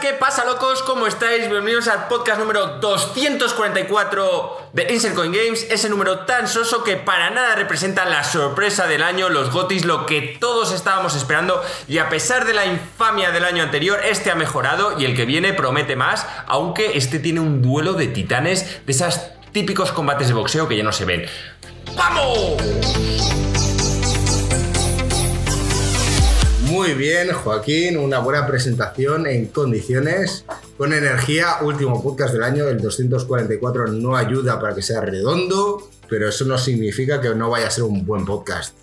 ¿qué pasa, locos? ¿Cómo estáis? Bienvenidos al podcast número 244 de Insert Coin Games. Ese número tan soso que para nada representa la sorpresa del año, los gotis, lo que todos estábamos esperando. Y a pesar de la infamia del año anterior, este ha mejorado y el que viene promete más, aunque este tiene un duelo de titanes, de esos típicos combates de boxeo que ya no se ven. ¡Vamos! Muy bien, Joaquín, una buena presentación en condiciones, con energía, último podcast del año, el 244 no ayuda para que sea redondo, pero eso no significa que no vaya a ser un buen podcast.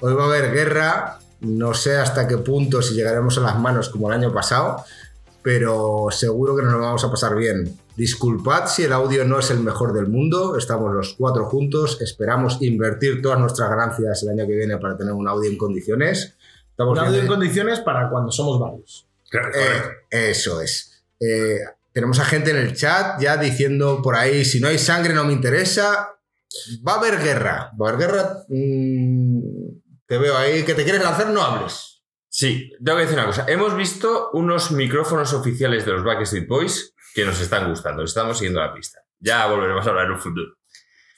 Hoy va a haber guerra, no sé hasta qué punto si llegaremos a las manos como el año pasado, pero seguro que nos lo vamos a pasar bien. Disculpad si el audio no es el mejor del mundo, estamos los cuatro juntos, esperamos invertir todas nuestras ganancias el año que viene para tener un audio en condiciones. Estamos Un audio en condiciones para cuando somos varios. Eh, eso es. Eh, tenemos a gente en el chat ya diciendo por ahí, si no hay sangre no me interesa. Va a haber guerra. Va a haber guerra. Mm, te veo ahí que te quieres lanzar, no hables. Sí, tengo que decir una cosa. Hemos visto unos micrófonos oficiales de los Backstreet Boys que nos están gustando. Estamos siguiendo la pista. Ya volveremos a hablar en un futuro.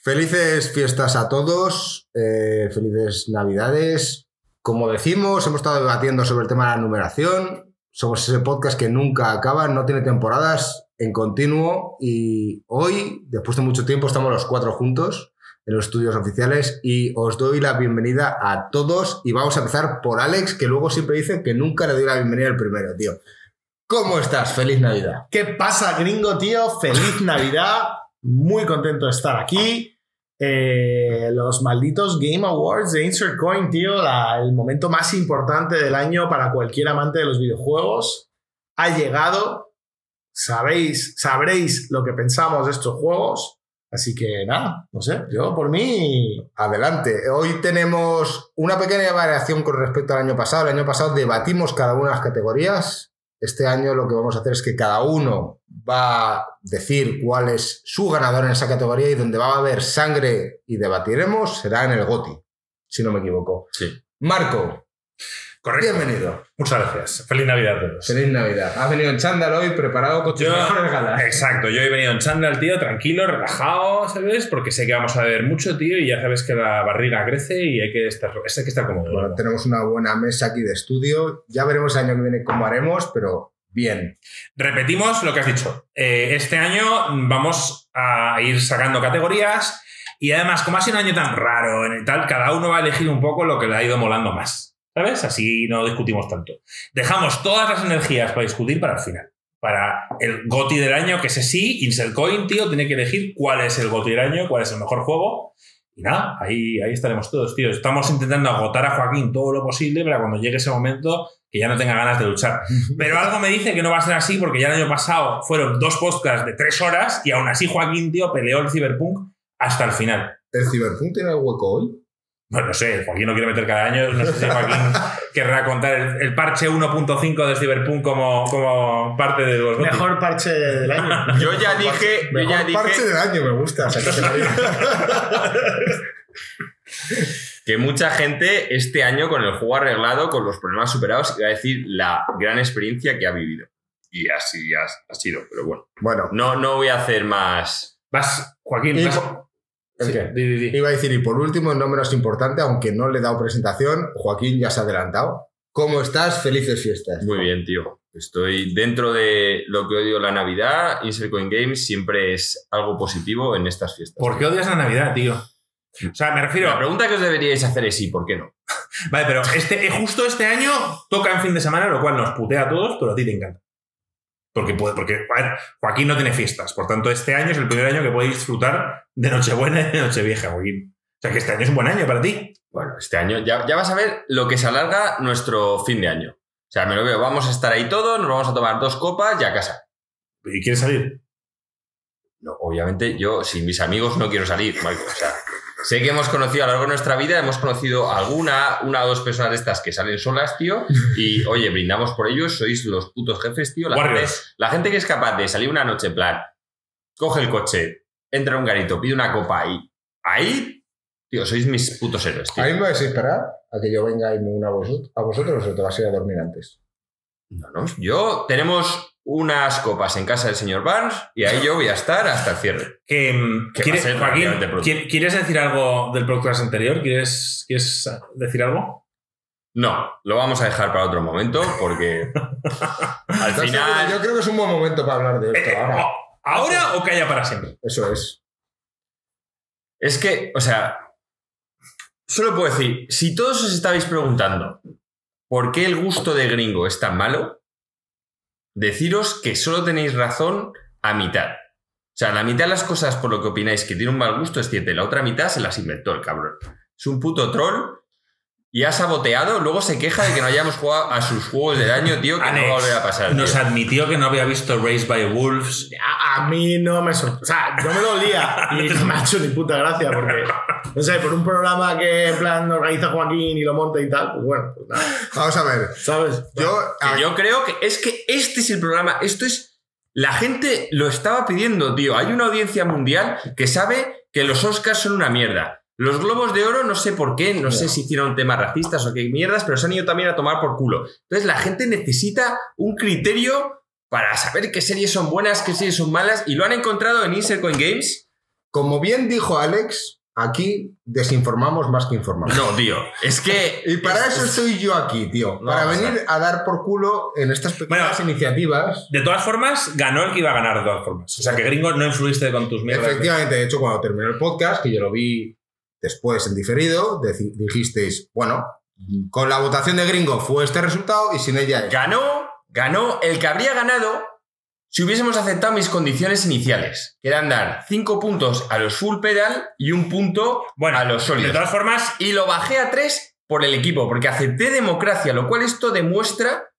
Felices fiestas a todos. eh, felices navidades. Como decimos, hemos estado debatiendo sobre el tema de la numeración. Somos ese podcast que nunca acaba, no tiene temporadas en continuo. Y hoy, después de mucho tiempo, estamos los cuatro juntos en los estudios oficiales y os doy la bienvenida a todos. Y vamos a empezar por Alex, que luego siempre dice que nunca le doy la bienvenida al primero, tío. ¿Cómo estás? Feliz Navidad. ¿Qué pasa, gringo, tío? Feliz Navidad. Muy contento de estar aquí. Eh, los malditos Game Awards de Insert Coin, tío. el momento más importante del año para cualquier amante de los videojuegos. Ha llegado. Sabéis, sabréis lo que pensamos de estos juegos. Así que nada, no sé, yo por mí Adelante. Hoy tenemos una pequeña variación con respecto al año pasado. El año pasado debatimos cada una de las categorías. Este año lo que vamos a hacer es que cada uno va a decir cuál es su ganador en esa categoría y donde va a haber sangre y debatiremos será en el GOTI, si no me equivoco. Sí. Marco, Correcto. bienvenido. Muchas gracias. Feliz Navidad a todos. Feliz Navidad. Has venido en chándal hoy preparado con tus Yo- mejores galas. Exacto, yo he venido en chándal, tío, tranquilo, relajado, ¿sabes? Porque sé que vamos a beber mucho, tío, y ya sabes que la barriga crece y hay que estar, hay que estar cómodo. Bueno, tenemos una buena mesa aquí de estudio. Ya veremos el año que viene cómo haremos, pero bien. Repetimos lo que has dicho. Eh, este año vamos a ir sacando categorías y además, como ha sido un año tan raro en el tal, cada uno va a elegir un poco lo que le ha ido molando más. ¿Sabes? Así no discutimos tanto. Dejamos todas las energías para discutir para el final. Para el GOTI del año, que ese sí, Insert Coin, tío, tiene que elegir cuál es el GOTI del año, cuál es el mejor juego. Y nada, ahí, ahí estaremos todos, tío. Estamos intentando agotar a Joaquín todo lo posible para cuando llegue ese momento que ya no tenga ganas de luchar. Pero algo me dice que no va a ser así porque ya el año pasado fueron dos podcasts de tres horas y aún así Joaquín, tío, peleó el Cyberpunk hasta el final. ¿El Cyberpunk tiene hueco hoy? Bueno, no sé, Joaquín no quiere meter cada año. No sé si Joaquín querrá contar el, el parche 1.5 de Cyberpunk como, como parte de los mejor parche del año. Yo ya dije, yo ya Mejor parche dije del año, me gusta. que mucha gente este año con el juego arreglado, con los problemas superados, iba a decir la gran experiencia que ha vivido. Y así ha, ha sido, pero bueno. bueno, No, no voy a hacer más. Vas, Joaquín, Y vas- ¿el Sí, qué? di, di, di. Iba a decir, y por último, no menos importante, aunque no le he dado presentación, Joaquín ya se ha adelantado. ¿Cómo estás? Felices fiestas. Muy bien, tío. Estoy dentro de lo que odio la Navidad. Insert Coin Games siempre es algo positivo en estas fiestas. ¿Por qué odias la Navidad, tío? O sea, me refiero. La pregunta que os deberíais hacer es sí, ¿por qué no? Vale, pero este, eh, justo este año toca en fin de semana, lo cual nos putea a todos, pero a ti te encanta. Porque, puede, porque a ver, Joaquín no tiene fiestas, por tanto, este año es el primer año que puede disfrutar de Nochebuena y de Nochevieja, Joaquín. O sea, que este año es un buen año para ti. Bueno, este año ya, ya vas a ver lo que se alarga nuestro fin de año. O sea, me lo veo, vamos a estar ahí todos, nos vamos a tomar dos copas y a casa. ¿Y quieres salir? No, obviamente yo sin mis amigos no quiero salir, Marco. O sea, sé que hemos conocido a lo largo de nuestra vida, hemos conocido alguna, una o dos personas de estas que salen solas, tío, y oye, brindamos por ellos, sois los putos jefes, tío. La gente, Warriors. la gente que es capaz de salir una noche en plan, coge el coche, entra a un garito, pide una copa y ahí, tío, sois mis putos héroes, tío. ¿A mí me vais a esperar a que yo venga y me una a vosotros, a vosotros o te vas a ir a dormir antes? No, no, yo tenemos unas copas en casa del señor Barnes y ahí yo voy a estar hasta el cierre. Que, mm, Que ¿quieres, ser Joaquín, relativamente pronto. ¿quier- ¿quieres decir algo del podcast anterior? ¿Quieres, ¿Quieres decir algo? No, lo vamos a dejar para otro momento porque al final... Yo creo que es un buen momento para hablar de esto Eh, ahora. o- ¿Ahora o calla para siempre? Eso es. Es que, o sea, solo puedo decir, si todos os estabais preguntando por qué el gusto de gringo es tan malo, deciros que solo tenéis razón a mitad. O sea, la mitad de las cosas por lo que opináis que tiene un mal gusto es cierta y la otra mitad se las inventó el cabrón. Es un puto troll y ha saboteado, luego se queja de que no hayamos jugado a sus juegos del año, tío, que no Alex, va a volver a pasar. Nos tío. admitió que no había visto Raised by Wolves. A, a mí no me sor- O sea, yo me dolía y no me ha hecho ni puta gracia porque, no sé, por un programa que en plan organiza Joaquín y lo monta y tal, pues bueno, pues nada, Vamos a ver. ¿sabes? Yo, yo creo que es que este es el programa, esto es... La gente lo estaba pidiendo, tío. Hay una audiencia mundial que sabe que los Oscars son una mierda. Los Globos de Oro, no sé por qué, no sé si hicieron temas racistas o qué mierdas, pero se han ido también a tomar por culo. Entonces la gente necesita un criterio para saber qué series son buenas, qué series son malas, y lo han encontrado en Insert Coin Games. como bien dijo Alex, aquí desinformamos más que informamos. No, tío, es que... Y para es- eso estoy yo aquí, tío. No, para venir a dar por culo en estas pequeñas Bueno, iniciativas. De todas formas, ganó el que iba a ganar de todas formas. O sea, que gringo no influiste con tus mierdas. Efectivamente, de hecho, cuando terminó el podcast, que yo lo vi después en diferido, dijisteis, bueno, con la votación de gringo fue este resultado y sin ella es. Ganó, ganó el que habría ganado si hubiésemos aceptado mis condiciones iniciales, que eran dar 5 puntos a los full pedal y un punto Bueno, a los de sólidos. todas formas, Y lo bajé a 3 por el equipo, porque acepté democracia, lo cual esto demuestra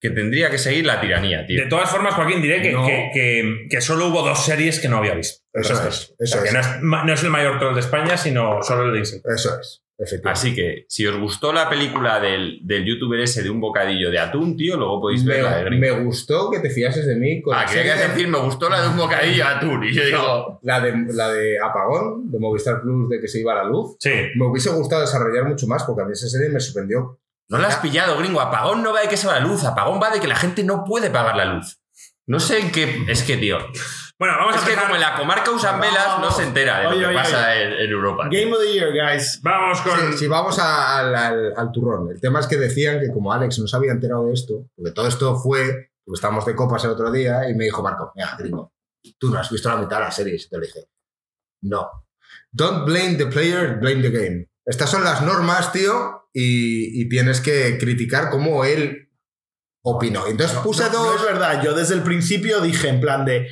que tendría que seguir la tiranía, tío. de todas formas, Joaquín, diré que, No. que, que- que solo hubo dos series que no había visto. Eso es, eso O sea, que es. no es, ma- no es el mayor troll de España, sino solo el de Insel. Eso es. Así que, si os gustó la película del, del youtuber ese de un bocadillo de atún, tío, luego podéis ver la de me, Gringo. me gustó que te fiases de mí con Ah, quería de- decir, me gustó la de un bocadillo de atún. Y yo digo, No, la de, la de Apagón, de Movistar Plus, de que se iba a la luz. Sí. Me hubiese gustado desarrollar mucho más porque a mí esa serie me sorprendió. No la has pillado, gringo. Apagón no va de que se va la luz. Apagón va de que la gente no puede pagar la luz. No sé en qué. Es que, tío. Bueno, vamos Es a que empezar. como en la comarca usan velas, no se entera de Oye, lo que oye, pasa en, en Europa. Game of the Year, guys. Vamos con. Si, si vamos a- al, al- al turrón, el tema es que decían que como Alex no se había enterado de esto, porque todo esto fue, porque estábamos de copas el otro día, y me dijo Marco, mira, gringo, tú no has visto la mitad de la serie. Y te le dije, no. Don't blame the player, blame the game. Estas son las normas, tío, y, y tienes que criticar cómo él opinó. Entonces puse no, dos... no es verdad, yo desde el principio dije en plan de.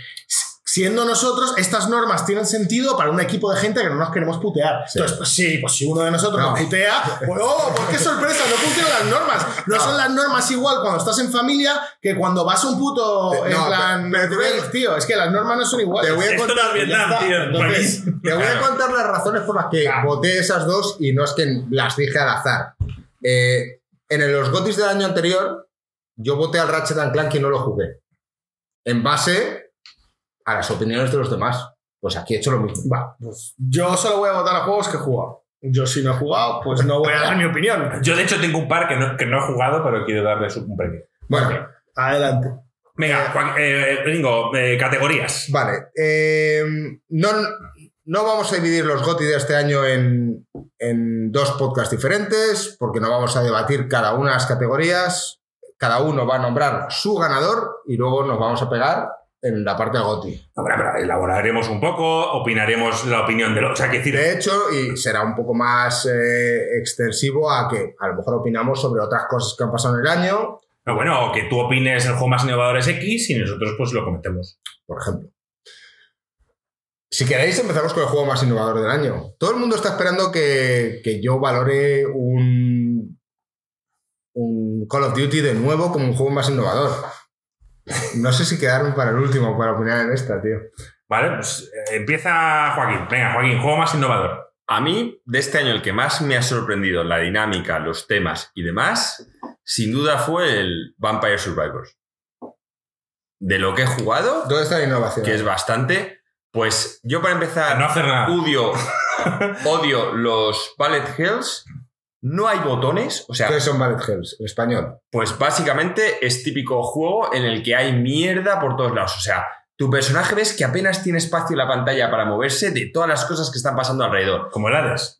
Siendo nosotros, estas normas tienen sentido para un equipo de gente que no nos queremos putear. Sí. Entonces, pues sí, pues si uno de nosotros No. nos putea, pues oh, pues qué sorpresa, no funcionan las normas. No, No. son las normas igual cuando estás en familia que cuando vas a un puto Te- en no, plan pero- pero te voy a- rave, tío. Es que las normas no son iguales. Te voy a Esto contar- no es Vietnam, tío. Entonces. Te voy a contar las razones por las que Claro. voté esas dos y no es que las dije al azar. Eh, en los GOTIS del año anterior, yo voté al Ratchet and Clank y no lo jugué. En base a las opiniones de los demás. Pues aquí he hecho lo mismo. Va, pues yo solo voy a votar a juegos que he jugado. Yo si no he jugado, pues no voy a dar mi opinión. Yo, de hecho, tengo un par que no, que no he jugado, pero quiero darles un premio. Bueno, Adelante. Venga, Joaquín, eh, gringo, eh, categorías. vale. eh, no, no vamos a dividir los GOTI de este año en, en dos podcasts diferentes, porque no vamos a debatir cada una de las categorías. Cada uno va a nombrar su ganador y luego nos vamos a pegar en la parte del GOTI. Ahora, pero elaboraremos un poco, opinaremos la opinión de los. O sea, que decir, De hecho, y será un poco más eh, extensivo a que a lo mejor opinamos sobre otras cosas que han pasado en el año, no, bueno, que tú opines el juego más innovador es X y nosotros pues lo cometemos. por ejemplo. Si queréis, empezamos con el juego más innovador del año. Todo el mundo está esperando que, que yo valore un, un Call of Duty de nuevo como un juego más innovador. No sé si quedarme para el último para opinar en esta, tío. Vale, pues eh, empieza Joaquín. Venga, Joaquín, juego más innovador. A mí, de este año, el que más me ha sorprendido en la dinámica, los temas y demás, sin duda fue el Vampire Survivors. De lo que he jugado, ¿Dónde está la innovación? que es bastante, pues yo para empezar No hacer nada. odio, odio los Ballet Hells, no hay botones, o sea, ¿Qué son Ballet Hells? En español. pues básicamente es típico juego en el que hay mierda por todos lados. O sea, tu personaje ves que apenas tiene espacio en la pantalla para moverse de todas las cosas que están pasando alrededor. Como el Hades.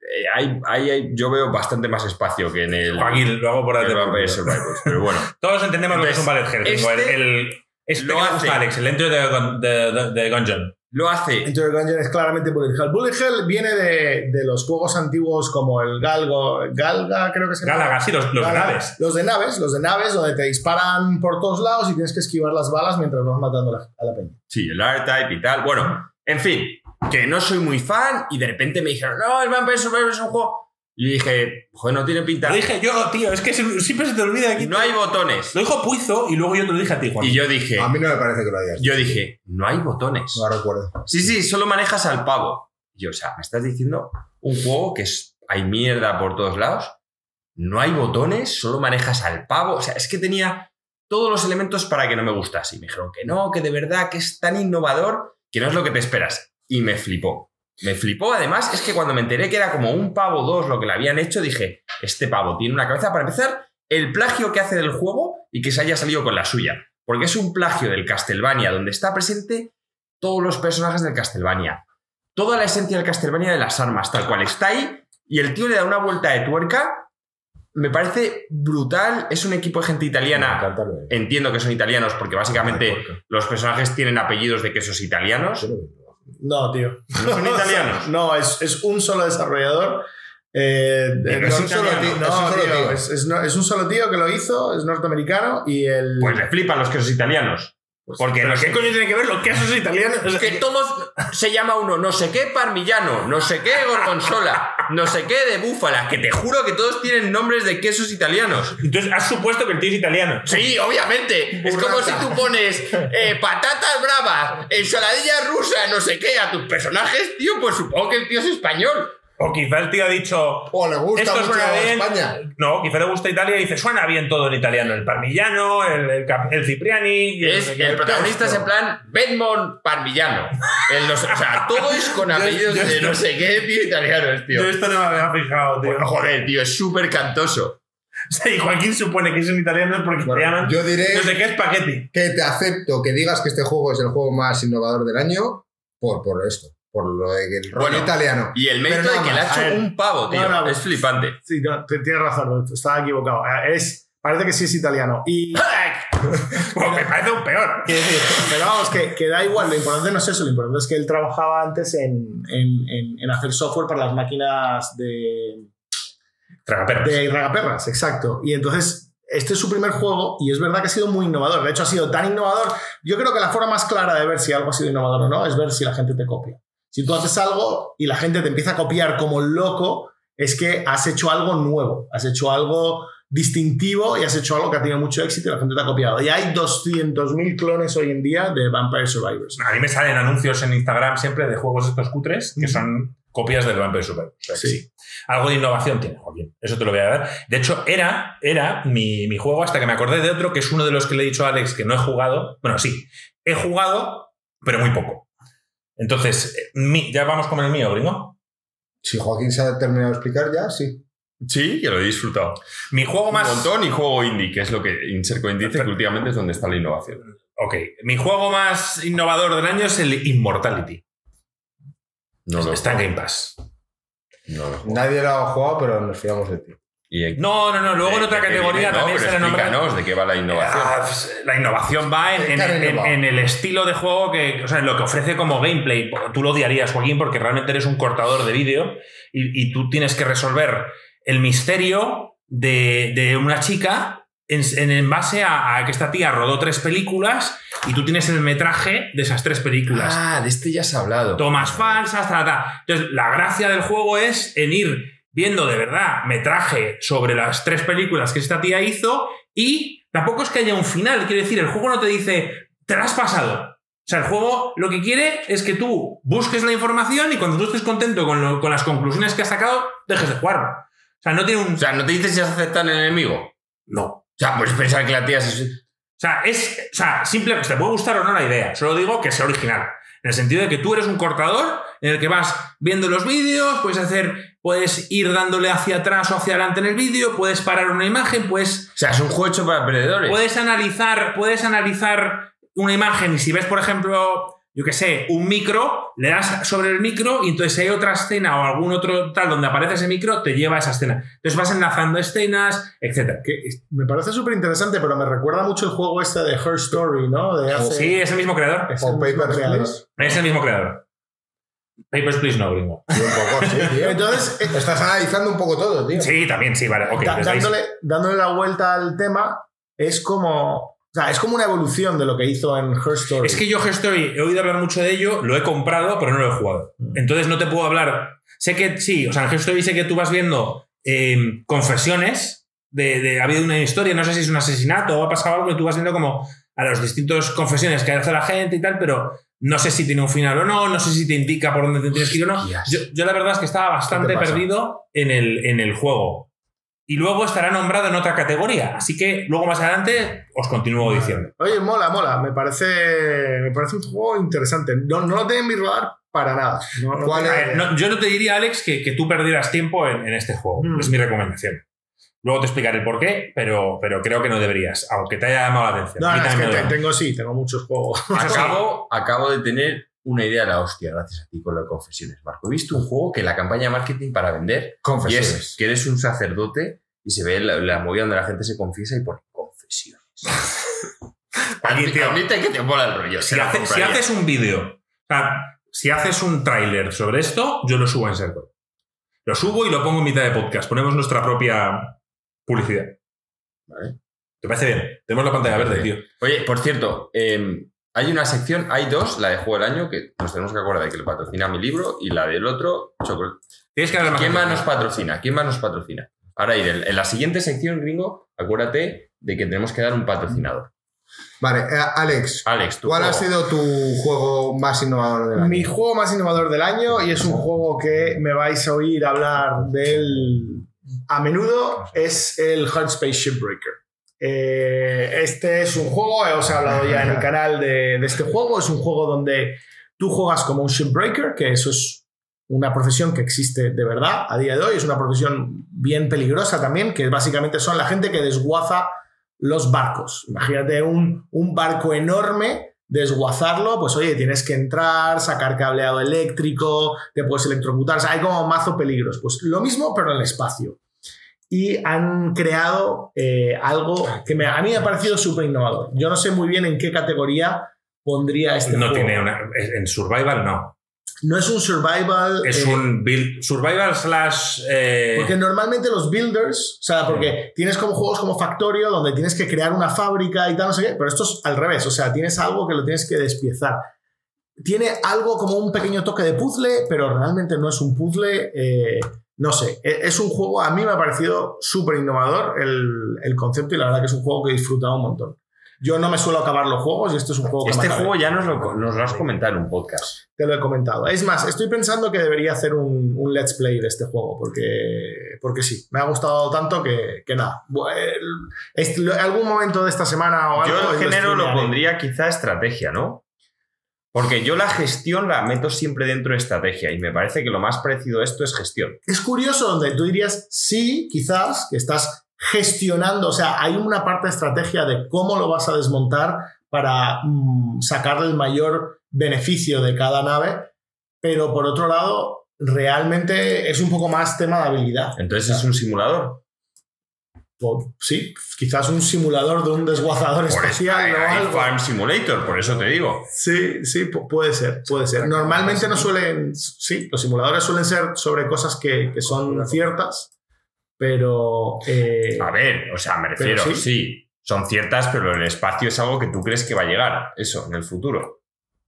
Eh, hay, hay- hay- yo veo bastante más espacio que en el, Joaquín, lo hago por el delante. Vampire Survivors, pero bueno. Todos entendemos lo que es un Ballet Hell. Tengo el, este el, este lo que me gusta. Alex, el Enter de, de, de, de Gungeon. Lo hace Enter Gungeon es claramente Bullet Hell. Bullet Hell viene de, de los juegos antiguos como el Galgo, Galga, creo que se llama. Galaga, sí, los, los Galaga. naves. Los de naves, los de naves, donde te disparan por todos lados y tienes que esquivar las balas mientras vas matando a la, a la peña. Sí, el R-Type y tal. Bueno, en fin, que no soy muy fan y de repente me dijeron, no, el Vampire Survivors es un juego. Y dije, joder, no tiene pinta. Lo dije yo, tío, es que siempre se te olvida aquí. No hay botones. Lo dijo Puizo y luego yo te lo dije a ti, Juan. Y yo dije, A mí no me parece que lo hayas. yo dije, no hay botones. No recuerdo. Sí, sí, solo manejas al pavo. Y yo, o sea, me estás diciendo un juego que es, hay mierda por todos lados. No hay botones, solo manejas al pavo. O sea, es que tenía todos los elementos para que no me gustase. Y me dijeron que no, que de verdad que es tan innovador que no es lo que te esperas. Y me flipó. Me flipó, además, es que cuando me enteré que era como un pavo 2 lo que le habían hecho, dije, este pavo tiene una cabeza para empezar, el plagio que hace del juego y que se haya salido con la suya. Porque es un plagio del Castlevania, donde está presente todos los personajes del Castlevania. Toda la esencia del Castlevania de las armas, tal cual está ahí, y el tío le da una vuelta de tuerca. Me parece brutal. Es un equipo de gente italiana. Entiendo que son italianos porque básicamente porca. los personajes tienen apellidos de quesos italianos. No, tío. ¿No son italianos? No, es, es un solo desarrollador. Eh, eh, es no, un solo tío, No, es un solo tío, tío. Es, es no- es un solo tío que lo hizo, es norteamericano y el. Pues le flipan los quesos italianos. Porque ¿Pero no qué sé- coño tiene que ver los quesos italianos? Es que todos se llama uno no sé qué parmillano, no sé qué gorgonzola, no sé qué de búfala, que te juro que todos tienen nombres de quesos italianos. Entonces, has supuesto que el tío es italiano. Sí, obviamente. Es como si tú pones eh, patatas bravas, ensaladilla rusa, no sé qué, a tus personajes, tío, pues supongo que el tío es español. O quizá el tío ha dicho. O le gusta Esto mucho suena bien. España. No, quizá le gusta Italia y dice, suena bien todo en italiano. El parmigiano, el, el, cap- el cipriani. Y Es, el protagonista es en plan Bedmont Parmillano. El no sé- o sea, todo es con apellidos yo de no sé qué, tío, italianos, tío. Yo esto no me había fijado, tío. Bueno, joder, tío, es súper cantoso. O sea, y Joaquín supone que son italianos porque Bueno, se llaman yo diré no sé qué espagueti. que te acepto que digas que este juego es el juego más innovador del año por, por esto, por lo de que el rollo Bueno, italiano. Y el mérito Pero de que le ha hecho ver. un pavo, tío. No, no, es flipante. Sí, no, te- tienes razón, estaba equivocado. Es, parece que sí es italiano. Y, me parece un peor. Pero vamos, que, que da igual. Lo importante no es eso. Lo importante es que él trabajaba antes en, en- en- en hacer software para las máquinas de, tragaperras. de ragaperras, exacto. Y entonces, este es su primer juego y es verdad que ha sido muy innovador. De hecho, ha sido tan innovador. Yo creo que la forma más clara de ver si algo ha sido innovador o no es ver si la gente te copia. Si tú haces algo y la gente te empieza a copiar como loco, es que has hecho algo nuevo, has hecho algo distintivo y has hecho algo que ha tenido mucho éxito y la gente te ha copiado. Y hay 200.000 clones hoy en día de Vampire Survivors. A mí me salen anuncios en Instagram siempre de juegos estos cutres que son copias del Vampire Super. O sea que Sí. sí. Algo de innovación tiene, Joaquín. Eso te lo voy a dar. De hecho, era, era mi, mi juego hasta que me acordé de otro que es uno de los que le he dicho a Alex que no he jugado. Bueno, sí, he jugado, pero muy poco. Entonces, eh, mi- ya vamos con el mío, gringo. Si Joaquín se ha terminado de explicar ya, sí. Sí, que lo he disfrutado. Mi juego Un más. montón y juego indie, que es lo que Insercoin dice que últimamente es donde está la innovación. Ok. Mi juego más innovador del año es el Immortality. No lo Está en Game Pass. No lo juego. Nadie lo ha jugado, pero nos fiamos de ti. Y en- No, no, no. Luego en otra categoría viene, no, también pero se le nombra. explícanos de qué va la innovación. Ah, pues, la innovación va en, en- el estilo de juego que, o sea, en lo que ofrece como gameplay. Tú lo odiarías, Joaquín, porque realmente eres un cortador de vídeo y, y tú tienes que resolver el misterio de, de una chica en, en- en base a, a que esta tía rodó tres películas y tú tienes el metraje de esas tres películas. Ah, de este ya has hablado. tomas falsas, ta, ta. Entonces, la gracia del juego es en ir viendo de verdad metraje sobre las tres películas que esta tía hizo y tampoco es que haya un final. Quiero decir, el juego no te dice, te la has pasado. O sea, el juego lo que quiere es que tú busques la información y cuando tú estés contento con, lo- con las conclusiones que has sacado, dejes de jugar. O sea, no tiene un... O sea, ¿no te dices si has aceptado el enemigo? no. O sea, pues pensar que la tía es... O sea, es. O sea, simple, te puede gustar o no la idea. Solo digo que sea original. En el sentido de que tú eres un cortador en el que vas viendo los vídeos, puedes hacer, puedes ir dándole hacia atrás o hacia adelante en el vídeo, puedes parar una imagen, puedes, O sea, es un juego hecho para perdedores. puedes analizar, puedes analizar una imagen y si ves, por ejemplo, yo qué sé, un micro, le das sobre el micro y entonces si hay otra escena o algún otro tal donde aparece ese micro, te lleva a esa escena. Entonces vas enlazando escenas, etc. Que me parece súper interesante, pero me recuerda mucho el juego este de Her Story, ¿no? De hace- Sí, es el mismo creador. es O el mismo creador. Es el mismo creador. Papers, please, no, gringo. Sí, un poco, sí, tío. Entonces, eh, Estás analizando un poco todo, tío. Sí, también, sí, vale. Ok, da- dándole, dándole la vuelta al tema, es como. O sea, es como una evolución de lo que hizo en Her Story. Es que yo Story he oído hablar mucho de ello, lo he comprado, pero no lo he jugado. Mm. Entonces no te puedo hablar. Sé que sí, o sea, en Story sé que tú vas viendo eh, confesiones de, de- ha habido una historia, no sé si es un asesinato o ha pasado algo, y tú vas viendo como a las distintas confesiones que hace la gente y tal, pero no sé si tiene un final o no, no sé si te indica por dónde te tienes que ir o no. Yo, yo la verdad es que estaba bastante perdido en el, en el juego. Y luego estará nombrado en otra categoría. Así que luego más adelante os continúo diciendo. Oye, mola, mola. Me parece, me parece un juego interesante. No, no lo tengo en mi radar para nada. No- no ¿Cuál tengo A idea. ver, no, yo no te diría, Alex, que, que tú perdieras tiempo en, en este juego. Mm. Es mi recomendación. Luego te explicaré el por qué, pero, pero creo que no deberías, aunque te haya llamado la atención. No, es que te- tengo, sí, tengo muchos juegos. Acabo, acabo de tener una idea de la hostia gracias a ti con lo de confesiones, Marco. He visto un juego que la campaña de marketing para vender y Confesiones. es que eres un sacerdote y se ve la, la movida donde la gente se confiesa y pone confesiones. Oye, tío, Ahorita que te mola el rollo. si, hace- haces un vídeo, o sea, si haces un tráiler sobre esto, yo lo subo en Serco. Lo subo y lo pongo en mitad de podcast. Ponemos nuestra propia publicidad. Vale. ¿Te parece bien? Tenemos la pantalla verde, tío. Oye, por cierto, eh, hay una sección, hay dos, la de Juego del Año, que nos tenemos que acordar de que le patrocina mi libro, y la del otro, Chocolate. Tienes que más ¿Quién más nos patrocina? ¿Quién más nos patrocina? Ahora, ir en, en la siguiente sección, gringo, acuérdate de que tenemos que dar un patrocinador. Vale, eh, Alex, Alex, ¿cuál ha sido tu juego más innovador del año? Mi juego más innovador del año, y es un juego que me vais a oír hablar de él a menudo, es el Hard Space Shipbreaker. Eh, este es un juego, os he hablado ya en el canal de, de este juego, es un juego donde tú juegas como un shipbreaker, que eso es una profesión que existe de verdad a día de hoy, es una profesión bien peligrosa también, que básicamente son la gente que desguaza los barcos. Imagínate un, un barco enorme, desguazarlo, pues oye, tienes que entrar, sacar cableado eléctrico, te puedes electrocutar, o sea, hay como mazo peligros. Pues lo mismo, pero en el espacio. Y han creado eh, algo que me- a mí me ha parecido súper innovador. Yo no sé muy bien en qué categoría pondría este No juego. tiene una. En Survival no. No es un survival. Es eh, un build. Survival slash. eh, Porque normalmente los builders, o sea, porque tienes como juegos como Factorio donde tienes que crear una fábrica y tal, no sé qué, pero esto es al revés, o sea, tienes algo que lo tienes que despiezar. Tiene algo como un pequeño toque de puzzle, pero realmente no es un puzzle, eh, no sé, e- es un juego, a mí me ha parecido súper innovador el, el concepto y la verdad que es un juego que he disfrutado un montón. Yo no me suelo acabar los juegos y este es un juego que Este juego ya nos lo, nos lo has comentado en un podcast. Te lo he comentado. Es más, estoy pensando que debería hacer un, un let's play de este juego, porque, porque sí, me ha gustado tanto que, que nada. El- este- lo- algún momento de esta semana o algo. Yo en lo género lo streamearé. pondría quizá estrategia, ¿no? Porque yo la gestión la meto siempre dentro de estrategia y me parece que lo más parecido a esto es gestión. Es curioso donde tú dirías, sí, quizás, que estás gestionando, o sea, hay una parte de estrategia de cómo lo vas a desmontar para mm, sacarle el mayor beneficio de cada nave, pero por otro lado, realmente es un poco más tema de habilidad. Entonces es un simulador. Sí, quizás un simulador de un desguazador Por hay- o algo. Farm Simulator, por eso te digo. Sí, sí, pu- puede ser, puede ser. Normalmente no suelen, sí, los simuladores suelen ser sobre cosas que, que son ciertas, pero... eh, A ver, o sea, me refiero, sí. sí. son ciertas, pero el espacio es algo que tú crees que va a llegar, eso, en el futuro.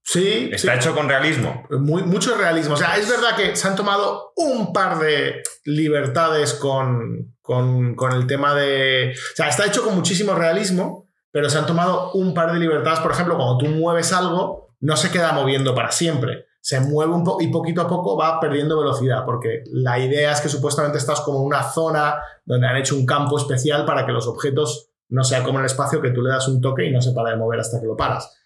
sí, Está sí, hecho con realismo. muy, mucho realismo. O sea, es verdad que se han tomado un par de libertades con, con, con el tema de... O sea, está hecho con muchísimo realismo, pero se han tomado un par de libertades. Por ejemplo, cuando tú mueves algo, no se queda moviendo para siempre. Se mueve un poco y poquito a poco va perdiendo velocidad, porque la idea es que supuestamente estás como en una zona donde han hecho un campo especial para que los objetos no sea como en el espacio que tú le das un toque y no se para de mover hasta que lo paras.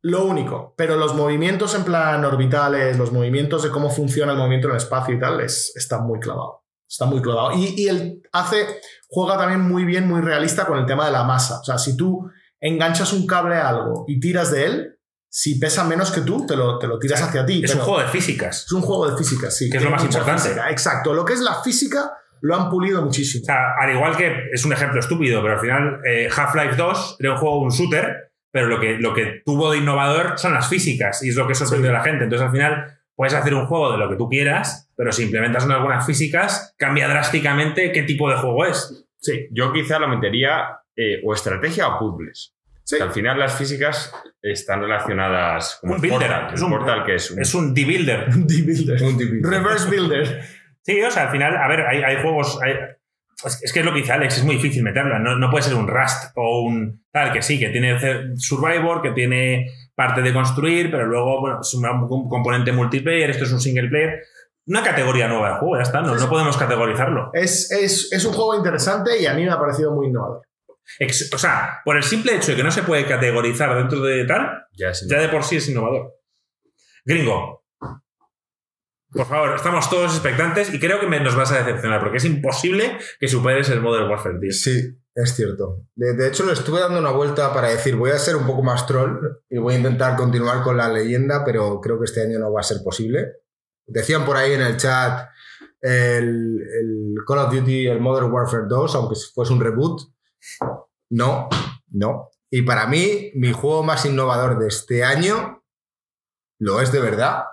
Lo único, pero los movimientos en plan orbitales, los movimientos de cómo funciona el movimiento en el espacio y tal, es, está muy clavado. Está muy clavado. Y, y él hace, juega también muy bien, muy realista con el tema de la masa. O sea, si tú enganchas un cable a algo y tiras de él, si pesa menos que tú, te lo, te lo tiras hacia ti. Es un juego de físicas. es un juego de física, sí. Que es lo más importante. física, Exacto. Lo que es la física lo han pulido muchísimo. O sea, al igual que es un ejemplo estúpido, pero al final eh, Half-Life 2 era un juego, un shooter, pero lo que, lo que tuvo de innovador son las físicas y es lo que sorprendió a la gente. Entonces al final puedes hacer un juego de lo que tú quieras, pero si implementas unas buenas físicas, cambia drásticamente qué tipo de juego es. Sí. Yo quizá lo metería eh, o estrategia o puzzles. Sí. Que al final las físicas están relacionadas como Un builder, Portal, es un- Portal que es un, Es un D-Builder. D-Builder. Un tipo- Reverse Builder. Sí, o sea, al final, a ver, hay, hay juegos. hay- es, es que es lo que dice Alex, es muy difícil meterla. No, no puede ser un Rust o un tal, que sí, que tiene Survivor, que tiene parte de construir, pero luego, bueno, es un, un componente multiplayer, esto es un single player. Una categoría nueva de juego, ya está, no, no podemos categorizarlo. Es, es, es un juego interesante y a mí me ha parecido muy innovador. Ex- o sea, por el simple hecho de que no se puede categorizar dentro de tal, ya de por sí es innovador. Gringo. Por favor, estamos todos expectantes y creo que me- nos vas a decepcionar porque es imposible que superes el Modern Warfare 10. Sí, es cierto. De, de hecho, le estuve dando una vuelta para decir, voy a ser un poco más troll y voy a intentar continuar con la leyenda, pero creo que este año no va a ser posible. Decían por ahí en el chat el, el Call of Duty, el Modern Warfare 2, aunque fuese un reboot. No, no. Y para mí, mi juego más innovador de este año lo es de verdad,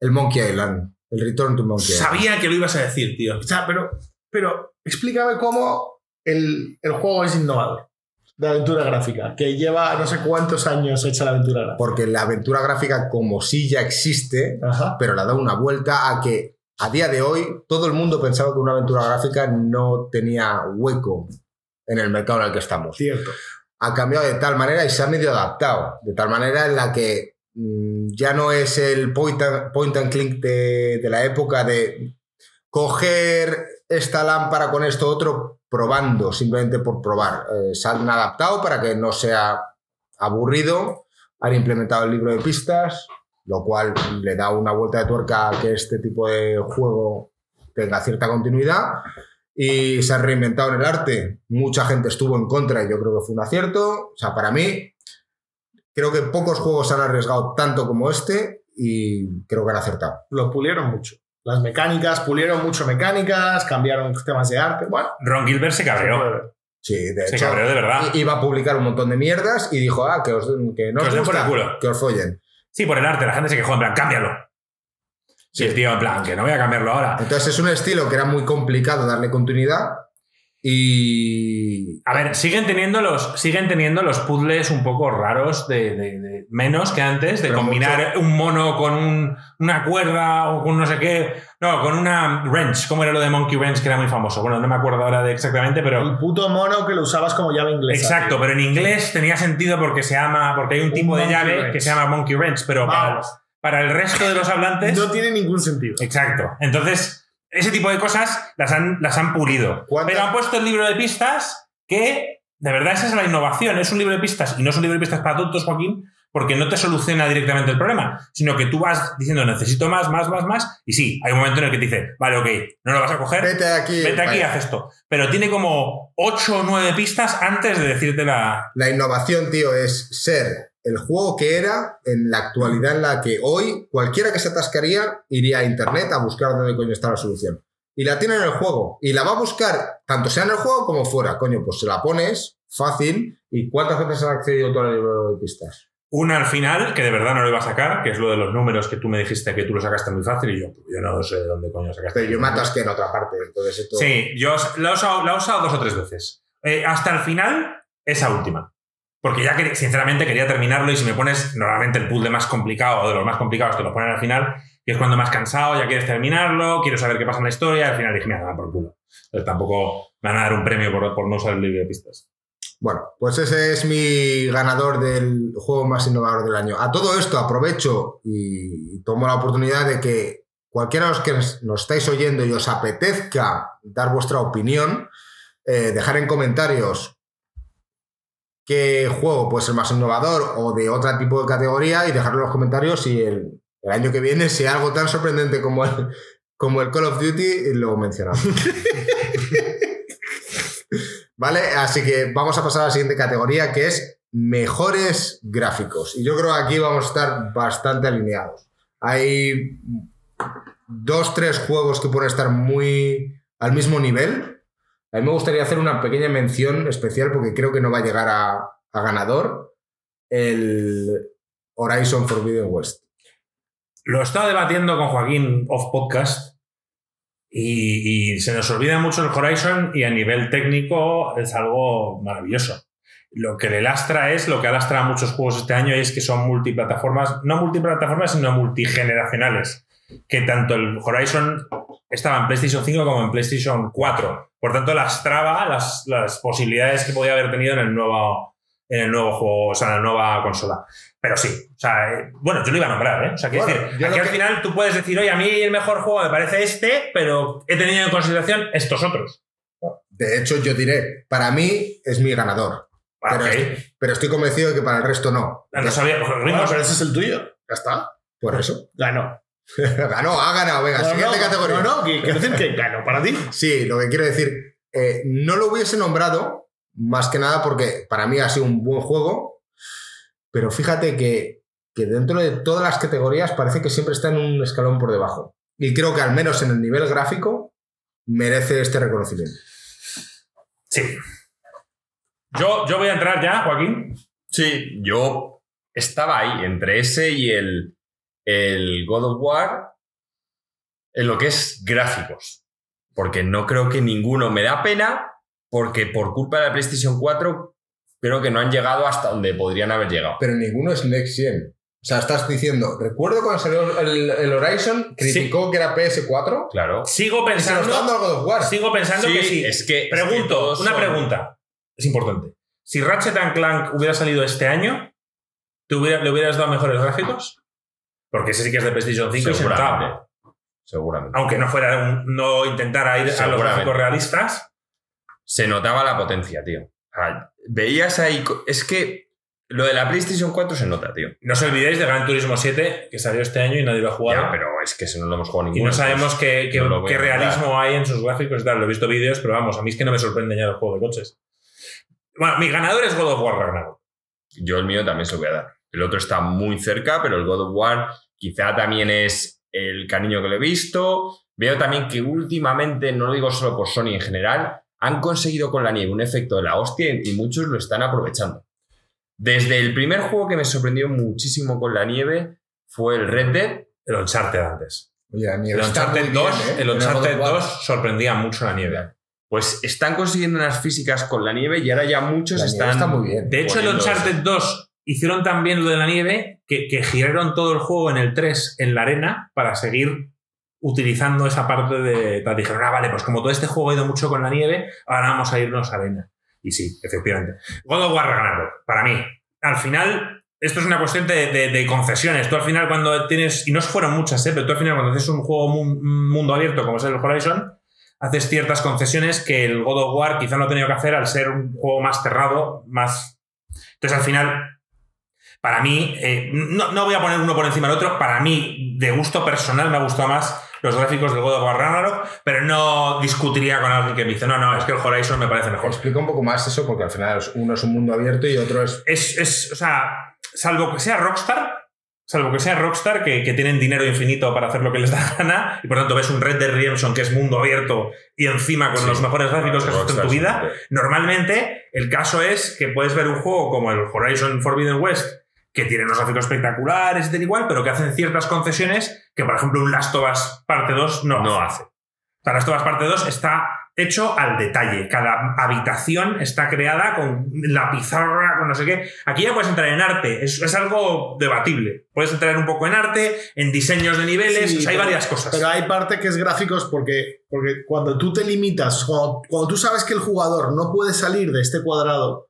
el Monkey Island, el Return to Monkey Island. Sabía que lo ibas a decir, tío. O sea, pero, pero explícame cómo el, el juego es innovador de aventura gráfica, que lleva no sé cuántos años hecha la aventura gráfica. Porque la aventura gráfica como sí ya existe, Ajá. pero le ha dado una vuelta a que a día de hoy todo el mundo pensaba que una aventura gráfica no tenía hueco en el mercado en el que estamos. Cierto. Ha cambiado de tal manera y se ha medio adaptado, de tal manera en la que mm, ya no es el point and, point and click de, de la época de coger esta lámpara con esto otro probando, simplemente por probar. Eh, se han adaptado para que no sea aburrido, han implementado el libro de pistas, lo cual le da una vuelta de tuerca a que este tipo de juego tenga cierta continuidad. Y se ha reinventado en el arte. Mucha gente estuvo en contra y yo creo que fue un acierto. O sea, para mí, creo que pocos juegos se han arriesgado tanto como este y creo que han acertado. Lo pulieron mucho. Las mecánicas, pulieron mucho mecánicas, cambiaron temas de arte. Bueno, Ron Gilbert se cabreó. Sí, de Se hecho, cabreó de verdad. iba a publicar un montón de mierdas y dijo, ah, que, os, que no Que os os den por gusta, el culo. que os follen. Sí, por el arte. La gente se quejó en plan, cámbialo. Sí, el tío, en plan, que no voy a cambiarlo ahora. Entonces es un estilo que era muy complicado darle continuidad y... A ver, siguen teniendo los, siguen teniendo los puzzles un poco raros de, de- de- menos que antes, de Pero combinar un mono con un- una cuerda o con no sé qué. No, con una wrench. ¿Cómo era lo de Monkey Wrench que era muy famoso? Bueno, no me acuerdo ahora de exactamente, pero. El puto mono que lo usabas como llave inglesa. Exacto, pero en inglés tenía sentido porque se llama. porque hay un Un tipo de monkey llave wrench. que se llama Monkey Wrench, pero Vamos. para el resto de los hablantes. No tiene ningún sentido. Exacto. Entonces, ese tipo de cosas las han, las han pulido. ¿Cuántas- Pero han puesto el libro de pistas que, de verdad, esa es la innovación. Es un libro de pistas y no es un libro de pistas para tontos, Joaquín, porque no te soluciona directamente el problema, sino que tú vas diciendo necesito más, más, más, más. Y sí, hay un momento en el que te dice, vale, ok, no lo vas a coger. Vete aquí. Vete aquí y haz esto. Pero tiene como 8 o 9 pistas antes de decirte la. La innovación, tío, es ser el juego que era en la actualidad en la que hoy cualquiera que se atascaría iría a internet a buscar dónde coño está la solución. Y la tiene en el juego. Y la va a buscar, tanto sea en el juego como fuera. Coño, pues se la pones fácil. ¿Y cuántas veces has accedido todo el libro de pistas? Una al final, que de verdad no lo iba a sacar, que es lo de los números que tú me dijiste que tú lo sacaste muy fácil y yo, pues, yo no sé de dónde coño sacaste. Pero yo me atasqué en otra parte. Entonces esto... Sí, yo la he usado, la he usado dos o tres veces. Eh, hasta el final, esa última. Porque ya, sinceramente, quería terminarlo y si me pones normalmente el puzzle más complicado o de los más complicados te lo ponen al final, que es cuando más cansado, ya quieres terminarlo, quiero saber qué pasa en la historia, y al final dije, mira, da por culo. Entonces tampoco me van a dar un premio por, por no usar el libro de pistas. Bueno, pues ese es mi ganador del juego más innovador del año. A todo esto aprovecho y tomo la oportunidad de que cualquiera de los que nos nos estáis oyendo y os apetezca dar vuestra opinión, eh, dejar en comentarios qué juego puede ser más innovador o de otro tipo de categoría y dejarlo en los comentarios si el, el año que viene, si algo tan sorprendente como el, como el Call of Duty, lo mencionamos. vale, así que vamos a pasar a la siguiente categoría que es mejores gráficos. Y yo creo que aquí vamos a estar bastante alineados. Hay dos, tres juegos que pueden estar muy al mismo nivel. A mí me gustaría hacer una pequeña mención especial porque creo que no va a llegar a, ganador. El Horizon Forbidden West. Lo he estado debatiendo con Joaquín off podcast y, y se nos olvida mucho el Horizon y a nivel técnico es algo maravilloso. Lo que le lastra es lo que ha lastrado a muchos juegos este año es que son multiplataformas, no multiplataformas, sino multigeneracionales. Que tanto el Horizon estaba en PlayStation 5 como en PlayStation 4. Por tanto, lastraba las, las posibilidades que podía haber tenido en el nuevo, en el nuevo juego, o sea, en la nueva consola. Pero sí, o sea, eh, bueno, yo lo iba a nombrar, ¿eh? O sea, quiero Bueno, decir, aquí al que- final tú puedes decir, oye, a mí el mejor juego me parece este, pero he tenido en consideración estos otros. De hecho, yo diré, para mí es mi ganador. Ah, Pero, ok. est- pero estoy convencido de que para el resto no. No sabía, pues, Bueno, Ringo, pero ese es el tuyo. Ya está. Por eso. Ganó. ganó, ha ganado. Venga, No, siguiente no, categoría. No, quiero decir que ganó para ti. Sí, lo que quiero decir, eh, no lo hubiese nombrado más que nada porque para mí ha sido un buen juego, pero fíjate que, que dentro de todas las categorías parece que siempre está en un escalón por debajo. Y creo que al menos en el nivel gráfico merece este reconocimiento. Sí. Yo, yo voy a entrar ya, Joaquín. Sí, yo estaba ahí entre ese y el, el God of War en lo que es gráficos. Porque no creo que ninguno me da pena, porque por culpa de la PlayStation 4 creo que no han llegado hasta donde podrían haber llegado. Pero ninguno es Next Gen. O sea, estás diciendo, recuerdo cuando salió el, el Horizon, criticó que era PS4 Claro. Sigo y se lo está dando pensando, al God of War. sigo pensando Sí, que sí. es que. es que Pregunto, una son- pregunta. Es importante. Si Ratchet and Clank hubiera salido este año, ¿te hubiera- ¿le hubieras dado mejores gráficos? Porque ese sí que es de PlayStation 5 y se notaba. Seguramente. Seguramente. Aunque no fuera un- no intentara ir a los Seguramente. gráficos realistas. se notaba la potencia, tío. Veías ahí. Es que lo de la PlayStation 4 se nota, tío. No os olvidéis de Gran Turismo 7, que salió este año y nadie lo ha jugado. Ya, pero es que eso no lo hemos jugado y ninguno. no sabemos qué, qué- no realismo hay en sus gráficos y tal. Lo he visto vídeos, pero vamos, a mí es que no me sorprende ya el juego de coches. Bueno, mi ganador es God of War Ragnarok. Yo el mío también se lo voy a dar. El otro está muy cerca, pero el God of War quizá también es el cariño que le he visto. Veo también que últimamente, no lo digo solo por Sony en general, han conseguido con la nieve un efecto de la hostia y muchos lo están aprovechando. Desde el primer juego que me sorprendió muchísimo con la nieve fue el Red Dead. El Uncharted antes. Oye, la nieve El Uncharted, muy bien, 2, ¿eh? el Uncharted God of War. 2 sorprendía mucho la nieve. Pues están consiguiendo unas físicas con la nieve y ahora ya muchos La nieve están. está muy bien. De hecho, el Uncharted 2 hicieron también lo de la nieve, que, que giraron todo el juego en el 3 en la arena para seguir utilizando esa parte de... Dijeron, ah, vale, pues como todo este juego ha ido mucho con la nieve, ahora vamos a irnos a arena. Y sí, efectivamente. God of War Ragnarok, para mí, al final, esto es una cuestión de, de- concesiones. Tú al final cuando tienes, y no fueron muchas, ¿eh? pero tú al final cuando haces un juego mu- mundo abierto como es el Horizon, haces ciertas concesiones que el God of War quizá no ha tenido que hacer al ser un juego más cerrado, más... Entonces al final, para mí, eh, no, no voy a poner uno por encima del otro, para mí, de gusto personal, me ha gustado más los gráficos del God of War Ragnarok, pero no discutiría con alguien que me dice, no, no, es que el Horizon me parece mejor. Explica un poco más eso, porque al final uno es un mundo abierto y otro es. es, es, o sea, salvo que sea Rockstar, salvo que sea Rockstar, que, que tienen dinero infinito para hacer lo que les da gana, y por tanto ves un Red Dead Redemption que es mundo abierto y encima con Sí. los mejores gráficos que has visto en tu vida, normalmente el caso es que puedes ver un juego como el Horizon Forbidden West, que tiene unos gráficos espectaculares y tal igual, pero que hacen ciertas concesiones que, por ejemplo, un Last of Us Parte 2 no, No hace. hace. O sea, Last of Us Parte 2 está hecho al detalle. Cada habitación está creada con la pizarra, con no sé qué. Aquí ya puedes entrar en arte. Es, es algo debatible. Puedes entrar un poco en arte, en diseños de niveles. Sí, o sea, hay pero- varias cosas. Pero hay parte que es gráficos porque, porque cuando tú te limitas, cuando, cuando tú sabes que el jugador no puede salir de este cuadrado,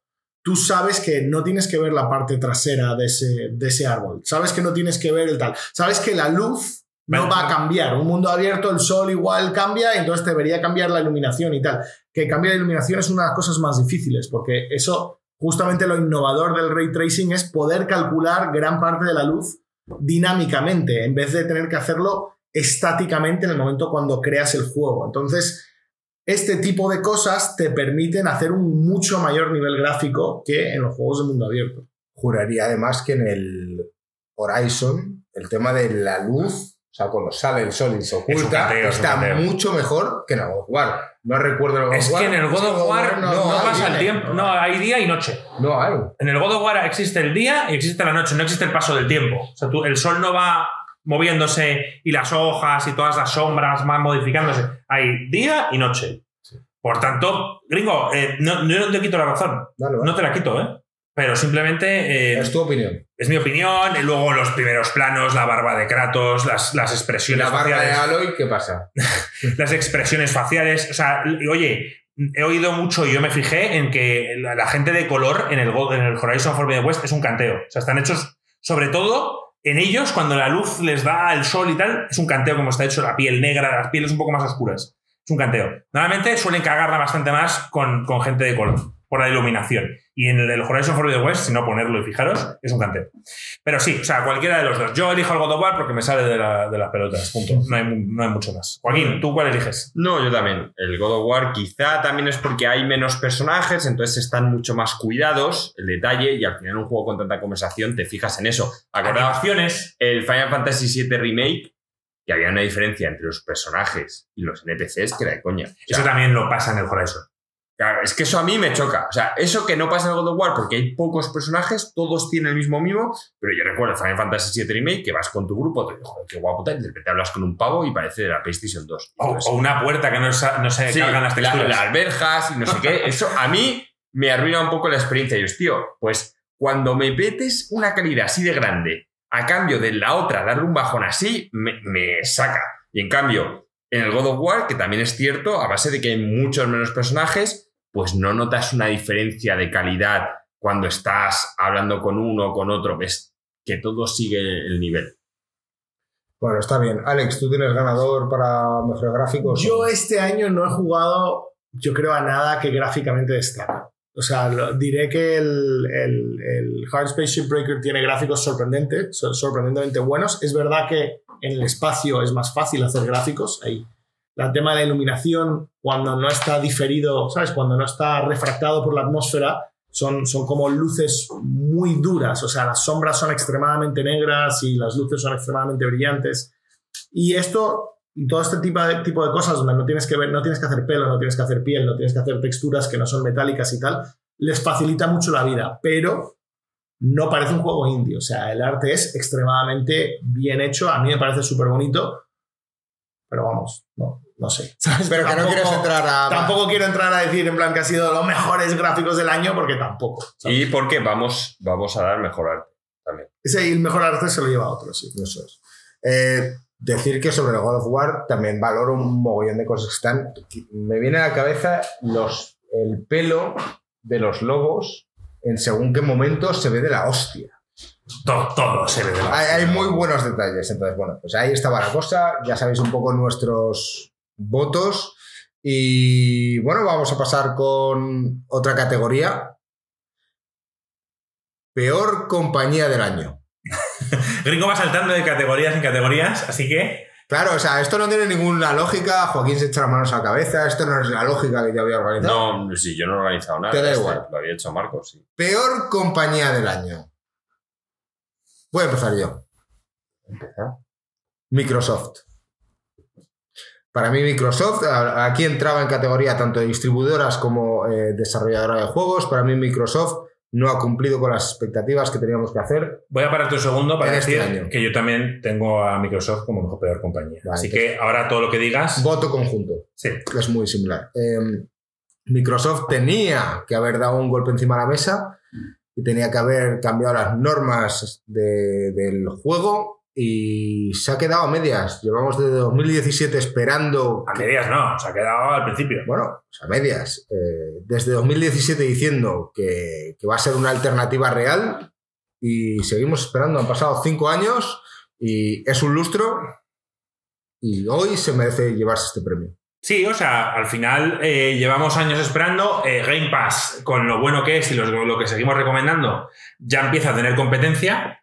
tú sabes que no tienes que ver la parte trasera de ese, de ese árbol. Sabes que no tienes que ver el tal. Sabes que la luz no va a cambiar. Un mundo abierto, el sol igual cambia, entonces debería cambiar la iluminación y tal. Que cambie la iluminación es una de las cosas más difíciles porque eso justamente lo innovador del ray tracing es poder calcular gran parte de la luz dinámicamente, en vez de tener que hacerlo estáticamente en el momento cuando creas el juego. Entonces, este tipo de cosas te permiten hacer un mucho mayor nivel gráfico que en los juegos de mundo abierto. Juraría además que en el Horizon el tema de la luz, o sea, cuando sale el sol y se oculta, está mucho mejor que en el God of War. No recuerdo el God of Es que en el God of War no, pasa el tiempo. No, hay día y noche. No hay. En el God of War existe el día y existe la noche, no existe el paso del tiempo. O sea, tú- el sol no va moviéndose y las hojas y todas las sombras van modificándose. Hay día y noche. Por tanto, gringo, eh, no, yo no te quito la razón. Vale. No te la quito, ¿eh? Pero simplemente eh, Es tu opinión. es mi opinión. y Luego los primeros planos, la barba de Kratos, las, las ¿Y expresiones la barba de faciales Aloy qué pasa? las expresiones faciales. O sea, oye, he oído mucho y yo me fijé en que la, la gente de color en el, en el Horizon Forbidden West es un canteo. O sea, están hechos, sobre todo en ellos, cuando la luz les da el sol y tal, es un canteo como está hecho la piel negra, las pieles un poco más oscuras. Es un canteo. Normalmente suelen cagarla bastante más con, con gente de color, por la iluminación. Y en el, el Horizon Forbidden West, si no ponerlo y fijaros, es un canteo. Pero sí, o sea, cualquiera de los dos. Yo elijo el God of War porque me sale de, la- de las pelotas, punto. No hay, mu- no hay mucho más. Joaquín, ¿tú cuál eliges? No, yo también. El God of War quizá también es porque hay menos personajes, entonces están mucho más cuidados el detalle y al final un juego con tanta conversación te fijas en eso. Acordaos Animaciones. el Final Fantasy VII Remake, que había una diferencia entre los personajes y los NPCs que era de coña. O sea, Eso también lo pasa en el Horizon. Claro, es que eso a mí me choca. O sea, eso que no pasa en el God of War porque hay pocos personajes, todos tienen el mismo mimo, pero yo recuerdo Final Fantasy VII Remake que vas con tu grupo, te digo, joder, qué guapo tal, y de repente hablas con un pavo y parece de la PlayStation 2. O, una puerta que no, no se sí, cargan las la- texturas. las verjas y no sé qué. Eso a mí me arruina un poco la experiencia. Y yo, tío, pues cuando me metes una calidad así de grande a cambio de la otra darle un bajón así, me, me saca. Y en cambio, en el God of War, que también es cierto, a base de que hay muchos menos personajes, pues no notas una diferencia de calidad cuando estás hablando con uno o con otro. Ves que todo sigue el nivel. Bueno, está bien. Alex, ¿tú tienes ganador para mejores gráficos? Yo este año no he jugado, yo creo, a nada que gráficamente destaque. O sea, lo- diré que el, el, el Hard Spaceship Breaker tiene gráficos sorprendentes, sor- sorprendentemente buenos. Es verdad que en el espacio es más fácil hacer gráficos. Ahí. El tema de la iluminación, cuando no está diferido, ¿sabes? Cuando no está refractado por la atmósfera, son, son como luces muy duras. O sea, las sombras son extremadamente negras y las luces son extremadamente brillantes. Y esto, todo este tipo de, tipo de cosas donde no tienes que ver, no tienes que hacer pelo, no tienes que hacer piel, no tienes que hacer texturas que no son metálicas y tal, les facilita mucho la vida, pero no parece un juego indie. O sea, el arte es extremadamente bien hecho, a mí me parece súper bonito, pero vamos, no, no sé. ¿sabes? Pero que no Tampoco- quieres entrar a. Tampoco quiero entrar a decir en plan que ha sido los mejores gráficos del año, porque tampoco. ¿sabes? Y porque vamos, vamos a dar mejor arte también. Ese, y el mejor arte se lo lleva a otro, sí. Eso es. Eh, decir que sobre el God of War también valoro un mogollón de cosas que están. Me viene a la cabeza los, el pelo de los lobos en según qué momento se ve de la hostia. Todo, todo se ve de la Hay, hay muy buenos detalles. Entonces, bueno, pues ahí estaba la cosa. Ya sabéis un poco nuestros votos. Y bueno, vamos a pasar con otra categoría. Peor compañía del año. Gringo va saltando de categorías en categorías, así que Claro, o sea, esto no tiene ninguna lógica. Joaquín se echa las manos a la cabeza. Esto no es la lógica que yo había organizado. No, sí, yo no he organizado nada. Te da Este igual. Lo había hecho Marcos, sí. Peor compañía del año. Voy a empezar yo. Microsoft. Para mí Microsoft, aquí entraba en categoría tanto de distribuidoras como eh, desarrolladora de juegos. Para mí Microsoft no ha cumplido con las expectativas que teníamos que hacer. voy a pararte un segundo para En este decir año. que yo también tengo a Microsoft como mejor peor compañía. Vale, así entonces- que ahora todo lo que digas, Voto conjunto. sí. es muy similar. Eh, Microsoft tenía que haber dado un golpe encima de la mesa y tenía que haber cambiado las normas de- del juego y se ha quedado a medias. Llevamos desde 2017 esperando... A medias no, se ha quedado al principio. bueno, a medias. Eh, desde 2017 diciendo que, que va a ser una alternativa real y seguimos esperando. Han pasado cinco años y es un lustro y hoy se merece llevarse este premio. Sí, o sea, al final eh, llevamos años esperando. eh, Game Pass, con lo bueno que es y lo, que seguimos recomendando, ya empieza a tener competencia.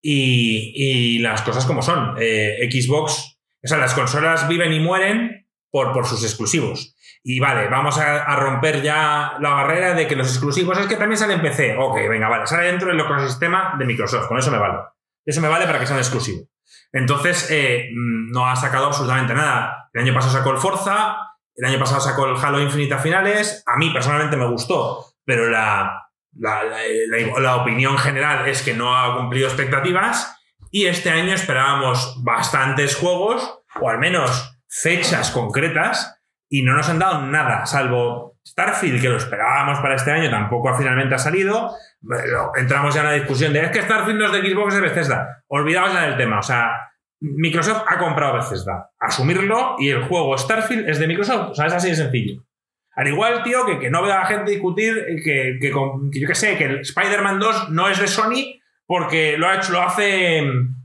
Y, las cosas como son. Eh, Xbox, o sea, las consolas viven y mueren por, sus exclusivos. Y vale, vamos a, a romper ya la barrera de que los exclusivos es que también sale en PC. Ok, venga, vale, sale dentro del ecosistema de Microsoft. Con eso me vale. Eso me vale para que sea un exclusivo. Entonces, mm, no ha sacado absolutamente nada. El año pasado sacó el Forza, el año pasado sacó el Halo Infinite a finales. A mí personalmente me gustó, pero la, la, la- la- opinión general es que no ha cumplido expectativas. Y este año esperábamos bastantes juegos, o al menos fechas concretas, y no nos han dado nada, salvo Starfield, que lo esperábamos para este año, tampoco finalmente ha salido. Bueno, entramos ya en la discusión de es que Starfield no es de Xbox, es Bethesda. Olvidaos ya del tema. O sea, Microsoft ha comprado Bethesda. Asumirlo y el juego Starfield es de Microsoft. O sea, es así de sencillo. Al igual, tío, que, que no veo a la gente discutir eh, que, que con- que yo qué sé, que Spider-Man 2 no es de Sony porque lo ha hecho, lo hace mm,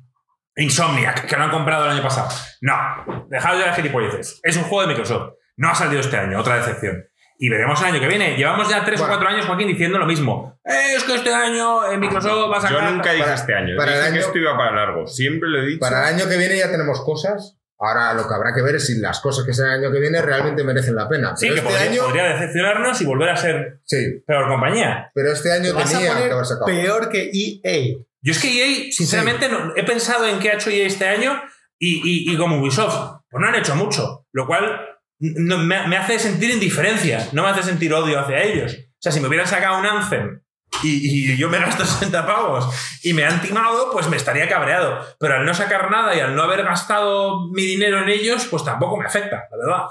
Insomniac, que lo han comprado el año pasado. No, dejad de gilipolleces. Es un juego de Microsoft. No ha salido este año, otra decepción. Y veremos el año que viene. Llevamos ya tres Bueno. o cuatro años, Joaquín, diciendo lo mismo. "Eh, es que este año eh, Microsoft va a sacar... Yo nunca dije Para- este año. para el dije que año- esto iba para largo. Siempre lo he dicho. Para el año que viene ya tenemos cosas. Ahora lo que habrá que ver es si las cosas que sean el año que viene realmente merecen la pena. Sí, pero que este podría, año. podría decepcionarnos y volver a ser Sí, peor compañía. pero este año tenía que haber sacado. peor que EA. Yo es que EA, sinceramente, no- he pensado en qué ha hecho EA este año y, y- y como Ubisoft, pues no han hecho mucho. Lo cual no- me, hace sentir indiferencia, no me hace sentir odio hacia ellos. O sea, si me hubieran sacado un Anthem y, y yo me gasto 60 pavos y me han timado, pues me estaría cabreado. Pero al no sacar nada y al no haber gastado mi dinero en ellos, pues tampoco me afecta, la verdad.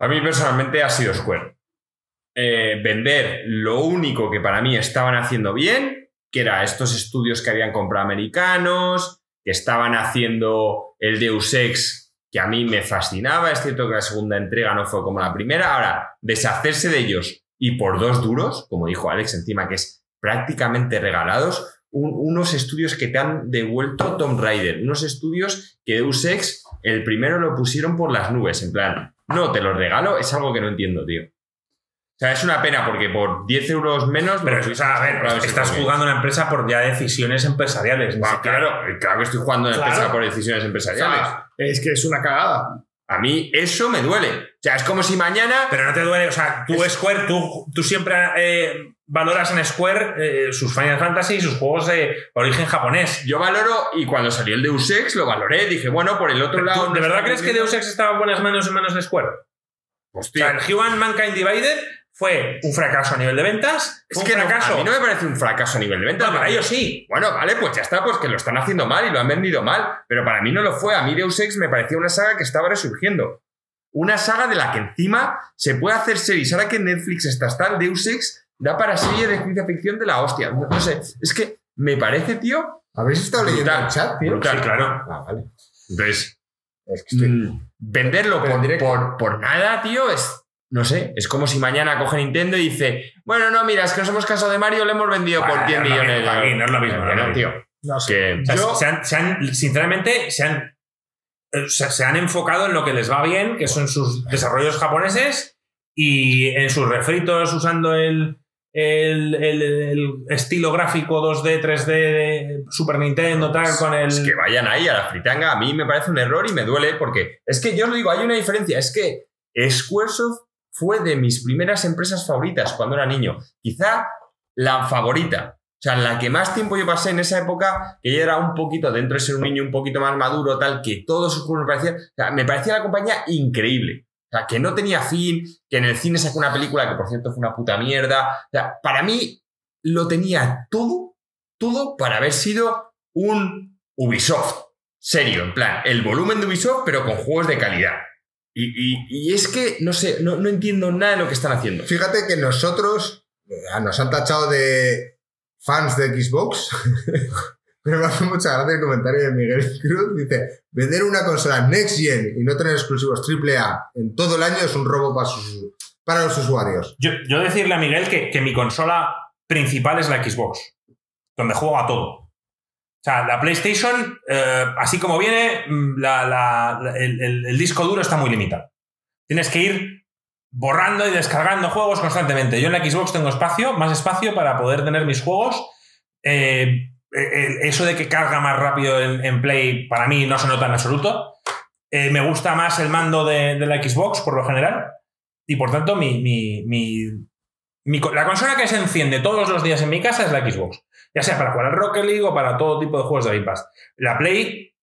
A mí personalmente ha sido Square. Eh, vender lo único que para mí estaban haciendo bien, que era estos estudios que habían comprado americanos, que estaban haciendo el Deus Ex, que a mí me fascinaba. Es cierto que la segunda entrega no fue como la primera. Ahora, deshacerse de ellos y por dos duros, como dijo Alex encima, que es prácticamente regalados, un- unos estudios que te han devuelto Tomb Raider, unos estudios que Deus Ex, el primero lo pusieron por las nubes, en plan, no, te los regalo, es algo que no entiendo, tío. O sea, es una pena porque por 10 euros menos... Pero, me o sea, a ver, estás jugando una empresa por ya decisiones empresariales. claro, claro que estoy jugando Claro. empresa por decisiones O empresariales. sea, es que es una cagada. A mí eso me duele. O sea, es como si mañana... Pero no te duele, o sea, tú Square, tú, tú siempre eh, valoras en Square eh, sus Final Fantasy y sus juegos de origen japonés. Yo valoro, y cuando salió el Deus Ex lo valoré, dije, bueno, por el otro ¿Tú lado... ¿De verdad crees que Deus Ex estaba en buenas manos en manos de Square? O Hostia, sea, el Human Mankind Divided fue un fracaso a nivel de ventas. es un que no- fracaso. a mí no me parece un fracaso a nivel de ventas. No, para ellos sí. Bueno, vale, pues ya está, pues que lo están haciendo mal y lo han vendido mal. Pero para mí no lo fue. A mí Deus Ex me parecía una saga que estaba resurgiendo. Una saga de la que encima se puede hacer series. Ahora que Netflix está hasta el Deus Ex, da para serie de ciencia ficción de la hostia. No, no sé, es que me parece, tío. ¿Habéis estado leyendo Brutal, el chat, tío? brutal. Sí, claro. Ah, vale. Entonces, Es que estoy- mm, venderlo por, por- por nada, tío, es. No sé, es como si mañana coge Nintendo y dice: Bueno, no, mira, es que nos hemos casado de Mario, le hemos vendido por Ah, 10 no es lo millones. mismo, Joaquín, no es lo mismo, no tío. No sé. Que, O sea, Yo- se han- se han- sinceramente, se han, eh, se, se han enfocado en lo que les va bien, que son sus desarrollos japoneses, y en sus refritos usando el, el, el- el estilo gráfico 2D, 3D de Super Nintendo, tal, con el... Es que vayan ahí a la fritanga, a mí me parece un error y me duele porque es que yo os lo digo, hay una diferencia, es que Squaresoft fue de mis primeras empresas favoritas cuando era niño, quizá la favorita, o sea, la que más tiempo yo pasé en esa época, que yo era un poquito, dentro de ser un niño un poquito más maduro, tal, que sus juegos me parecían, o sea, me parecía la compañía increíble. O sea, que no tenía fin, que en el cine sacó una película que por cierto fue una puta mierda. O sea, para mí lo tenía todo, todo para haber sido un Ubisoft. Serio, en plan, el volumen de Ubisoft, pero con juegos de calidad. Y, y- y es que, no sé, no, no entiendo nada de lo que están haciendo. Fíjate que nosotros eh, nos han tachado de fans de Xbox. Pero me hace mucha gracia el comentario de Miguel Cruz. Dice, vender una consola Next Gen y no tener exclusivos AAA en todo el año es un robo para, sus- para los usuarios. Yo, yo decirle a Miguel que, que mi consola principal es la Xbox, donde juego a todo. Sea, la PlayStation, eh, así como viene, mm, el, disco duro está muy limitado. Tienes que ir borrando y descargando juegos constantemente. Yo en la Xbox tengo espacio, más espacio para poder tener mis juegos. Eh, eh, eso de que carga más rápido en, Play, para mí no se nota en absoluto. Me gusta más el mando de, la Xbox, por lo general. Y por tanto, mi, mi- mi- la consola que se enciende todos los días en mi casa es la Xbox. Ya sea para jugar al Rocket League o para todo tipo de juegos de Game Pass. La Play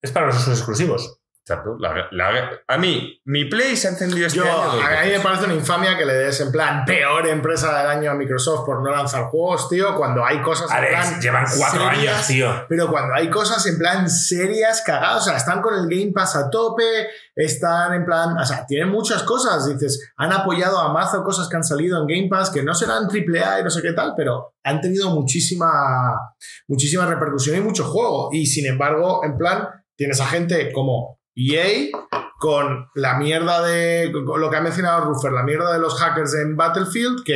es para los usos exclusivos. Exacto. La- la- a mí, mi Play se ha encendido este Yo, año. a mí me parece una infamia que le des en plan peor empresa del año a Microsoft por no lanzar juegos, tío, cuando hay cosas en plan llevan cuatro serias, años, tío. Pero cuando hay cosas en plan serias, cagadas, o sea, están con el Game Pass a tope, están en plan, o sea, tienen muchas cosas, dices, han apoyado a mazo cosas que han salido en Game Pass que no serán AAA y no sé qué tal, pero han tenido muchísima, muchísima repercusión y mucho juego. Y sin embargo, en plan, tienes a gente como EA con la mierda de lo que ha mencionado Ruffer, la mierda de los hackers en Battlefield, que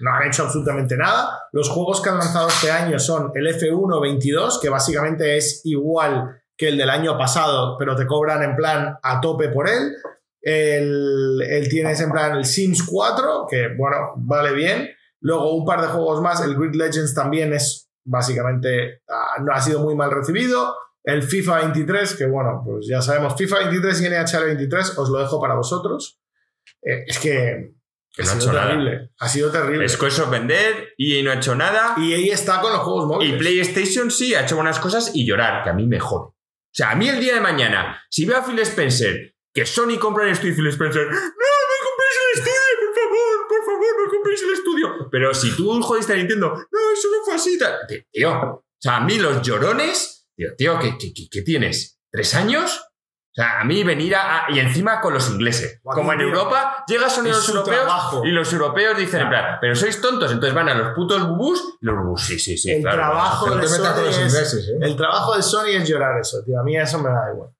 no han hecho absolutamente nada. Los juegos que han lanzado este año son el F1-22, que básicamente es igual que el del año pasado, pero te cobran en plan a tope por él. El, el tienes en plan el Sims 4, que bueno, vale bien. Luego un par de juegos más, el Grid Legends también es básicamente, ah, no ha sido muy mal recibido. El FIFA 23, que bueno, pues ya sabemos, FIFA 23 y NHL 23, os lo dejo para vosotros. Eh, es que, Que ha no ha sido hecho nada. terrible. Ha sido terrible. Es vender, EA no ha hecho nada. Y ahí está con los juegos Y móviles. PlayStation sí ha hecho buenas cosas y llorar, que a mí me jode. O sea, a mí el día de mañana, si veo a Phil Spencer, que Sony compra el estudio y Phil Spencer, no, no compréis el estudio, por favor, por favor, no compréis el estudio. Pero si tú jodiste a Nintendo, no, eso no fue así. Tío, o sea, a mí los llorones, tío, tío, ¿qué, qué, qué- qué tienes? ¿Tres años? O sea, a mí venir a, a- y encima con los ingleses. Como en tío, Europa, llega Sony a los europeos trabajo. y los europeos dicen en plan, pero sois tontos, entonces van a los putos bubús y los bubús, sí, sí, sí. el claro, trabajo No de los Sony es, ingleses, ¿eh? el trabajo de Sony es llorar eso, tío. A mí eso me da igual.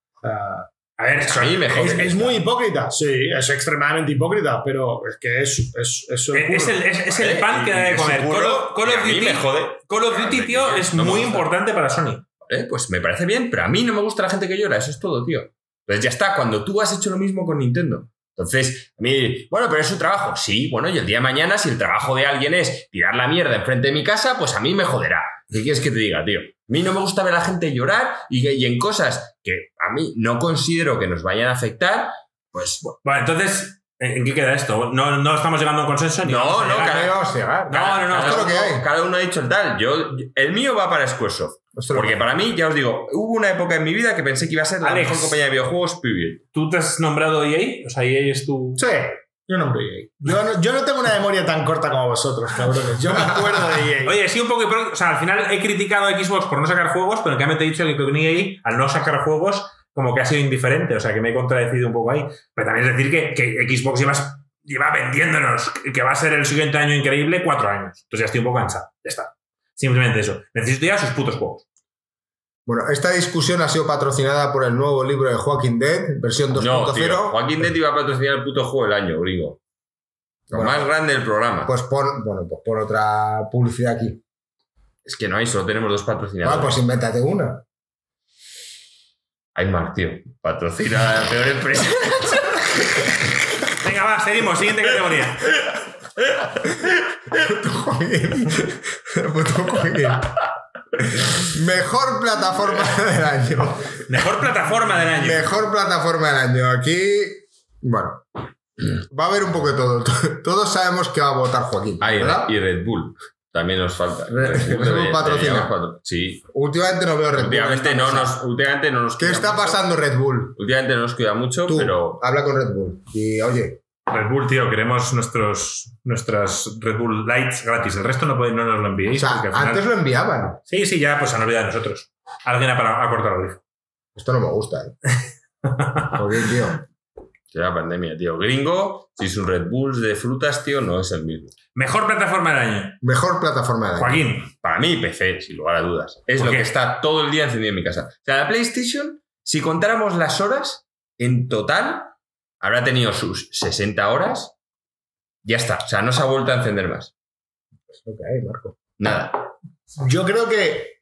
A ver, A mí me jode. es, es muy hipócrita, sí, es extremadamente hipócrita, pero es que es, es, es el, es- es el pan que da de comer. Call, Call of Duty. Call of Claro, Duty, tío, es muy importante para Sony. Eh, Pues me parece bien, pero a mí no me gusta la gente que llora, eso es todo, tío. Entonces ya está, cuando tú has hecho lo mismo con Nintendo. Entonces, a mí, bueno, pero es su trabajo. Sí, bueno, y el día de mañana, si el trabajo de alguien es tirar la mierda enfrente de mi casa, pues a mí me joderá. ¿Qué quieres que te diga, tío? A mí no me gusta ver a la gente llorar y, y en cosas que a mí no considero que nos vayan a afectar, pues bueno. Bueno, entonces, ¿en qué queda esto? No, no estamos llegando a un consenso ni No, vamos a no, llegar. cada- Ahí vamos a llegar. No, no, no, cada, esto es lo que uno, hay. cada uno ha dicho el tal. Yo, el mío va para Squaresoft. Porque que- para mí, ya os digo, hubo una época en mi vida que pensé que iba a ser la Alex. mejor compañía de videojuegos, period. ¿Tú te has nombrado EA? O sea, EA es tu... Sí, yo nombro EA. Yo no, yo no tengo una memoria tan corta como vosotros, cabrones. Yo me acuerdo de EA. Oye, sí, un poco. pero, O sea, al final he criticado a Xbox por no sacar juegos, pero en cambio te he dicho que con EA, al no sacar juegos, como que ha sido indiferente. O sea, que me he contradecido un poco ahí. Pero también es decir que, que Xbox lleva, lleva vendiéndonos que- va a ser el siguiente año increíble cuatro años. Entonces ya estoy un poco cansado. Ya está. Simplemente eso. Necesito ya sus putos juegos. Bueno, esta discusión ha sido patrocinada por el nuevo libro de Joaquín Dead, versión 2.0. No, Joaquín Dead iba a patrocinar el puto juego del año, gringo. Lo Bueno. más grande del programa. Pues pon, bueno, pues pon otra publicidad aquí. es que no hay, solo tenemos dos patrocinadores. Ah, pues invéntate una. Hay más, tío. Patrocina la peor empresa. Venga, va, seguimos. Siguiente categoría. Puto Joaquín. Mejor plataforma del año. Mejor plataforma del año. Mejor plataforma del año. Aquí, bueno, va a haber un poco de todo. Todos sabemos que va a votar Joaquín. Ah, y, ¿verdad? y Red Bull. También nos falta. Patro- Sí. Últimamente no veo Red Bull. Últimamente no nos, últimamente no nos ¿Qué cuida está mucho. pasando Red Bull? Últimamente no nos cuida mucho, Tú, pero. habla con Red Bull. Y oye, Red Bull, tío, queremos nuestros, nuestras Red Bull Lights gratis. El resto no, podéis- no nos lo o enviéis. sea, porque al final- antes lo enviaban. Sí, sí, ya pues se han olvidado de nosotros. Alguien ha, parado- ha cortado el grifo. Esto no me gusta, ¿eh? Joaquín, tío. Que la pandemia, tío. Gringo, si es un Red Bull de frutas, tío, no es el mismo. Mejor plataforma del año. Mejor plataforma del año. Joaquín. Para mí, PC, sin lugar a dudas. Es ¿Por lo qué? que está todo el día encendido en mi casa. O sea, la PlayStation, si contáramos las horas, en total, habrá tenido sus 60 horas. Ya está. O sea, no se ha vuelto a encender más. Es lo que hay, Marco. Nada. Yo creo que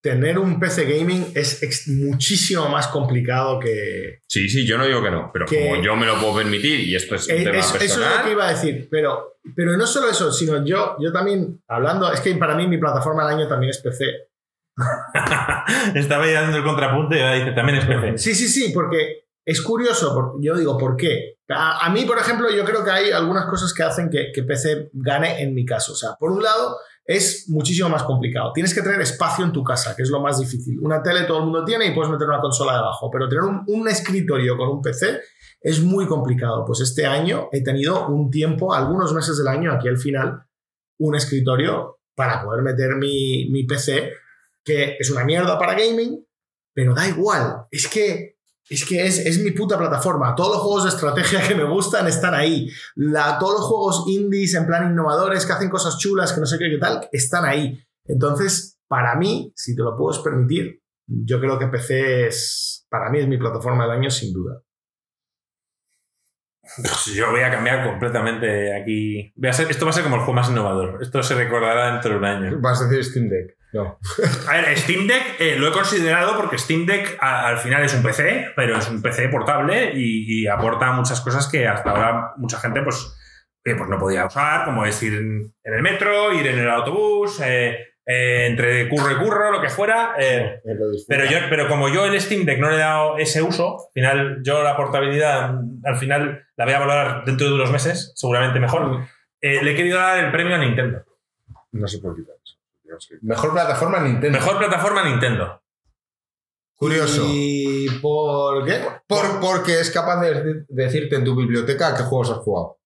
tener un PC gaming es muchísimo más complicado que... Sí, sí, yo no digo que no, pero Que- como yo me lo puedo permitir y esto es un Eh, tema eso, eso es lo que iba a decir, pero, pero no solo eso, sino yo, yo también, hablando, es que para mí mi plataforma del año también es PC. Estaba ya dando el contrapunto y ahora dice también es PC. Sí, sí, sí, porque es curioso, porque yo digo, ¿por qué? A, a mí, por ejemplo, yo creo que hay algunas cosas que hacen que, que PC gane en mi caso. O sea, por un lado, es muchísimo más complicado. Tienes que tener espacio en tu casa, que es lo más difícil. Una tele todo el mundo tiene y puedes meter una consola debajo, pero tener un, escritorio con un PC es muy complicado. Pues este año he tenido un tiempo, algunos meses del año, aquí al final, un escritorio para poder meter mi, mi PC, que es una mierda para gaming, pero da igual. Es que es que es, es mi puta plataforma. Todos los juegos de estrategia que me gustan están ahí. La, todos los juegos indies en plan innovadores que hacen cosas chulas, que no sé qué, qué tal, están ahí. Entonces, para mí, si te lo puedes permitir, yo creo que PC es, para mí es mi plataforma del año sin duda. Pues yo voy a cambiar completamente aquí. Voy a ser- esto va a ser como el juego más innovador. Esto se recordará dentro de un año. Vas a decir Steam Deck. No. A ver, Steam Deck eh, lo he considerado porque Steam Deck a- al final es un PC, pero es un PC portable y, y aporta muchas cosas que hasta ahora mucha gente pues, eh, pues no podía usar, como es ir en, en el metro, ir en el autobús, eh, entre curro y curro, lo que fuera. pero, yo, pero como yo el Steam Deck no le he dado ese uso, al final yo la portabilidad mm, al final la voy a valorar dentro de unos meses, seguramente mejor. Eh, le he querido dar el premio a Nintendo. No sé por qué tal Mejor plataforma Nintendo. Mejor plataforma Nintendo. Curioso. ¿Y por qué? Por, porque es capaz de de decirte en tu biblioteca qué juegos has jugado.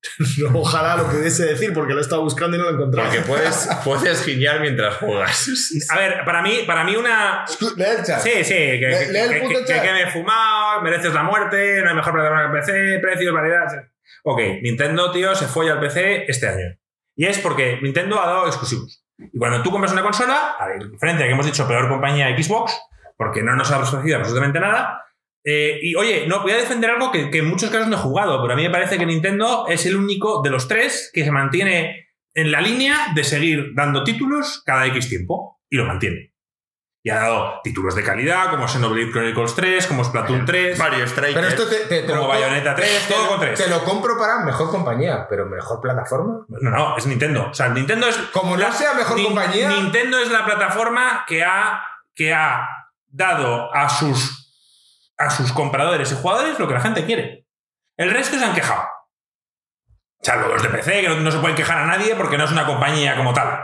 No, ojalá lo pudiese decir porque lo he estado buscando y no lo he encontrado. Porque puedes, puedes giñar mientras juegas. A ver, para mí, para mí una, Lee el chat. Sí, sí, que, Le- que, lee el que- puto que- chat. que me he fumado, mereces la muerte, no hay mejor plataforma que el PC, precios, variedad. Ok, Nintendo, tío, se folla al PC este año. Y es porque Nintendo ha dado exclusivos. Y cuando tú compras una consola, a diferencia de que hemos dicho peor compañía Xbox, porque no nos ha ofrecido absolutamente nada, eh, y oye, no, voy a defender algo que, que en muchos casos no he jugado, pero a mí me parece que Nintendo es el único de los tres que se mantiene en la línea de seguir dando títulos cada X tiempo. Y lo mantiene. Y ha dado títulos de calidad, como Xenoblade Chronicles 3, como Splatoon 3, Mario Strikers. Pero esto te, te, te como Bayonetta 3, te- todo con 3. te lo compro para mejor compañía, pero mejor plataforma. No, no, es Nintendo. O sea, Nintendo es. Como no sea mejor Ni- compañía. Nintendo es la plataforma que ha, que ha dado a sus, a sus compradores y jugadores lo que la gente quiere. El resto se han quejado. Salvo los de PC, que no, no se pueden quejar a nadie porque no es una compañía como tal.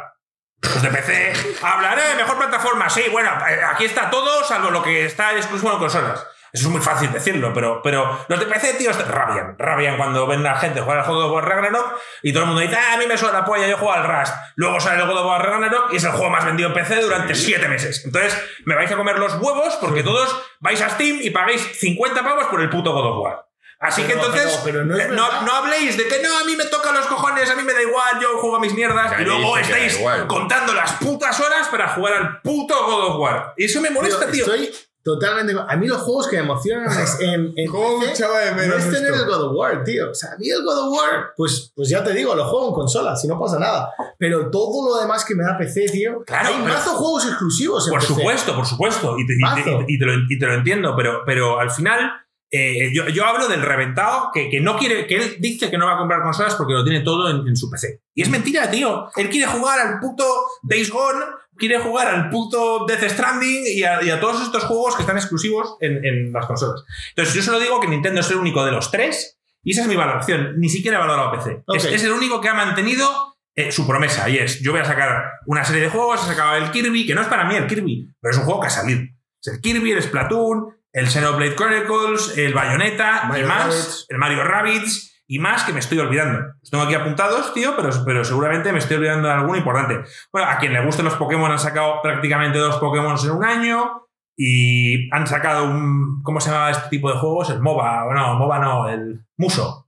Los de PC hablan, eh, mejor plataforma. Sí, bueno, eh, aquí está todo, salvo lo que está exclusivo en consolas. Eso es muy fácil decirlo, pero, pero los de PC, tío, est- rabian. Rabian cuando ven a la gente jugar al juego de War Ragnarok y todo el mundo dice, ah, a mí me suena la polla, yo juego al Rust. Luego sale el juego de War Ragnarok y es el juego más vendido en PC durante 7 meses. Entonces, me vais a comer los huevos porque todos vais a Steam y pagáis 50 pavos por el puto God of War. Así Pero- que entonces, pero- pero no es eh, no, no habléis de que no, a mí me tocan los cojones, a mí me da igual, yo juego a mis mierdas. Ya y luego estáis igual. contando las putas horas para jugar al puto God of War. Y eso me molesta, tío. Estoy totalmente. A mí los juegos que me emocionan es en, en ¿Cómo PC, echaba de no es tener esto? el God of War, tío. O sea, a mí el God of War, pues, pues ya te digo, lo juego en consola, si no pasa nada. Pero todo lo demás que me da PC, tío. Claro, hay pero- mazo juegos exclusivos en Por PC. supuesto, por supuesto. Y te, y te- Mazo. y te lo, y te lo entiendo, pero, pero al final. Eh, yo, yo hablo del reventado que, que no quiere, que él dice que no va a comprar consolas porque lo tiene todo en, en su PC. Y es mentira, tío. Él quiere jugar al puto Days Gone, quiere jugar al puto Death Stranding y a, y a todos estos juegos que están exclusivos en, en las consolas. Entonces, yo solo digo que Nintendo es el único de los tres y esa es mi valoración. Ni siquiera he valorado PC. Es el único que ha mantenido eh, su promesa y es, yo voy a sacar una serie de juegos, he sacado el Kirby, que no es para mí el Kirby, pero es un juego que ha salido. Es el Kirby, el Splatoon, el Xenoblade Chronicles, el Bayonetta Mario y más, Rabbids. el Mario Rabbids y más que me estoy olvidando. Los tengo aquí apuntados, tío, pero, pero seguramente me estoy olvidando de alguno importante. Bueno, a quien le gusten los Pokémon han sacado prácticamente dos Pokémon en un año y han sacado un... ¿Cómo se llama este tipo de juegos? El MOBA, no, MOBA no, el Muso.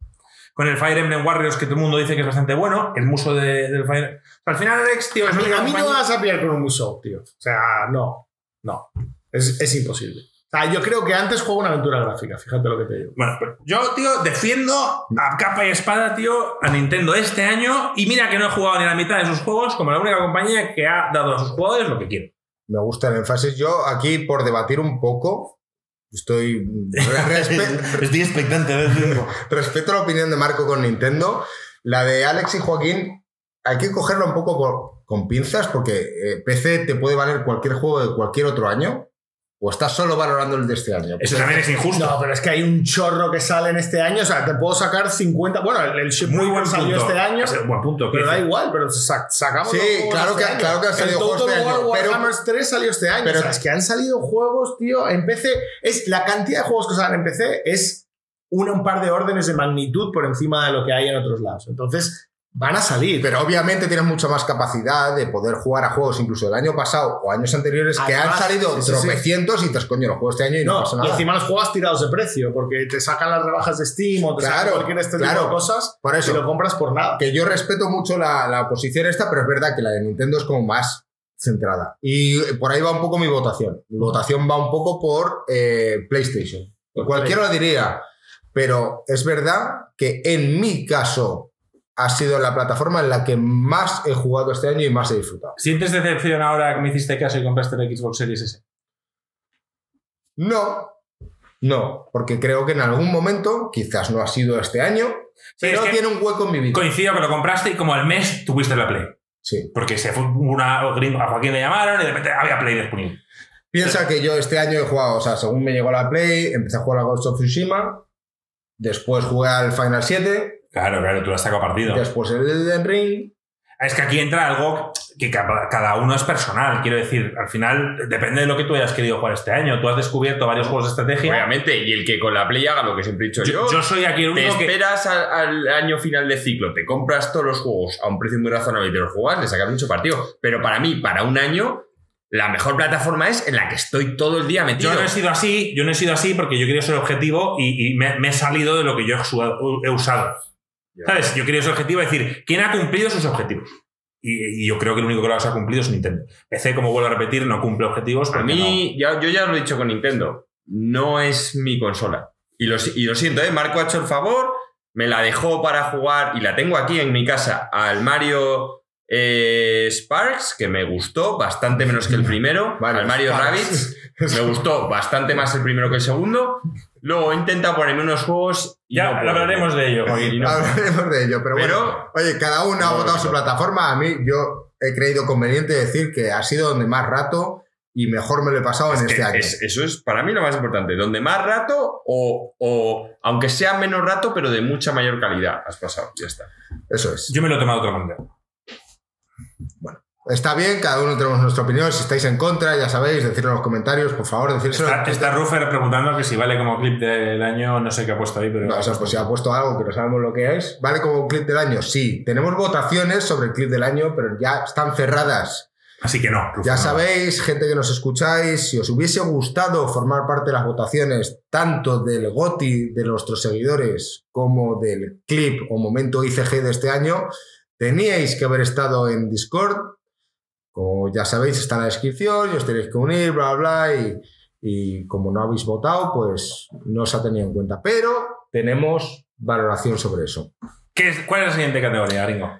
Con el Fire Emblem Warriors que todo el mundo dice que es bastante bueno, el Muso de- del Fire... O sea, al final, Alex, tío, es A mí, a mí no vas a pillar con un Musou, tío. O sea, no. No. Es, es imposible. Sea, yo creo que antes juego una aventura gráfica, fíjate lo que te digo. Bueno, pero yo, tío, defiendo a capa y espada, tío, a Nintendo este año. Y mira que no he jugado ni la mitad de sus juegos como la única compañía que ha dado a sus jugadores lo que quieren. Me gusta el énfasis. Yo aquí, por debatir un poco, estoy... respe- Estoy expectante verlo. respeto la opinión de Marco con Nintendo. La de Alex y Joaquín hay que cogerla un poco por- con pinzas porque eh, PC te puede valer cualquier juego de cualquier otro año o estás solo valorando el de este año. Eso también es injusto. No, pero es que hay un chorro que sale en este año. O sea, te puedo sacar 50. Bueno, el, el Shipwrecker Muy buen salió punto. este año. Es un buen punto. Pero da igual, pero sa- sacamos Sí, juegos claro este que- año. claro que han salido El juegos Total este año, War pero- Warhammer 3 salió este año. pero- o sea, es que han salido juegos, tío, en PC. Es, la cantidad de juegos que salen en PC es una, un par de órdenes de magnitud por encima de lo que hay en otros lados. Entonces, van a salir. Pero obviamente tienes mucha más capacidad de poder jugar a juegos incluso del año pasado o años anteriores que han salido sí, tropecientos y dices, coño, los juegos este año y no, no, pasa y nada. encima los juegas tirados de precio, porque te sacan las rebajas de Steam o te Claro, sacan cualquier este tipo claro. de cosas Por eso. y lo compras por nada. que yo respeto mucho la, la posición esta, pero es verdad que la de Nintendo es como más centrada. Y por ahí va un poco mi votación. Mi votación va un poco por eh, PlayStation. Cualquiera lo diría, pero es verdad que en mi caso ha sido la plataforma en la que más he jugado este año y más he disfrutado. ¿Sientes decepción ahora que me hiciste caso y compraste la Xbox Series S? No, no, porque creo que en algún momento, quizás no ha sido este año, Sí, pero es que tiene un hueco en mi vida. Coincido que lo compraste y como al mes tuviste la Play. Sí. Porque se fue una a Joaquín le llamaron y de repente había Play disponible. Piensa que yo este año he jugado, o sea, según me llegó la Play, empecé a jugar a Ghost of Tsushima, después jugué al Final 7, Claro, claro, tú lo has sacado partido. después el Elden Ring. Es que aquí entra algo que ca- cada uno es personal. Quiero decir, al final depende de lo que tú hayas querido jugar este año. Tú has descubierto varios juegos de estrategia. Obviamente, y el que con la Play haga lo que siempre he dicho yo. Yo, yo soy aquí el te único que. esperas al, al año final de ciclo, te compras todos los juegos a un precio muy razonable y te los juegas, le sacas mucho partido. Pero para mí, para un año, la mejor plataforma es en la que estoy todo el día metido. Yo no he sido así, yo no he sido así porque yo quería ser objetivo y, y me, me he salido de lo que yo he usado. ¿Sabes? Yo quería ser objetivo, es decir, ¿quién ha cumplido sus objetivos? Y, y yo creo que el único que los ha cumplido es Nintendo. PC, como vuelvo a repetir, no cumple objetivos. A mí, ya, yo ya lo he dicho con Nintendo, no es mi consola. Y lo, si- y lo siento, ¿eh? Marco ha hecho el favor, me la dejó para jugar y la tengo aquí en mi casa al Mario eh, Sparks, que me gustó bastante menos que el primero. Al Mario Sparks. Rabbids, me gustó bastante más el primero que el segundo. Luego he intentado ponerme unos juegos y Ya no hablaremos de ello, Joaquín. No. Hablaremos de ello, pero, Pero- bueno, oye, cada uno ha votado su plataforma. A mí, yo he creído conveniente decir que ha sido donde más rato y mejor me lo he pasado en Es este año. es- eso es para mí lo más importante. Donde más rato o, o aunque sea menos rato, pero de mucha mayor calidad has pasado. Ya está. Eso es. Yo me lo he tomado de otra manera. Está bien, cada uno tenemos nuestra opinión. Si estáis en contra, ya sabéis, decirlo en los comentarios, por favor, decírselo. Está, está Ruffer preguntando que si vale como clip del año, no sé qué ha puesto ahí, pero. No, o sea, pues si ha puesto algo que no sabemos lo que es. ¿Vale como clip del año? Sí. Tenemos votaciones sobre el clip del año, pero ya están cerradas. Así que no. Ruffer, Ya no. sabéis, gente que nos escucháis, si os hubiese gustado formar parte de las votaciones, tanto del GOTI de nuestros seguidores como del clip o momento ICG de este año, teníais que haber estado en Discord. Como ya sabéis, está en la descripción y os tenéis que unir, bla, bla, y, y como no habéis votado, pues no os ha tenido en cuenta. Pero tenemos valoración sobre eso. ¿Qué es- ¿Cuál es la siguiente categoría, Gringo?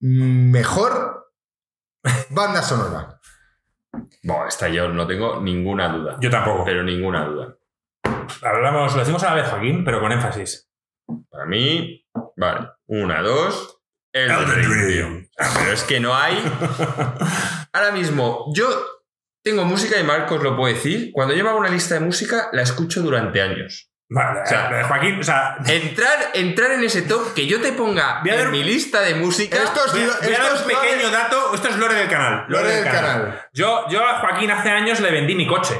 Mejor banda sonora. Bueno, esta yo no tengo ninguna duda. Yo tampoco. Pero ninguna duda. Hablamos, lo decimos a la vez, Joaquín, pero con énfasis. Para mí, vale. Una, dos. El Elden Ring, Pero es que no hay. Ahora mismo, yo tengo música y Marcos lo puede decir. Cuando yo me hago una lista de música, la escucho durante años. Vale, O sea, eh, Joaquín, o sea, Entrar, entrar en ese top, que yo te ponga en mi lista de música. Esto es- voy a, voy a esto dar es un pequeño dato. Esto es lore del canal. Lore del canal. Yo, yo a Joaquín hace años le vendí mi coche.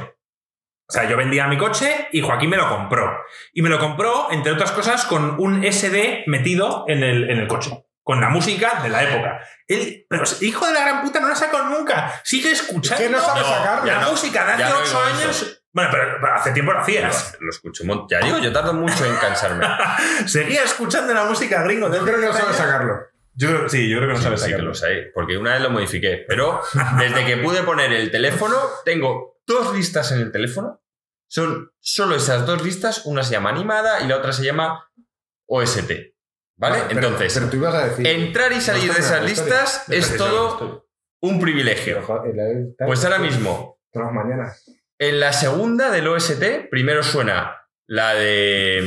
O sea, yo vendía mi coche y Joaquín me lo compró. Y me lo compró, entre otras cosas, con un SD metido en el, en el coche. Con la música de la época. Él, pero hijo de la gran puta, no la sacó nunca. Sigue escuchando Es que no sabe ya la no, música de hace no 8 digo años. eso. Bueno, pero, pero hace tiempo lo hacías. Lo, lo escucho. Ya digo, yo tardo mucho en cansarme. Seguía escuchando la música gringo. Yo creo que no sabe sacarlo. Yo, sí, yo creo que no Sí, sabes sí que sacarlo. lo sé, porque una vez lo modifiqué. Pero desde que pude poner el teléfono, tengo dos listas en el teléfono. Son solo esas dos listas. Una se llama animada y la otra se llama OST. ¿Vale? Vale, pero- Entonces, Pero tú ibas a decir. entrar y salir No de esas listas es todo un privilegio. Pues ahora mismo, Todas las mañanas. en la segunda del OST, primero suena la de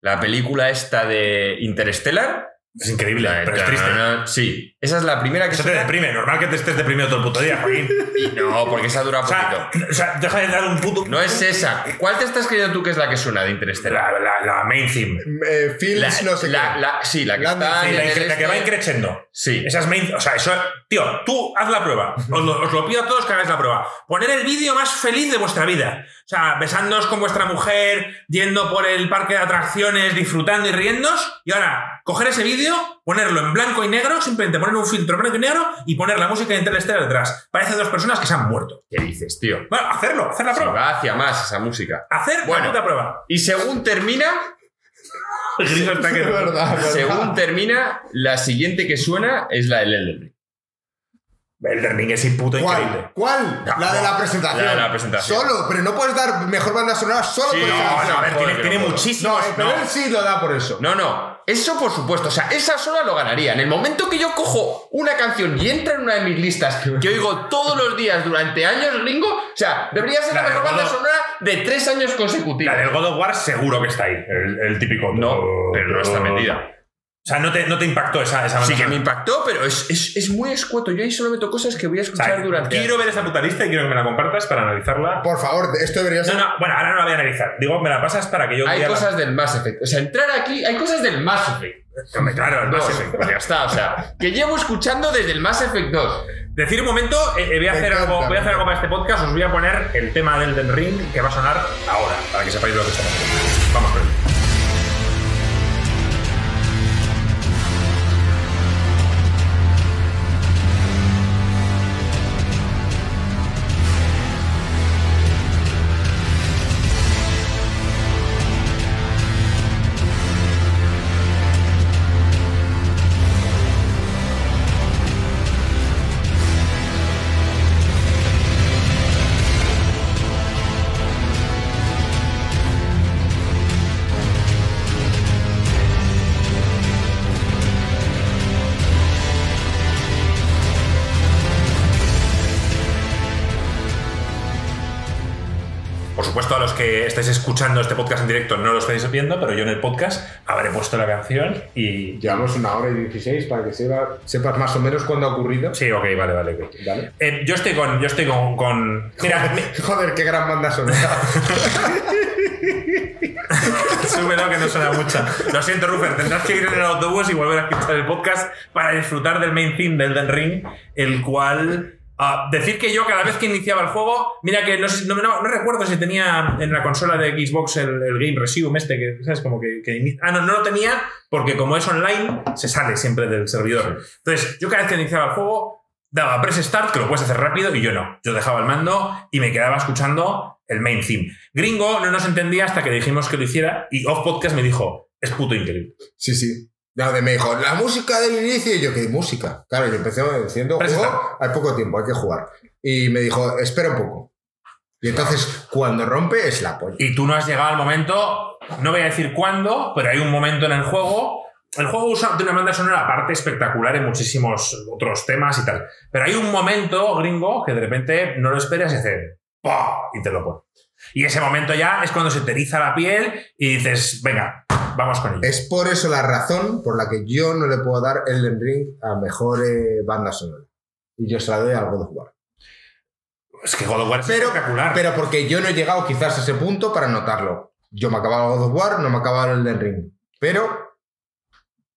la película esta de Interstellar. Es increíble, La pero es triste. Sí, esa es la primera que Eso te suena. deprime, normal que te estés deprimido todo el puto día, Joaquín. Y no, porque esa dura O sea, poquito. o sea, deja de dar un puto. No es esa. ¿Cuál te estás creyendo tú que es la que suena de Interstellar? la, la, la main theme. Eh, Films, no sé la- qué. la- sí, la que La- está Sí, en la, el incre- la que va este. increchendo. Sí. Esas main. O sea, eso. Tío, tú haz la prueba. Os lo, os lo pido a todos que hagáis la prueba. Poner el vídeo más feliz de vuestra vida. O sea, besándoos con vuestra mujer, yendo por el parque de atracciones, disfrutando y riéndoos. Y ahora, coger ese vídeo, ponerlo en blanco y negro, simplemente poner un filtro en blanco y negro y poner la música de Interstellar detrás. Parece dos personas que se han muerto. ¿Qué dices, tío? Bueno, hacerlo, hacer la Se prueba. va hacia más esa música. Hacer Bueno. la puta prueba. Y según termina, que- verdad, es según verdad. termina, la siguiente que suena es la del Elden Ring. El Ring es puto increíble. ¿Cuál? ¿Cuál? La de la presentación. La de la presentación. Solo, pero no puedes dar mejor banda sonora solo Sí, por no, canción. no, a ver, tiene, tiene no puedo. muchísimos. No, pero no. él sí lo da por eso. No, no. Eso por supuesto. O sea, esa sola lo ganaría. En el momento que yo cojo una canción y entra en una de mis listas que oigo todos los días durante años, gringo, o sea, debería ser la, La mejor banda sonora de tres años consecutivos. La del God of War seguro que está ahí, el, el típico. No, pero no está metida. O sea, no te, no te impactó esa, esa Sí que me impactó, pero es, es, es muy escueto. Yo ahí solo meto cosas que voy a O sea, escuchar durante quiero ver esa puta lista y quiero que me la compartas para analizarla. Por favor, esto debería No, ser. no, bueno, ahora no la voy a analizar. Digo, me la pasas para que yo Hay la- cosas del Mass Effect. O sea, entrar aquí, hay cosas del Mass Effect. Hombre, claro, el Mass Effect. pues ya está, o sea, que llevo escuchando desde el Mass Effect 2. Decir un momento, eh, eh, voy, a hacer encanta, algo, voy a hacer algo para este podcast. Os voy a poner el tema del Ring que va a sonar ahora, para que sepáis lo que estamos hablando. Vamos con él. Estáis escuchando este podcast en directo no lo estáis viendo, pero yo en el podcast habré puesto la canción y. Llevamos una hora y 16 para que sepa- sepas más o menos cuándo ha ocurrido. Sí, ok, vale, vale. Vale. Eh, yo estoy con. Yo estoy con. con- Mira, mi- Joder, qué gran banda sonora. súbelo que no suena mucho. Lo siento, Rupert, tendrás que ir en el autobús y volver a escuchar el podcast para disfrutar del main theme del Den Ring, el cual. Decir que yo cada vez que iniciaba el juego, mira que no, no, no- recuerdo si tenía en la consola de Xbox el, Game Resume este, que sabes, como que, Ah, no, no lo tenía porque como es online, se sale siempre del servidor. Entonces, yo cada vez que iniciaba el juego, daba press start, que lo puedes hacer rápido, y yo no. Yo dejaba el mando y me quedaba escuchando el main theme. Gringo no nos entendía hasta que dijimos que lo hiciera y off podcast me dijo, es puto increíble. Sí, sí. De me dijo, la música del inicio. Y yo, ¿qué música? Claro, yo empecé diciendo, juego, hay poco tiempo, hay que jugar. Y me dijo, espera un poco. Y entonces, cuando rompe, es la polla. Y tú no has llegado al momento, no voy a decir cuándo, pero hay un momento en el juego. El juego usa tiene una banda sonora aparte espectacular en muchísimos otros temas y tal. Pero hay un momento, gringo, que de repente no lo esperas y hace ¡pah! y te lo pone. Y ese momento ya es cuando se te eriza la piel y dices, venga, vamos con ello. Es por eso la razón por la que yo no le puedo dar Elden Ring a mejor eh, banda sonora. Y yo se la doy al God of War. Es que God of War es Pero, espectacular. pero porque yo no he llegado quizás a ese punto para notarlo. Yo me acababa God of War, no me acababa el Elden Ring. Pero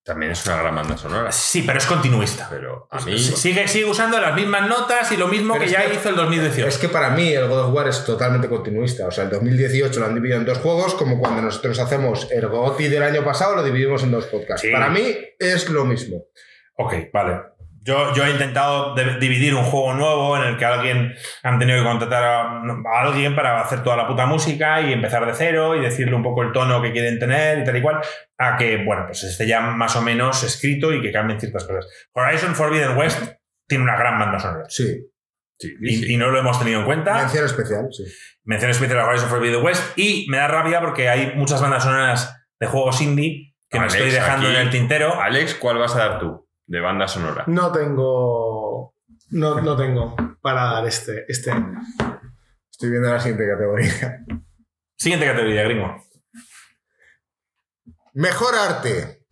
También es una gran banda sonora. sí, pero es continuista. Pero a mí. Sigue, sigue usando las mismas notas y lo mismo Pero que ya que- hizo el 2018. es que para mí el God of War es totalmente continuista. O sea, el 2018 lo han dividido en dos juegos, como cuando nosotros hacemos el GOTY del año pasado, lo dividimos en dos podcasts. Sí. Para mí es lo mismo. Ok, vale. Yo, yo he intentado de- dividir un juego nuevo en el que alguien han tenido que contratar a, a alguien para hacer toda la puta música y empezar de cero y decirle un poco el tono que quieren tener y tal y cual, a que, bueno, pues esté ya más o menos escrito y que cambien ciertas cosas. Horizon Forbidden West tiene una gran banda sonora Sí. y, y no lo hemos tenido en cuenta. Mención especial, sí. Mención especial a Horizon Forbidden West y me da rabia porque hay muchas bandas sonoras de juegos indie que Alex, me estoy dejando aquí- en el tintero. Alex, ¿cuál vas a dar tú de banda sonora? No tengo no, no tengo para dar este, este año. Estoy viendo la siguiente categoría. Siguiente categoría, gringo. Mejor arte.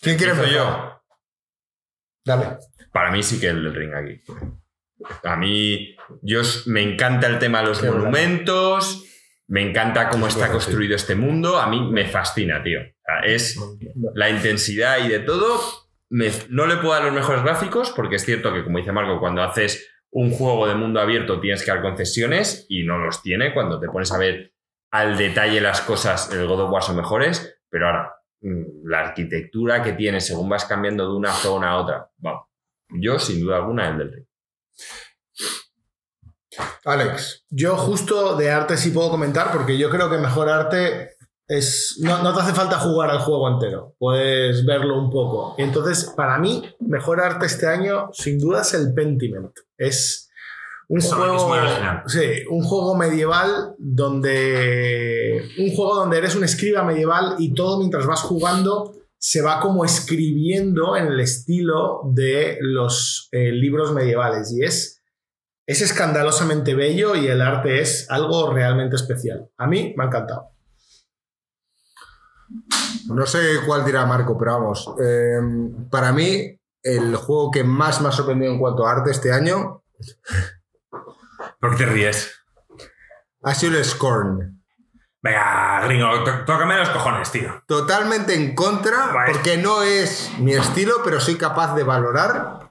¿Quién quiere empezar? yo. Dale. Para mí sí que el del ring aquí. A mí, yo me encanta el tema de los Qué monumentos, me encanta cómo está construido este mundo, a mí me fascina, tío. Es la intensidad y de todo. me- no le puedo dar los mejores gráficos, porque es cierto que, como dice Marco, cuando haces un juego de mundo abierto tienes que dar concesiones y no los tiene. Cuando te pones a ver al detalle las cosas, el God of War son mejores, pero ahora, mm, la arquitectura que tiene según vas cambiando de una zona a otra, vamos. Yo, sin duda alguna, el del ring. Alex. Yo justo de arte sí puedo comentar porque yo creo que mejor arte es... No, no te hace falta jugar al juego entero, puedes verlo un poco. Y entonces, para mí, mejor arte este año sin duda es el Pentiment. Es un juego... Sí, un juego medieval donde... Un juego donde eres un escriba medieval y todo mientras vas jugando se va como escribiendo en el estilo de los eh, libros medievales y es, es escandalosamente bello y el arte es algo realmente especial. A mí me ha encantado. No sé cuál dirá Marco, pero vamos. eh, para mí, el juego que más me ha sorprendido en cuanto a arte este año ¿Por qué te ríes? ha sido el Scorn. Venga, gringo, tó- tócame los cojones, tío. Totalmente en contra, Vale. porque no es mi estilo, pero soy capaz de valorar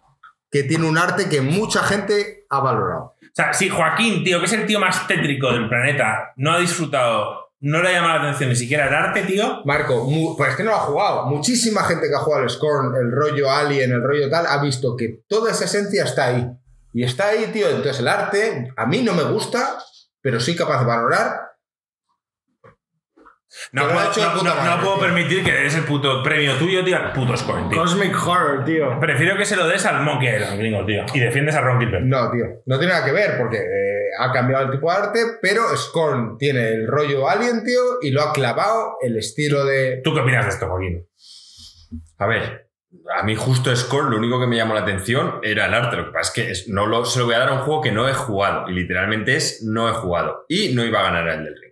que tiene un arte que mucha gente ha valorado. O sea, si Joaquín, tío, que es el tío más tétrico del planeta, no ha disfrutado, no le ha llamado la atención ni siquiera el arte, tío. Marco, pues es que no lo ha jugado. Muchísima gente que ha jugado al Scorn, el rollo Alien, el rollo tal, ha visto que toda esa esencia está ahí. Y está ahí, tío. Entonces el arte a mí no me gusta, pero soy capaz de valorar. No, puedo, hecho de no- puta no- no madre, puedo tío. permitir que des el puto premio tuyo, tío, al puto score, tío. Cosmic Horror, tío. Prefiero que se lo des al Monkey Island, gringo, tío. Y defiendes a Ron Gilbert. No, tío. No tiene nada que ver porque eh, ha cambiado el tipo de arte, pero Scorn tiene el rollo Alien, tío, y lo ha clavado el estilo de. ¿Tú qué opinas de esto, Joaquín? A ver, a mí justo Score lo único que me llamó la atención era el arte. Lo que pasa es que no lo, se lo voy a dar a un juego que no he jugado. Y literalmente es no he jugado. Y no iba a ganar el del ring.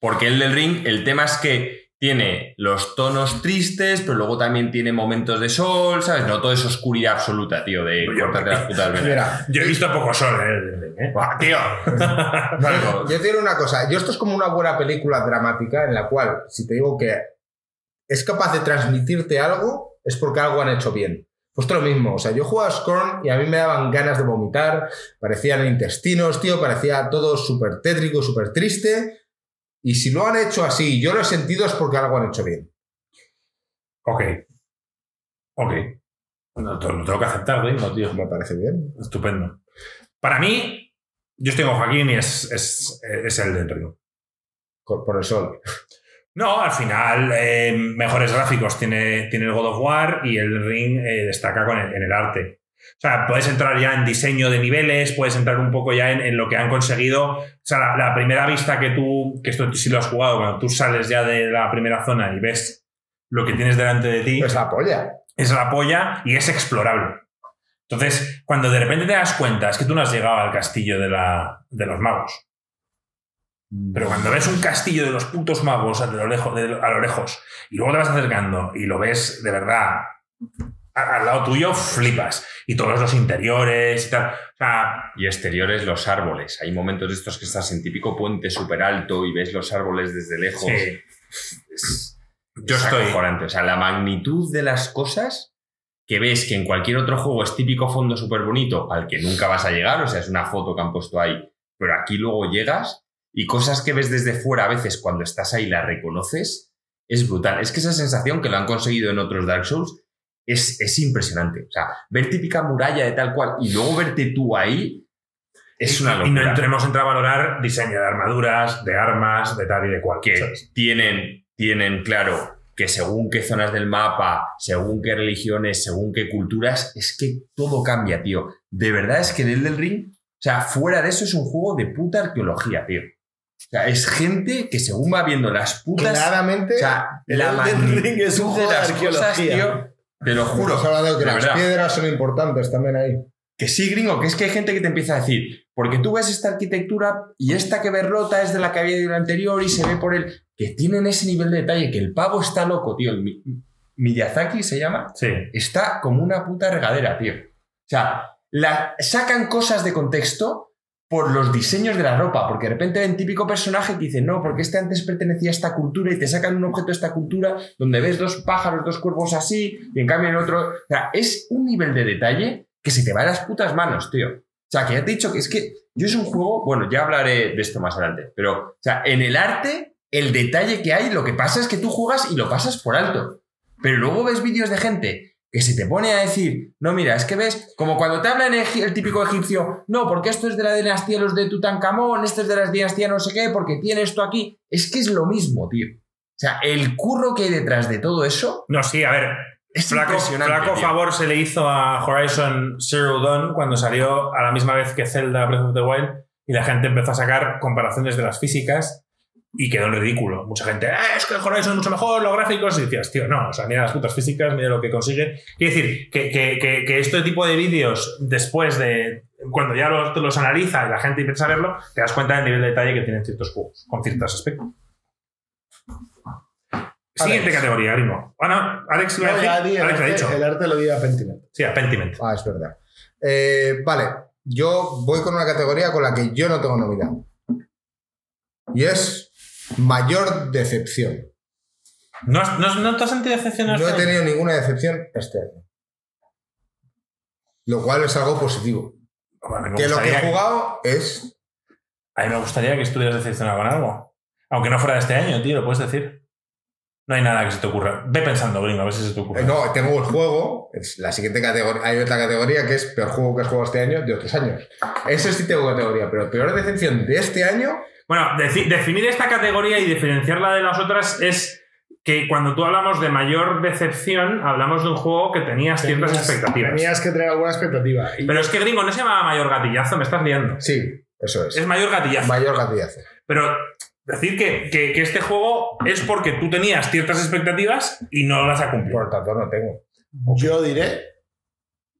Porque el del ring, el tema es que tiene los tonos tristes, pero luego también tiene momentos de sol, ¿sabes? No todo es oscuridad absoluta, tío, de Yo- cortarte las putas venas. Mira, Yo he visto poco sol en el ring, ¿eh? Buah, tío. Marco, yo te digo una cosa. Yo esto es como una buena película dramática en la cual, si te digo que es capaz de transmitirte algo, es porque algo han hecho bien. Pues lo mismo. O sea, yo jugaba a Scorn y a mí me daban ganas de vomitar, parecían intestinos, tío, parecía todo súper tétrico, súper triste. Y si lo han hecho así, yo lo he sentido, es porque algo han hecho bien. Ok. Ok. No, lo tengo que aceptar, gringo, tío. Me parece bien. Estupendo. Para mí, yo estoy con Joaquín y es, es, es el del ring. Por por el sol. No, al final, eh, mejores gráficos tiene, tiene el God of War y el Ring eh, destaca con el- en el arte. O sea, puedes entrar ya en diseño de niveles, puedes entrar un poco ya en, en lo que han conseguido. O sea, la, la primera vista que tú, que esto sí lo has jugado, cuando tú sales ya de la primera zona y ves lo que tienes delante de ti, Es la polla. es la polla y es explorable. Entonces, cuando de repente te das cuenta, es que tú no has llegado al castillo de, la, de los magos. Pero cuando ves un castillo de los putos magos a lo, lejos, de- a lo lejos y luego te vas acercando y lo ves de verdad al lado tuyo, flipas. Y todos los interiores y tal. O sea, Y exteriores, los árboles. Hay momentos de estos que estás en típico puente súper alto y ves los árboles desde lejos. sí, Es, yo es estoy. acojonante. O sea, la magnitud de las cosas que ves que en cualquier otro juego es típico fondo súper bonito al que nunca vas a llegar, o sea, es una foto que han puesto ahí, pero aquí luego llegas y cosas que ves desde fuera a veces cuando estás ahí las reconoces, es brutal. Es que esa sensación que lo han conseguido en otros Dark Souls es, es impresionante. O sea, ver típica muralla de tal cual y luego verte tú ahí es una locura. Y no entremos a valorar diseño de armaduras, de armas, de tal y de cual. que ¿sabes? tienen, tienen claro que según qué zonas del mapa, según qué religiones, según qué culturas, es que todo cambia, tío. De verdad es que el del Ring, o sea, fuera de eso es un juego de puta arqueología, tío. O sea, es gente que según va viendo las putas... Claramente, O sea, el la Elden Ring es un juego de cosas, arqueología. tío. Te lo juro. Hablando de que de las verdad. piedras son importantes también ahí. Que sí, gringo, que es que hay gente que te empieza a decir, porque tú ves esta arquitectura y esta que ves rota es de la que había de la anterior y se ve por el. que tienen ese nivel de detalle, que el pavo está loco, tío. El Mi- Miyazaki se llama. Sí. Está como una puta regadera, tío. O sea, la, sacan cosas de contexto por los diseños de la ropa, porque de repente ven típico personaje que dice, no, porque este antes pertenecía a esta cultura y te sacan un objeto de esta cultura donde ves dos pájaros, dos cuervos así, y en cambio en otro... O sea, es un nivel de detalle que se te va de las putas manos, tío. O sea, que ya te he dicho que es que yo es un juego, bueno, ya hablaré de esto más adelante, pero, o sea, en el arte, el detalle que hay, lo que pasa es que tú juegas y lo pasas por alto. Pero luego ves vídeos de gente que se te pone a decir, no, mira, es que ves, como cuando te hablan el, el típico egipcio, no, porque esto es de la dinastía los de Tutankamón, esto es de la dinastía no sé qué, porque tiene esto aquí. Es que es lo mismo, tío. O sea, el curro que hay detrás de todo eso No, sí, a ver. es Flaco, impresionante. flaco tío. favor se le hizo a Horizon Zero Dawn cuando salió a la misma vez que Zelda Breath of the Wild y la gente empezó a sacar comparaciones de las físicas y quedó en ridículo. Mucha gente, "Ah, es que el Horizon es mucho mejor, los gráficos, y decías, tío, no, o sea, mira las putas físicas, mira lo que consigue. Quiero decir, que, que, que, que este tipo de vídeos, después de, cuando ya los, los analiza y la gente empieza a verlo, te das cuenta del nivel de detalle que tienen ciertos juegos, con ciertos aspectos. Siguiente categoría, Grimo. Bueno, Alex, iba a No, decir- ya di, el, Alex ha arte, dicho. el arte lo di a Pentiment. Sí, a Pentiment. Ah, es verdad. Eh, vale, yo voy con una categoría con la que yo no tengo nominado. Y es mayor decepción. ¿No, has- no, no te has sentido decepcionado? No he este año? tenido ninguna decepción este año. Lo cual es algo positivo. Bueno, me Que lo que gustaría- he jugado es. A mí me gustaría que estuvieras decepcionado con algo. Aunque no fuera de este año, tío, lo puedes decir. No hay nada que se te ocurra. Ve pensando, gringo, a ver si se te ocurre. eh, No, tengo el juego. Es la siguiente categoría. Hay otra categoría que es peor juego que has jugado este año de otros años. Ese sí tengo categoría, pero peor decepción de este año. Bueno, deci- definir esta categoría y diferenciarla de las otras es que cuando tú hablamos de mayor decepción, hablamos de un juego que tenías ciertas expectativas. Tenías que tener alguna expectativa. Y Pero es que, gringo, no se llama mayor gatillazo, me estás liando. Sí, eso es. Es mayor gatillazo. Mayor gatillazo. Pero decir que, que- que este juego es porque tú tenías ciertas expectativas y no las ha cumplido. Por tanto, no tengo. yo diré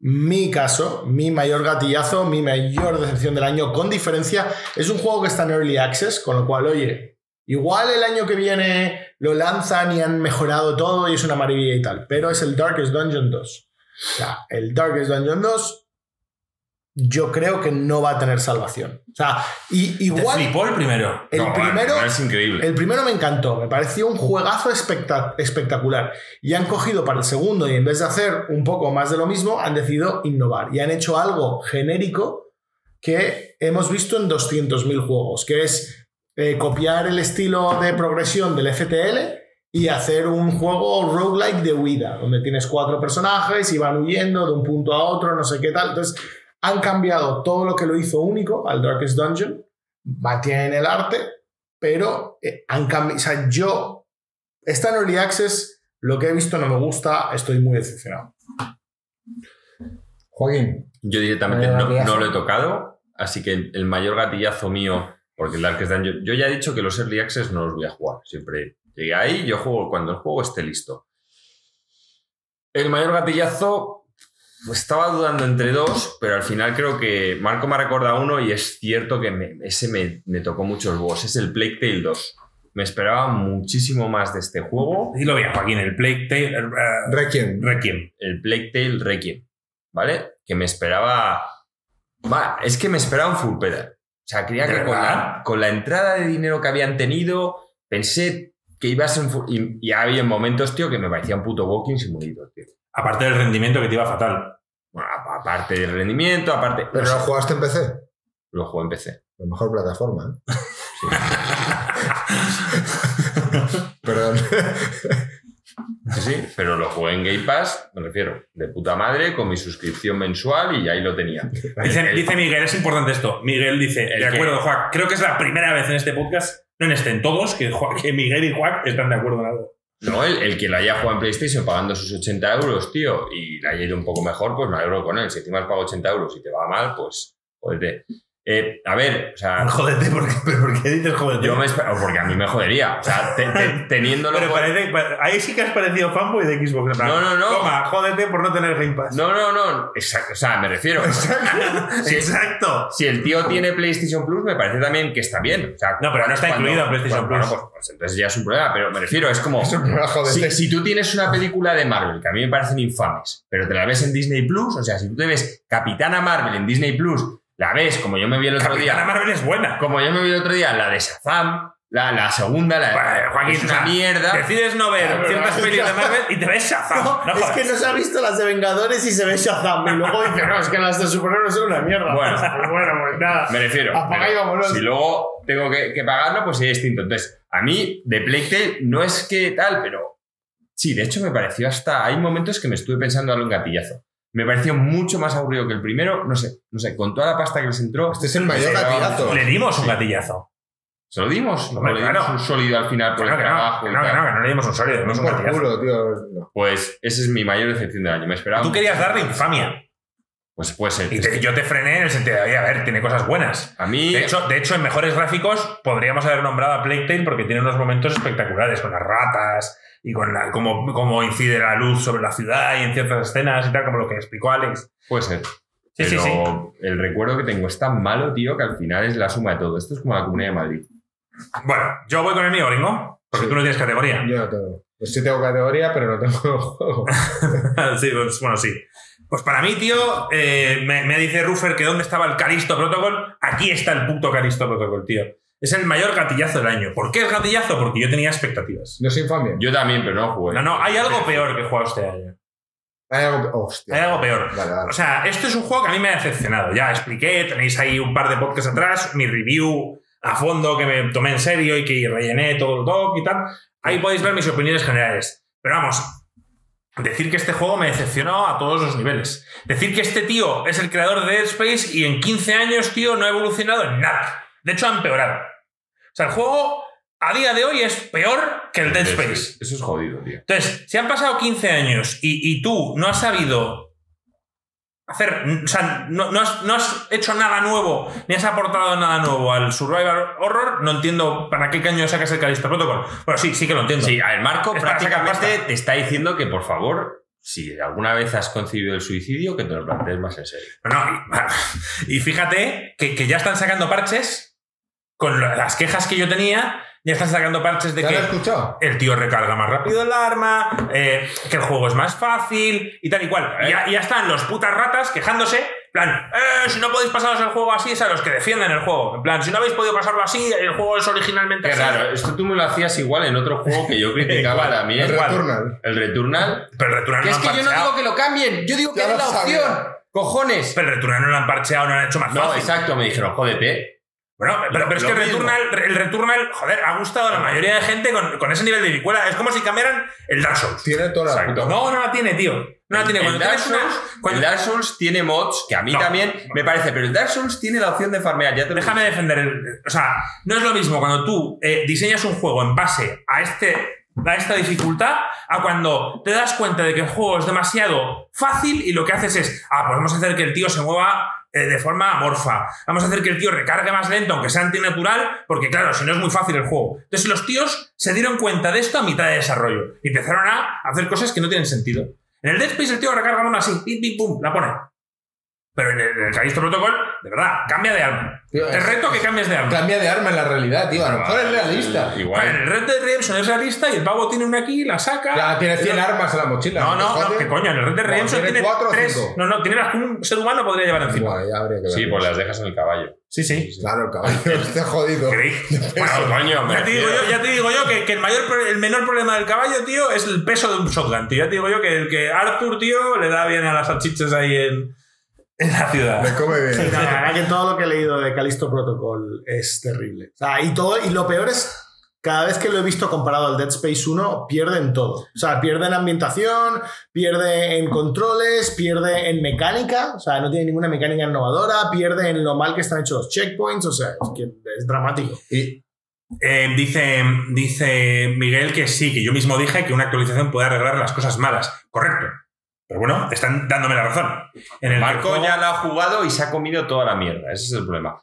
mi caso, mi mayor gatillazo, mi mayor decepción del año, con diferencia, es un juego que está en Early Access, con lo cual, oye, igual el año que viene lo lanzan y han mejorado todo y es una maravilla y tal, pero es el Darkest Dungeon 2. O sea, el Darkest Dungeon 2 yo creo que no va a tener salvación. O sea, y, Te igual... flipó el primero. El No, primero, bueno, es increíble. el primero me encantó, me pareció un juegazo especta- espectacular. Y han cogido para el segundo y en vez de hacer un poco más de lo mismo, han decidido innovar y han hecho algo genérico que hemos visto en 200.000 juegos, que es eh, copiar el estilo de progresión del FTL y hacer un juego roguelike de huida, donde tienes cuatro personajes y van huyendo de un punto a otro, no sé qué tal. Entonces, han cambiado todo lo que lo hizo único al Darkest Dungeon, mantienen el arte, pero eh, han cambiado. O sea, yo. Está en Early Access, lo que he visto no me gusta, estoy muy decepcionado. Joaquín. Yo directamente no, lo he tocado, así que el, el mayor gatillazo mío, porque el Darkest Dungeon, yo ya he dicho que los Early Access no los voy a jugar, siempre llegué ahí, yo juego cuando el juego esté listo. El mayor gatillazo, estaba dudando entre dos, pero al final creo que Marco me ha recordado uno y es cierto que me- ese me, me tocó mucho el boss, es el Plague Tale 2. Me esperaba muchísimo más de este juego, Dilo bien, Joaquín, el Plague Tale. eh, Requiem. Requiem. el Plague Tale Requiem, ¿vale? Que me esperaba. Va, es que me esperaba un full pedal. O sea, creía ¿De que con la, con la entrada de dinero que habían tenido, pensé que iba a ser un full. Y, y había momentos, tío, que me parecía un puto Walking Simulator, tío. Aparte del rendimiento que te iba fatal. Bueno, aparte del rendimiento, aparte. Pero no lo sé, jugaste en PC. lo juego en PC. La mejor plataforma. ¿eh? Perdón. Sí, sí, pero lo jugué en Game Pass, me refiero, de puta madre, con mi suscripción mensual y ahí lo tenía. Dice, El- dice Miguel, es importante esto. Miguel dice, de que- acuerdo, Juan, creo que es la primera vez en este podcast, no en este, en todos, que, Juan- que Miguel y Juan están de acuerdo en algo. No, el, el que la haya jugado en PlayStation pagando sus 80 euros, tío, y le haya ido un poco mejor, pues me alegro con él. Si encima has pagado 80 euros y te va mal, pues, jódete. Eh, a ver, o sea, Jódete, ¿por qué, pero ¿por qué dices jódete? yo me espero, porque a mí me jodería. O sea, te- te- teniéndolo. Pero parece, pa- ahí sí que has parecido fanboy de Xbox. en plan, No, no, no. Toma, jódete por no tener Game Pass. No, no, no. Exacto, o sea, me refiero. Exacto. Si el tío tiene PlayStation Plus, me parece también que está bien. O sea, No, pero no está cuando- incluido en PlayStation bueno, Plus. bueno, pues, pues entonces ya es un problema, pero me refiero, es como. Es un problema. Si, si tú tienes una película de Marvel que a mí me parecen infames, pero te la ves en Disney Plus, o sea, si tú te ves Capitana Marvel en Disney Plus, la ves como yo me vi el otro Capitana día, Marvel es buena. como yo me vi el otro día, la de Shazam, la, la segunda, la Bueno, Joaquín, es una mierda. Decides no ver Ah, ciertas verdad. pelis de Marvel y te ves Shazam. No, No, es que no se ha visto las de Vengadores y se ve Shazam. Y luego dice, no, es que las de superhéroes son una mierda. Bueno. pues bueno, pues nada. Me refiero. Apaga y vámonos. Si luego tengo que, que pagarlo, pues es distinto. Entonces, a mí, de Playtale, no es que tal, pero sí, de hecho me pareció hasta. Hay momentos que me estuve pensando darle un gatillazo. Me pareció mucho más aburrido que el primero. No sé, no sé, con toda la pasta que les entró. Este es el mayor gatillazo. Le dimos un gatillazo. ¿Se lo dimos? ¿O Hombre, le dimos claro. un sólido al final por no, el que no, trabajo? no, que no, que no le dimos un sólido, le dimos un Por gatillazo. culo, tío. No. Pues esa es mi mayor decepción del año. Me esperaba. Tú querías darle infamia. Pues puede ser. Y te- yo te frené en el sentido de, oye, a ver, tiene cosas buenas. A mí. De hecho, de hecho, en mejores gráficos podríamos haber nombrado a Plague Tale porque tiene unos momentos espectaculares con las ratas y con la, cómo, cómo incide la luz sobre la ciudad y en ciertas escenas y tal, como lo que explicó Alex. Puede ser. Sí, sí, Pero sí. el recuerdo que tengo es tan malo, tío, que al final es la suma de todo. Esto es como la Comunidad de Madrid. Bueno, yo voy con el mío, Gringo, porque Sí. tú no tienes categoría. Yo no tengo. Pues sí tengo categoría, pero no tengo juego. sí, pues, bueno, sí. Pues para mí, tío, eh, me, me dice Ruffer que dónde estaba el Calisto Protocol. Aquí está el puto Calisto Protocol, tío. Es el mayor gatillazo del año. ¿Por qué es gatillazo? Porque yo tenía expectativas. No es infamia. Yo también, pero no jugué. No, no, hay algo peor que he jugado este año. Hay algo. Hostia. Hay algo peor. Vale, vale. O sea, esto es un juego que a mí me ha decepcionado. Ya expliqué, tenéis ahí un par de podcasts atrás, mi review a fondo que me tomé en serio y que rellené todo el doc y tal. Ahí podéis ver mis opiniones generales. Pero vamos, decir que este juego me decepcionó a todos los niveles. Decir que este tío es el creador de Dead Space y en 15 años, tío, no ha evolucionado en nada. De hecho, ha empeorado. O sea, el juego a día de hoy es peor que el Dead Space. Eso es jodido, tío. Entonces, si han pasado 15 años y, y tú no has sabido hacer, o sea, no, no has, no has hecho nada nuevo, ni has aportado nada nuevo al Survivor Horror, no entiendo para qué caño sacas el Callisto Protocol. Bueno, sí, sí que lo entiendo. Sí, ver, Marco Es prácticamente te está diciendo que, por favor, si alguna vez has concebido el suicidio, que te lo plantees más en serio. No, y, y fíjate que, que ya están sacando parches con las quejas que yo tenía, ya están sacando parches de ¿Ya que lo escuchado? el tío recarga más rápido el arma, eh, que el juego es más fácil y tal y cual. Y ya, y ya están los putas ratas quejándose, en plan, eh, si no podéis pasaros el juego así, es a los que defienden el juego. En plan, si no habéis podido pasarlo así, el juego es originalmente Qué así. raro, esto tú me lo hacías igual en otro juego que yo criticaba también. El. Returnal. El Returnal. Pero el Returnal Que no es lo han que yo no digo que lo cambien, yo digo que es la sabía. opción. Cojones. Pero el Returnal no lo han parcheado, no lo han hecho más No, fácil. exacto, me dijeron, jódete. Bueno, pero, pero es que el. Returnal, el Returnal, joder, ha gustado a la mayoría de gente con, con ese nivel de dificultad. Es como si cambiaran el Dark Souls. Tiene toda la puta. No, no la tiene, tío. No la tiene. el, Dark una- Souls, cuando- el Dark Souls tiene mods, que a mí No. también me parece, pero el Dark Souls tiene la opción de farmear. Ya te Déjame defender el. O sea, no es lo mismo cuando tú eh, diseñas un juego en base a, este, a esta dificultad a cuando te das cuenta de que el juego es demasiado fácil y lo que haces es, ah, pues vamos a hacer que el tío se mueva eh, de forma amorfa. Vamos a hacer que el tío recargue más lento, aunque sea antinatural, porque claro, si no es muy fácil el juego. Entonces los tíos se dieron cuenta de esto a mitad de desarrollo y empezaron a hacer cosas que no tienen sentido. En el Dead Space el tío recarga una así, pim, pim, pum, la pone. Pero en el, en el Callisto Protocol, de verdad, cambia de arma. Tío, Te es- reto que cambies de arma. Cambia de arma en la realidad, tío. A lo mejor es realista. Vale, Igual. el Red Dead Redemption es realista y el pavo tiene una aquí, la saca. Ya tiene 100 No, armas en la mochila. No, no, no, que coño, en el Red Dead Redemption tiene tiene cuatro o tres. cinco. No, no, tiene las que un ser humano podría llevar encima. Bueno, ya habría que Sí, pues las dejas en el caballo. Sí, sí. Claro, el caballo está jodido. ¿Creí? Bueno, coño, Ya te digo yo, ya te digo yo que, que el, mayor, el menor problema del caballo, tío, es el peso de un shotgun, tío. Ya te digo yo que el que Arthur, tío, le da bien a las salchichas ahí en, en la ciudad. Me come Sí, bien. no, la verdad que todo lo que he leído de Callisto Protocol es terrible. O sea, y, todo, y lo peor es, cada vez que lo he visto comparado al Dead Space 1, pierden todo. O sea, pierde en ambientación, pierde en controles, pierde en mecánica. O sea, no tiene ninguna mecánica innovadora, pierde en lo mal que están hechos los checkpoints. O sea, es que es dramático. Y Eh, dice, dice Miguel que sí, que yo mismo dije que una actualización puede arreglar las cosas malas. Correcto. Pero bueno, están dándome la razón. En el Marco juego- ya lo ha jugado y se ha comido toda la mierda. Ese es el problema.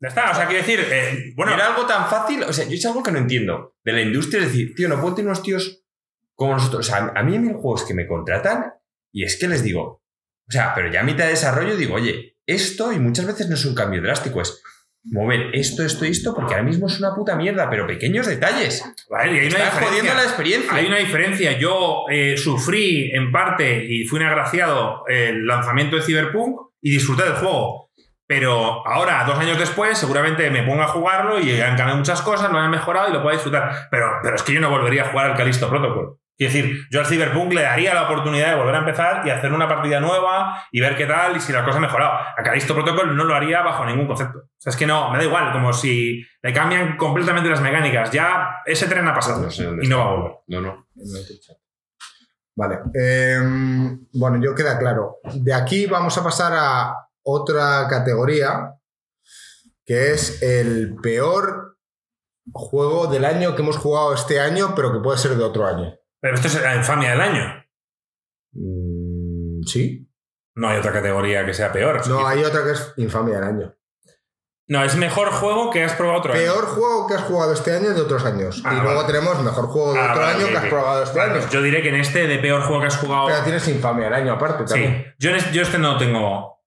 Ya está, o sea, quiero decir, eh, bueno, Era algo tan fácil, o sea, yo es algo que no entiendo de la industria, es decir, tío, no puedo tener unos tíos como nosotros. O sea, a mí hay mil juegos que me contratan y es que les digo, o sea, pero ya a mitad de desarrollo digo, oye, esto, y muchas veces no es un cambio drástico, es mover esto, esto y esto, porque ahora mismo es una puta mierda, pero pequeños detalles. vale, y hay una Estás jodiendo diferencia. la experiencia. Hay una diferencia. Yo eh, sufrí en parte y fui un agraciado el lanzamiento de Cyberpunk y disfruté del juego. Pero ahora, dos años después, seguramente me pongo a jugarlo y han cambiado muchas cosas, lo han mejorado y lo puedo disfrutar. Pero, pero es que yo no volvería a jugar al Callisto Protocol. Quiero decir, yo al Cyberpunk le daría la oportunidad de volver a empezar y hacer una partida nueva y ver qué tal y si la cosa ha mejorado. A Callisto Protocol no lo haría bajo ningún concepto. O sea, es que no, me da igual, como si le cambian completamente las mecánicas. Ya ese tren ha pasado No sé dónde y no va a volver. No, no. Vale. em, bueno, yo queda claro. De aquí vamos a pasar a otra categoría, que es el peor juego del año que hemos jugado este año, pero que puede ser de otro año. Pero esto es la infamia del año. Mm, ¿Sí? No hay otra categoría que sea peor. No, hay otra que es infamia del año. No, es mejor juego que has probado otro año. Peor juego que has jugado este año de otros años. Ah, y luego vale. tenemos mejor juego de Ah, otro vale, año que has probado este Vale, año. pues yo diré que en este de peor juego que has jugado. Pero tienes infamia del año aparte también. sí. Yo, en este, yo este no tengo.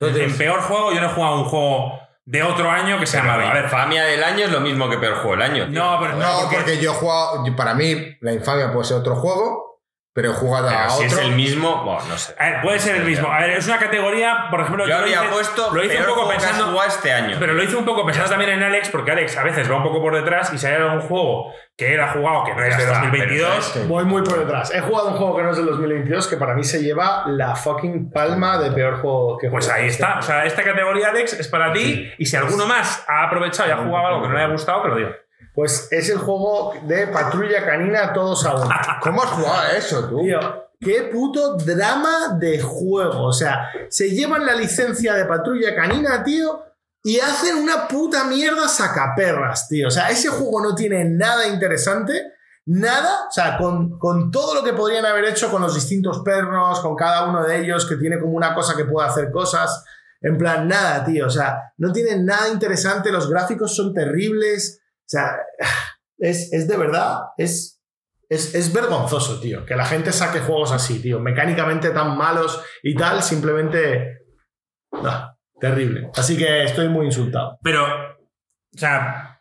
En peor juego, yo no he jugado un juego de otro año que sea malo. A ver, infamia del año es lo mismo que peor juego del año. tío. no, pero no, No, porque, porque yo he jugado. Para mí, la infamia puede ser otro juego, pero he jugado Pero a si otro. es el mismo, bueno, no sé. A ver, puede ser el mismo. A ver, es una categoría, por ejemplo, Yo lo habría hice- puesto lo hice peor un poco pensando. este año. Pero lo hice un poco pensando también en Alex, porque Alex a veces va un poco por detrás y si hay algún juego que él ha jugado que no es de está, 2022, pero Voy muy por detrás. He jugado un juego que no es del 2022 que para mí se lleva la fucking palma de peor juego que he Pues ahí este está. O sea, esta categoría, Alex, es para ti. Y si alguno más ha aprovechado y ha jugado algo que no le haya gustado, que lo diga. Pues es el juego de patrulla canina todos a uno. ¿Cómo has jugado a eso, tú? Tío, qué puto drama de juego. O sea, se llevan la licencia de patrulla canina, tío, y hacen una puta mierda sacaperras, tío. O sea, ese juego no tiene nada interesante. Nada, o sea, con, con todo lo que podrían haber hecho con los distintos perros, con cada uno de ellos que tiene como una cosa que puede hacer cosas. En plan, nada, tío. O sea, no tiene nada interesante. Los gráficos son terribles. O sea, es, es de verdad, es, es, es vergonzoso, tío, que la gente saque juegos así, tío, mecánicamente tan malos y tal, simplemente... terrible. Así que estoy muy insultado. Pero, o sea,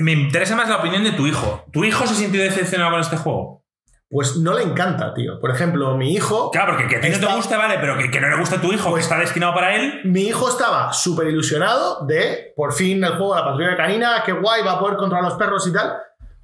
me interesa más la opinión de tu hijo. ¿Tu hijo se sintió decepcionado con este juego? Pues no le encanta, tío. Por ejemplo, mi hijo... Claro, porque que a ti no te gusta, vale, pero que, que no le gusta a tu hijo, que Pues- está destinado para él. Mi hijo estaba súper ilusionado de, por fin, el juego de la patrulla canina, qué guay, va a poder controlar los perros y tal.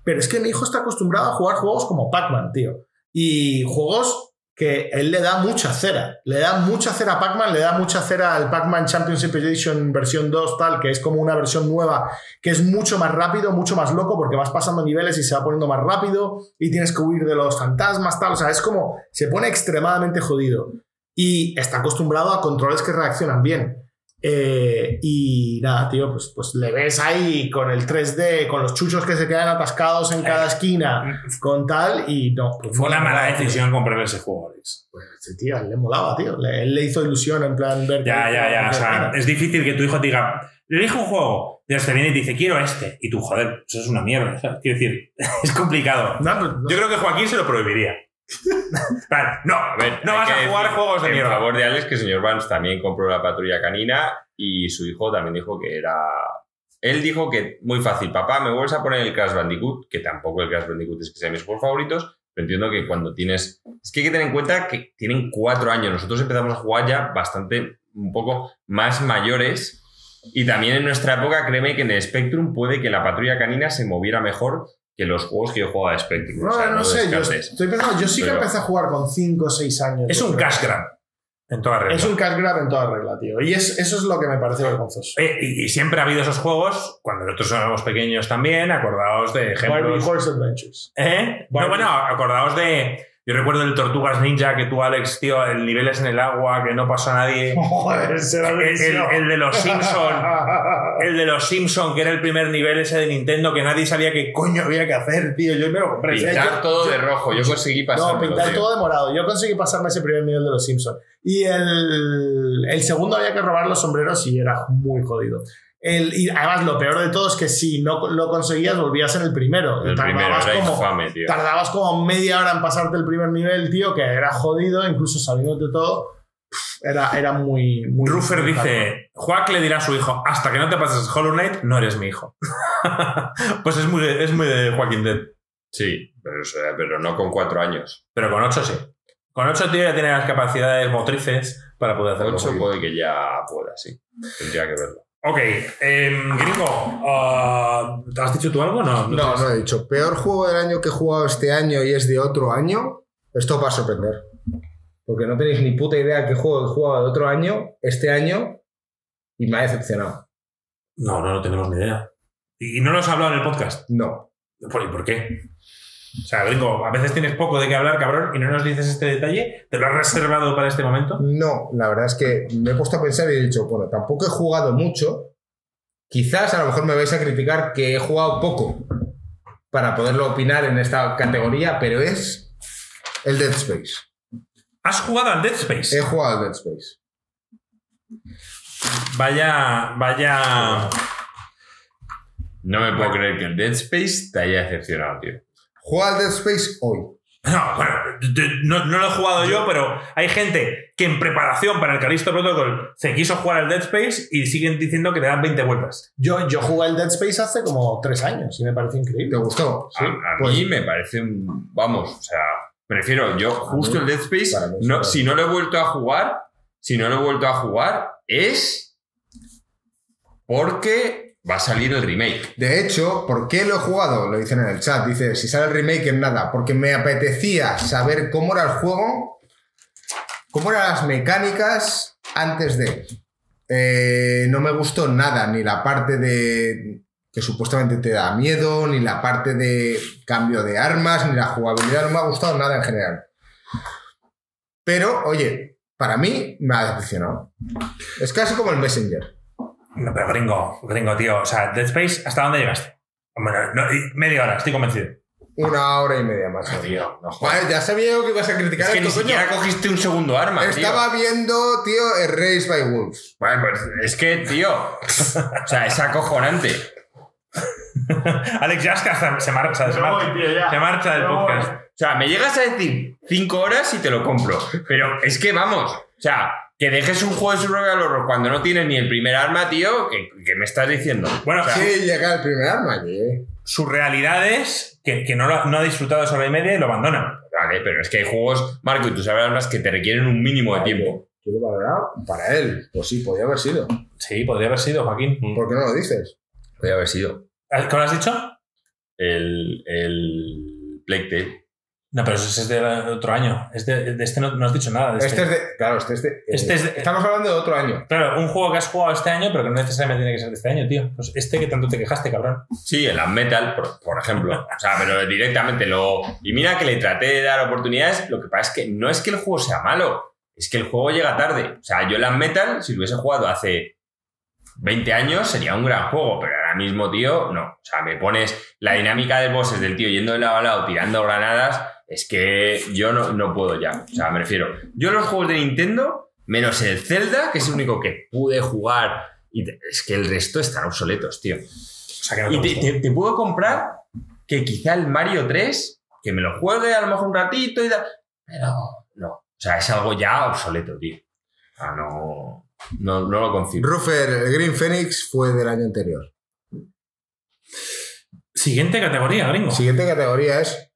Pero es que mi hijo está acostumbrado a jugar juegos como Pac-Man, tío. Y juegos que él le da mucha cera. Le da mucha cera a Pac-Man, le da mucha cera al Pac-Man Championship Edition versión 2, tal, que es como una versión nueva, que es mucho más rápido, mucho más loco, porque vas pasando niveles y se va poniendo más rápido y tienes que huir de los fantasmas, tal. O sea, es como, se pone extremadamente jodido. Y está acostumbrado a controles que reaccionan bien. Eh, y nada, tío, pues, pues le ves ahí con el 3D, con los chuchos que se quedan atascados en cada esquina, con tal, y no. pues Fue una mala decisión comprarle ese juego, Alex. Pues ese tío, le molaba, tío. Le, él le hizo ilusión en plan ver. Ya, que- ya, ya. O sea, es difícil que tu hijo te diga, le elijo un juego. Y te viene y te dice, quiero este. Y tú, joder, eso es una mierda. ¿sabes? Quiero decir, es complicado. No, pues, no. Yo creo que Joaquín se lo prohibiría. No, A ver, no vas a jugar decir juegos de En mierda. favor de Alex, que el señor Vance también compró la patrulla canina y su hijo también dijo que era. Él dijo que muy fácil, papá, me vuelves a poner el Crash Bandicoot, que tampoco el Crash Bandicoot es que sea mis juegos favoritos, pero entiendo que cuando tienes. Es que hay que tener en cuenta que tienen cuatro años. Nosotros empezamos a jugar ya bastante, un poco más mayores. Y también en nuestra época, créeme que en el Spectrum puede que la patrulla canina se moviera mejor que los juegos que yo jugaba de Spectrum. No, O sea, no sé, yo descartes. estoy pensando, yo sí que Pero- empecé a jugar con 5 o 6 años. Es un cash grab. En toda regla. Es un cash grab en toda regla, tío. Y es, eso es lo que me parece vergonzoso. Eh, y, y siempre ha habido esos juegos, cuando nosotros éramos pequeños también, acordaos de Barbie ejemplos. Horse Adventures. ¿Eh? No, Barbie. bueno, acordaos de. Yo recuerdo el Tortugas Ninja que tú, Alex, tío, el niveles en el agua, que no pasó a nadie. Joder, El, el- de los Simpson, el de los Simpson, que era el primer nivel ese de Nintendo que nadie sabía qué coño había que hacer, tío. Yo me lo compré. Pintar yo- todo yo- de rojo. Yo conseguí pasar. No, pintar todo de morado. Yo conseguí pasarme ese primer nivel de los Simpsons. Y el, el segundo había que robar los sombreros y era muy jodido. El, y además, lo peor de todo es que si no lo conseguías, volvías en el primero. El primero tardabas, era como, infame, tío. tardabas como media hora en pasarte el primer nivel, tío, que era jodido, incluso sabiéndote todo. Era, era muy, muy. Ruffer dice, Juac le dirá a su hijo, hasta que no te pases Hollow Knight, no eres mi hijo. pues es muy, de- es muy de Joaquín Dead. Sí, pero, pero no con cuatro años. Pero con 8 sí. Con 8 tío ya tiene las capacidades motrices para poder hacerlo. Ocho puede que ya pueda, sí. Tendría que verlo. Ok, em, gringo, ah, ¿te has dicho tú algo? No, No, no he dicho. Peor juego del año que he jugado este año y es de otro año. Esto va a sorprender. Porque no tenéis ni puta idea qué juego he jugado de otro año, este año, y me ha decepcionado. No, no, no tenemos ni idea. ¿Y no lo has hablado en el podcast? No. ¿Por, ¿y por qué? O sea, gringo, a veces tienes poco de qué hablar, cabrón, y no nos dices este detalle. ¿Te lo has reservado para este momento? No, la verdad es que me he puesto a pensar y he dicho, bueno, tampoco he jugado mucho. Quizás a lo mejor me vais a criticar que he jugado poco para poderlo opinar en esta categoría, pero es el Dead Space. ¿Has jugado al Dead Space? He jugado al Dead Space. Vaya, vaya. No me puedo creer que el Dead Space te haya decepcionado, tío. Juego al Dead Space hoy. No, bueno, no, no lo he jugado yo, pero hay gente que en preparación para el Callisto Protocol se quiso jugar al Dead Space y siguen diciendo que le dan 20 vueltas. Yo, yo jugué al Dead Space hace como tres años y me pareció ¿Te increíble. gustó? A, a Pues- mí me parece un. Vamos, o sea, prefiero yo justo mí- el Dead Space. mí No, si no lo he vuelto a jugar, si no lo he vuelto a jugar, es porque va a salir el remake. De hecho, ¿por qué lo he jugado? Lo dicen en el chat. Dice, si sale el remake en nada. Porque me apetecía saber cómo era el juego, cómo eran las mecánicas antes de. Eh, no me gustó nada, ni la parte de que supuestamente te da miedo, ni la parte de cambio de armas, ni la jugabilidad. No me ha gustado nada en general. Pero, oye, para mí me ha decepcionado. Es casi como el Messenger. No, pero gringo, gringo, tío. O sea, Dead Space, ¿hasta dónde llegaste? Hombre, no, y media hora, estoy convencido. Una hora y media más. Tío, no jodas. Vale, ya sabía yo que ibas a criticar Es que ni esto, coño. siquiera cogiste un segundo arma, tío. Estaba viendo, tío, Erased by Wolves. Bueno, pues es que, tío. o sea, es acojonante. Alex Jaska hasta se marcha, se marcha, se marcha del podcast. O sea, me llegas a decir cinco horas y te lo compro. Pero es que vamos. O sea, que dejes un juego de survival horror cuando no tienes ni el primer arma, tío, que, que me estás diciendo. Bueno, O sea, Sí, llega el primer arma, llegué. su realidad es que, que no, lo- no ha disfrutado esa hora y media y lo abandona. Vale, pero es que hay juegos, Marco, y tú sabes más que te requieren un mínimo de tiempo. Yo lo he valorado para él. Pues sí, podía haber sido. Sí, podría haber sido, Joaquín. ¿Por qué no lo dices? Podría haber sido ¿Qué lo has dicho? el, el Plague Tale. No, pero ese es de otro año. Es de, de este no, no has dicho nada. de este. Este es de. Claro, este es de. Este es de- Estamos hablando de otro año. Claro, un juego que has jugado este año, pero que no necesariamente tiene que ser de este año, tío. Pues este que tanto te quejaste, cabrón. Sí, el Metal, por, por ejemplo. O sea, pero directamente lo. Y mira que le traté de dar oportunidades. Lo que pasa es que no es que el juego sea malo, es que el juego llega tarde. O sea, yo el Metal, si lo hubiese jugado hace 20 años, sería un gran juego, pero ahora mismo, tío, no. O sea, me pones la dinámica de bosses del tío yendo de lado a lado tirando granadas. Es que yo no, no puedo ya. O sea, me refiero. Yo los juegos de Nintendo, menos el Zelda, que es el único que pude jugar. Y te- es que el resto están obsoletos, tío. O sea, que no te Y te, gustó. te- te puedo comprar que quizá el Mario 3, que me lo juegue a lo mejor un ratito y tal, pero no. O sea, es algo ya obsoleto, tío. O sea, no, no, no lo concibo. Ruffer, el Green Phoenix fue del año anterior. Siguiente categoría, gringo. Siguiente categoría es.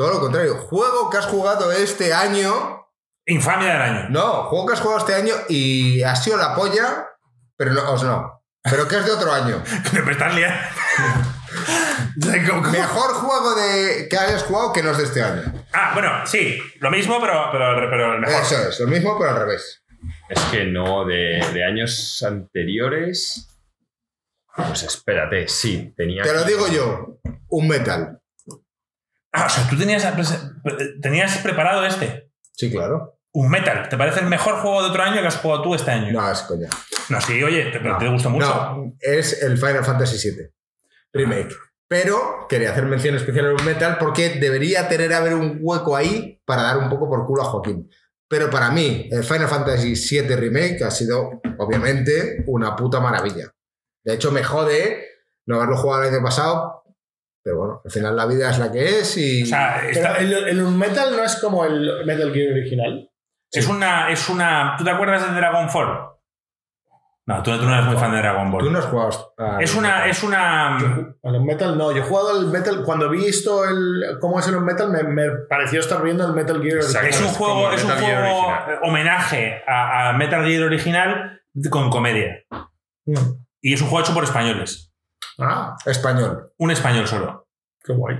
Todo lo contrario. Juego que has jugado este año. Infamia del año. No, juego que has jugado este año y ha sido la polla, pero no, os no. Pero que es de otro año. Me estás liando. ¿Cómo- cómo? Mejor juego de que hayas jugado que no es de este año. Ah, bueno, sí, lo mismo, pero, pero, pero el mejor. Eso es, lo mismo, pero al revés. Es que no, de, de años anteriores. Pues espérate, sí, tenía. Te lo digo yo, un metal. Ah, o sea, tú tenías, tenías preparado este. Sí, claro. Un Metal. ¿Te parece el mejor juego de otro año que has jugado tú este año? No, es coña. No, sí, oye, te, No, te gustó mucho. No, es el Final Fantasy VII Remake. Pero quería hacer mención especial a un metal porque debería tener haber un hueco ahí para dar un poco por culo a Joaquín. Pero para mí, el Final Fantasy VII Remake ha sido, obviamente, una puta maravilla. De hecho, me jode no haberlo jugado el año pasado, pero bueno, al final la vida es la que es y... O sea, está- el, el Metal no es como el Metal Gear original. es una. Es una. ¿Tú te acuerdas de Dragon Ball? No, tú, tú no eres muy fan de Dragon Ball. Tú no has jugado... a- Es una. Es una. Al Metal no, yo he jugado al Metal, cuando vi esto, el, cómo es el Metal, me, me pareció estar viendo el Metal Gear original. Es un es juego, es un juego homenaje a, a Metal Gear original con comedia. Mm. Y es un juego hecho por españoles. Ah, Español. Un español solo. qué guay.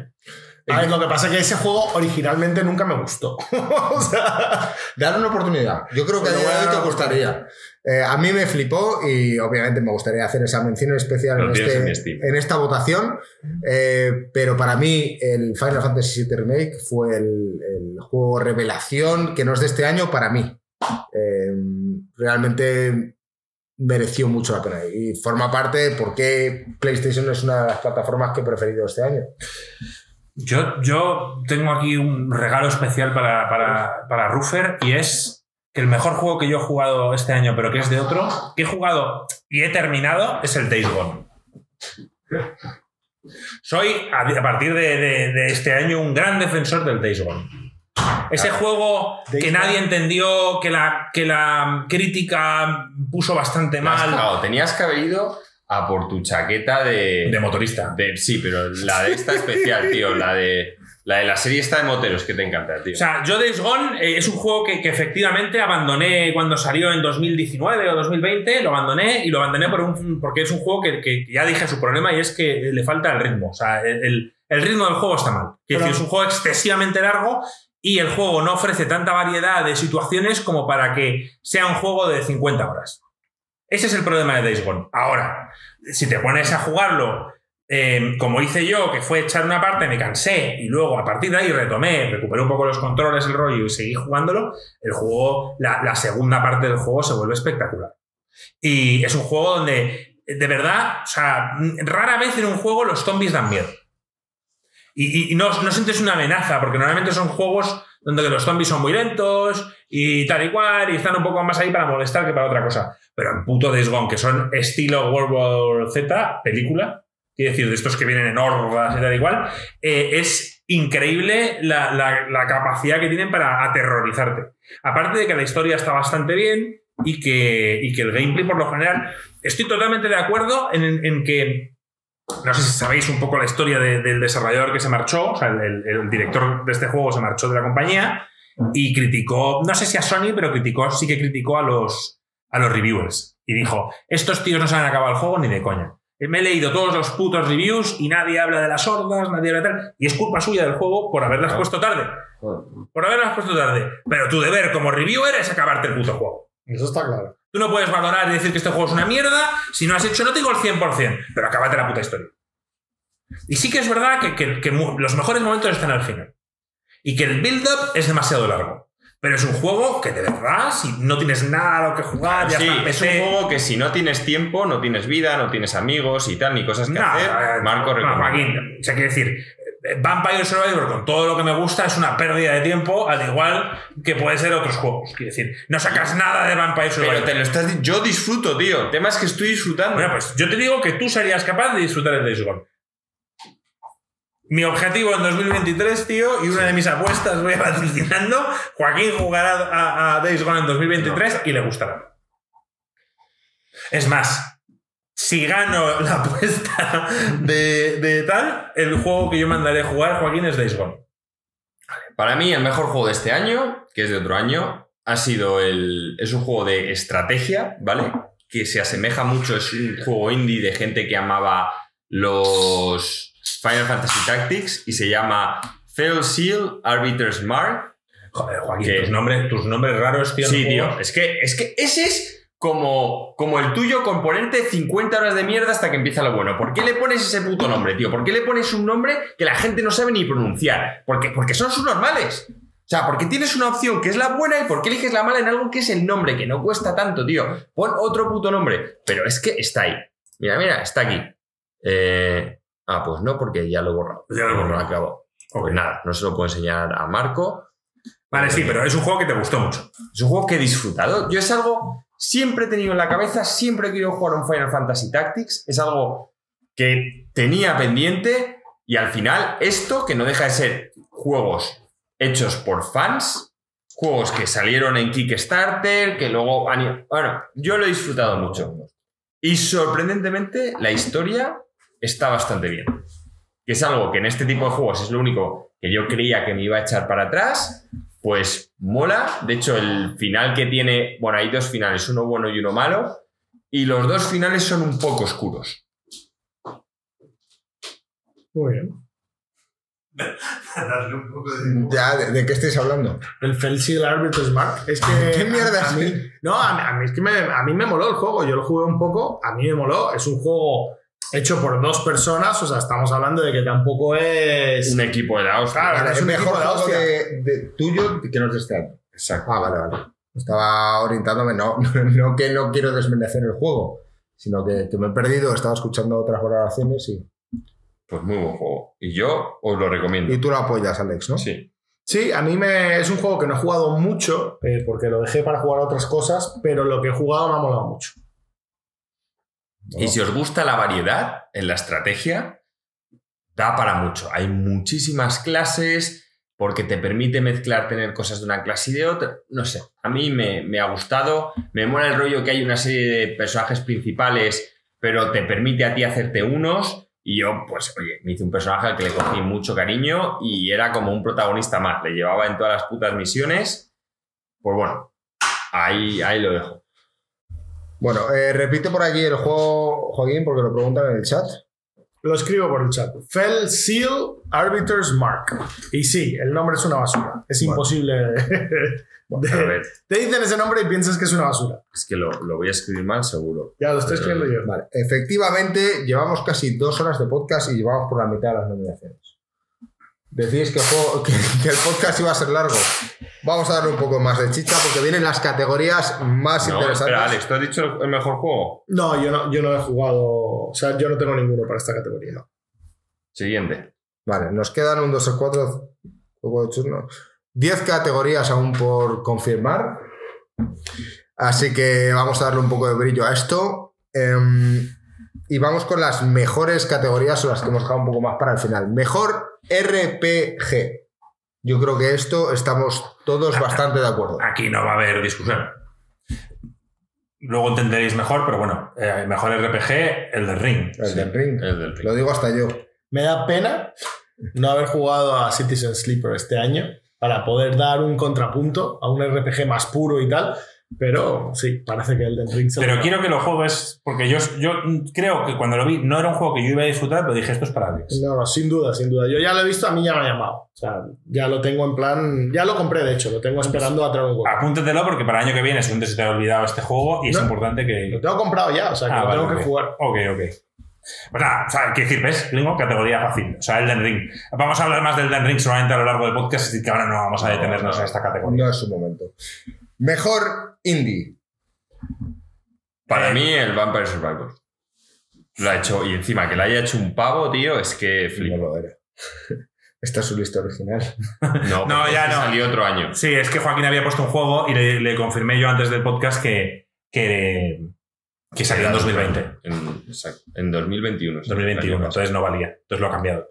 A ver, lo que pasa es que ese juego originalmente nunca me gustó. o sea, Dar una oportunidad. Yo creo que a día de hoy bueno, te gustaría. Eh, a mí me flipó y obviamente me gustaría hacer esa mención especial en, en este- en esta votación. eh, pero para mí el Final Fantasy VII Remake fue el, el juego revelación que no es de este año para mí. Eh, realmente mereció mucho la pena y forma parte de por qué PlayStation es una de las plataformas que he preferido este año. Yo, yo tengo aquí un regalo especial para, para, para Ruffer y es que el mejor juego que yo he jugado este año, pero que es de otro, que he jugado y he terminado, es el Days Gone. Soy, a, partir de, de- de este año, un gran defensor del Days Gone. Ese juego que nadie entendió, que la, que la crítica puso bastante mal. Tenías que haber ido a por tu chaqueta de... De motorista. de- sí, pero la de esta especial, tío. La de la, de la serie esta de moteros que te encanta, tío. O sea, yo Days Gone eh, es un juego que, que efectivamente abandoné cuando salió en 2019 o 2020, lo abandoné y lo abandoné por un, porque es un juego que, que ya dije su problema y es que le falta el ritmo. O sea, el, el- ritmo del juego está mal. Es Pero- decir, es un juego excesivamente largo y el juego no ofrece tanta variedad de situaciones como para que sea un juego de 50 horas. Ese es el problema de Days Gone. Ahora, si te pones a jugarlo eh, como hice yo, que fue echar una parte, me cansé y luego a partir de ahí retomé, recuperé un poco los controles, el rollo y seguí jugándolo, el juego, la, la segunda parte del juego se vuelve espectacular. Y es un juego donde, de verdad, o sea, rara vez en un juego los zombies dan miedo. Y, no, sientes una amenaza, porque normalmente son juegos donde los zombies son muy lentos y tal y cual, y están un poco más ahí para molestar que para otra cosa. Pero en puto Days que son estilo World War Z, película, quiero decir, de estos que vienen en hordas y tal y cual, eh, es increíble la, la- la capacidad que tienen para aterrorizarte. Aparte de que la historia está bastante bien y que, y que el gameplay, por lo general, estoy totalmente de acuerdo en, en que. No sé si sabéis un poco la historia de- del desarrollador que se marchó, o sea, el, director de este juego se marchó de la compañía y criticó, no sé si a Sony, pero criticó, sí que criticó a los, a los reviewers. Y dijo, estos tíos no saben acabar el juego ni de coña. Me he leído todos los putos reviews y nadie habla de las hordas, nadie habla de tal. Y es culpa suya del juego por haberlas puesto tarde. Por haberlas puesto tarde. Pero tu deber como reviewer es acabarte el puto juego. eso está claro. Tú no puedes valorar y decir que este juego es una mierda si no has hecho, no te digo el 100%, pero acábate la puta historia. Y sí que es verdad que, que- que mu- los mejores momentos están al final. Y que el build-up es demasiado largo. Pero es un juego que de verdad, si no tienes nada a lo que jugar, ya Sí, está es un juego que si no tienes tiempo, no tienes vida, no tienes amigos y tal, ni cosas que No, hacer, eh, Marco no. Joaquín, o sea, quiero decir, Vampire Survivor, con todo lo que me gusta, es una pérdida de tiempo, al igual que puede ser otros juegos. Quiero decir, no sacas nada de Vampire Survivor. Pero te lo estás yo disfruto, tío. El tema es que estoy disfrutando. Bueno, pues yo te digo que tú serías capaz de disfrutar el Days Gone. Mi objetivo en 2023, tío, y una de mis apuestas voy vaticinando, Joaquín jugará a, a Days Gone en 2023 y le gustará. Es más, si gano la apuesta de, de tal, el juego que yo mandaré a jugar, Joaquín, es Days Gone. Para mí, el mejor juego de este año, que es de otro año, ha sido el. Es un juego de estrategia, ¿vale? Que se asemeja mucho, es un juego indie de gente que amaba los Final Fantasy Tactics y se llama Fail Seal Arbiter's Mark. Joder, Joaquín, tus nombres, tus nombres raros, tío. Sí, tío. Es que, es que ese es como, como el tuyo con ponerte 50 horas de mierda hasta que empieza lo bueno. ¿Por qué le pones ese puto nombre, tío? ¿Por qué le pones un nombre que la gente no sabe ni pronunciar? Porque, porque son sus normales. O sea, porque tienes una opción que es la buena y por qué eliges la mala en algo que es el nombre, que no cuesta tanto, tío. Pon otro puto nombre. Pero es que está ahí. Mira, mira, está aquí. Eh, ah, pues no, porque ya lo he borrado. Ya lo he borrado. acabo. Pues nada, no se lo puedo enseñar a Marco. Vale, sí, pero es un juego que te gustó mucho. Es un juego que he disfrutado. Yo es algo. Siempre he tenido en la cabeza, siempre he querido jugar un Final Fantasy Tactics. Es algo que tenía pendiente y al final esto, que no deja de ser juegos hechos por fans, juegos que salieron en Kickstarter, que luego... Bueno, yo lo he disfrutado mucho. Y sorprendentemente la historia está bastante bien. Que es algo que en este tipo de juegos es lo único que yo creía que me iba a echar para atrás. Pues mola. De hecho, el final que tiene. Bueno, hay dos finales, uno bueno y uno malo. Y los dos finales son un poco oscuros. Muy bien. Darle un poco de... Ya, ¿de, de qué estáis hablando? El Felsiel Arbiters Mark. Es que. ¿Qué mierda a, es? mí, No, a mí, a mí es que me, a mí me moló el juego. Yo lo jugué un poco. A mí me moló. Es un juego hecho por dos personas. O sea, estamos hablando de que tampoco es. Un equipo de la hostia. Claro, es un mejor equipo de juego hostia. de, de- tuyo que no es de este año. Exacto. Ah, vale, vale. Estaba orientándome, no, no que no quiero desmerecer el juego, sino que, que me he perdido, estaba escuchando otras valoraciones y, Pues muy buen juego. Y yo os lo recomiendo. y tú lo apoyas, Alex, ¿no? Sí. Sí, a mí me, es un juego que no he jugado mucho, eh, porque lo dejé para jugar a otras cosas, pero lo que he jugado me ha molado mucho. Y si os gusta la variedad en la estrategia, da para mucho. Hay muchísimas clases porque te permite mezclar, tener cosas de una clase y de otra. No sé, a mí me, me ha gustado. Me mola el rollo que hay una serie de personajes principales, pero te permite a ti hacerte unos. Y yo, pues, oye, me hice un personaje al que le cogí mucho cariño y era como un protagonista más. Le llevaba en todas las putas misiones. Pues bueno, ahí, ahí lo dejo. Bueno, eh, repite por aquí el juego, Joaquín, porque lo preguntan en el chat. Lo escribo por el chat. Fell Seal Arbiters Mark. Y sí, el nombre es una basura. Es Bueno. imposible. de- A ver, te dicen ese nombre y piensas que es una basura. es que lo, lo voy a escribir mal, seguro. Ya lo estoy escribiendo yo. Vale, efectivamente, llevamos casi dos horas de podcast y llevamos por la mitad de las nominaciones. Decís que, el juego- que- que el podcast iba a ser largo. Vamos a darle un poco más de chicha porque vienen las categorías más No, interesantes. espera, Alex, ¿tú has dicho el mejor juego? No, yo no, yo no he jugado. O sea, yo no tengo ninguno para esta categoría. Siguiente. Vale, nos quedan un 2 o 4, juego de turno. 10 categorías aún por confirmar. Así que vamos a darle un poco de brillo a esto. Em, y vamos con las mejores categorías o las que hemos dejado un poco más para el final. Mejor RPG. Yo creo que esto estamos todos bastante de acuerdo. Aquí no va a haber discusión. Luego entenderéis mejor, pero bueno, eh, mejor RPG, el del Ring. El del Ring. El del Ring. Lo digo hasta yo. Me da pena no haber jugado a Citizen Sleeper este año para poder dar un contrapunto a un RPG más puro y tal. Pero sí, parece que el del Ring se lo Pero quiero que lo juegues, porque yo, yo creo que cuando lo vi no era un juego que yo iba a disfrutar, pero dije esto es para Alex. No, no, sin duda, sin duda. Yo ya lo he visto, a mí ya me ha llamado. O sea, ya lo tengo en plan. Ya lo compré, de hecho, lo tengo esperando a traer un huevo. Apúntatelo porque para el año que viene según se te ha olvidado este juego y es importante Lo que... tengo comprado ya, o sea, que Ah, lo vale, tengo que jugar. Ok, ok. Pues nada, o sea, quiero decir, ¿ves? Gringo, categoría fácil. O sea, Elden Ring. Vamos a hablar más del Elden Ring seguramente a lo largo del podcast, así que ahora no vamos a No, detenernos no. en esta categoría. No es su momento. Mejor indie. Para mí, el Vampire Survivor. Lo ha hecho, y encima que lo haya hecho un pavo, tío, es que No flipo. lo era. Esta es su lista original. No, No, porque ya este no. Salió otro año. Sí, es que Joaquín había puesto un juego y le, le confirmé yo antes del podcast que, que, que salió en 2020. En, exacto, en 2021. 2021, Año pasado. entonces no valía. Entonces lo ha cambiado.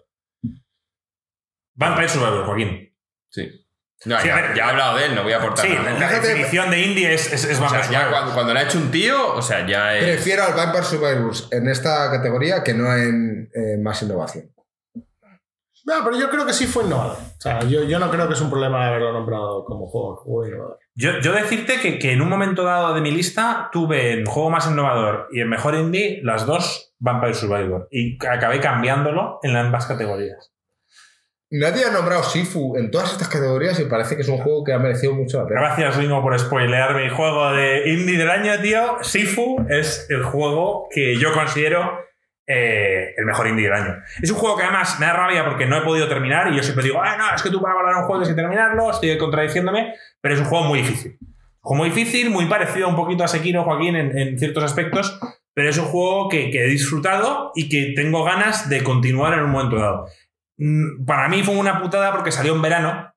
Vampire Survivor, Joaquín. Sí. No, Sí, ya, a ver, ya he hablado de él, no voy a aportar Sí, nada. la Fíjate- definición de indie es, es, es O Vampire sea, ya Survivor. cuando, cuando lo ha hecho un tío, o sea, ya es. Prefiero al Vampire Survivors en esta categoría que no en, en más innovación. No, pero yo creo que sí fue innovador. O sea, yo, yo no creo que es un problema haberlo nombrado como juego, juego innovador. Yo, yo decirte que, que en un momento dado de mi lista tuve en juego más innovador y en mejor indie las dos Vampire Survivor. Y acabé cambiándolo en ambas categorías. Nadie ha nombrado Sifu en todas estas categorías y parece que es un juego que ha merecido mucho la pena. Gracias, Ringo, por spoilear mi juego de indie del año, tío. Sifu es el juego que yo considero eh, el mejor indie del año. Es un juego que además me da rabia porque no he podido terminar y yo siempre digo, ah, no, es que tú para valorar un juego tienes que terminarlo, estoy contradiciéndome, pero es un juego muy difícil. Un juego muy difícil, muy parecido un poquito a Sekiro, Joaquín, en, en ciertos aspectos, pero es un juego que, que he disfrutado y que tengo ganas de continuar en un momento dado. Mm, Para mí fue una putada porque salió en verano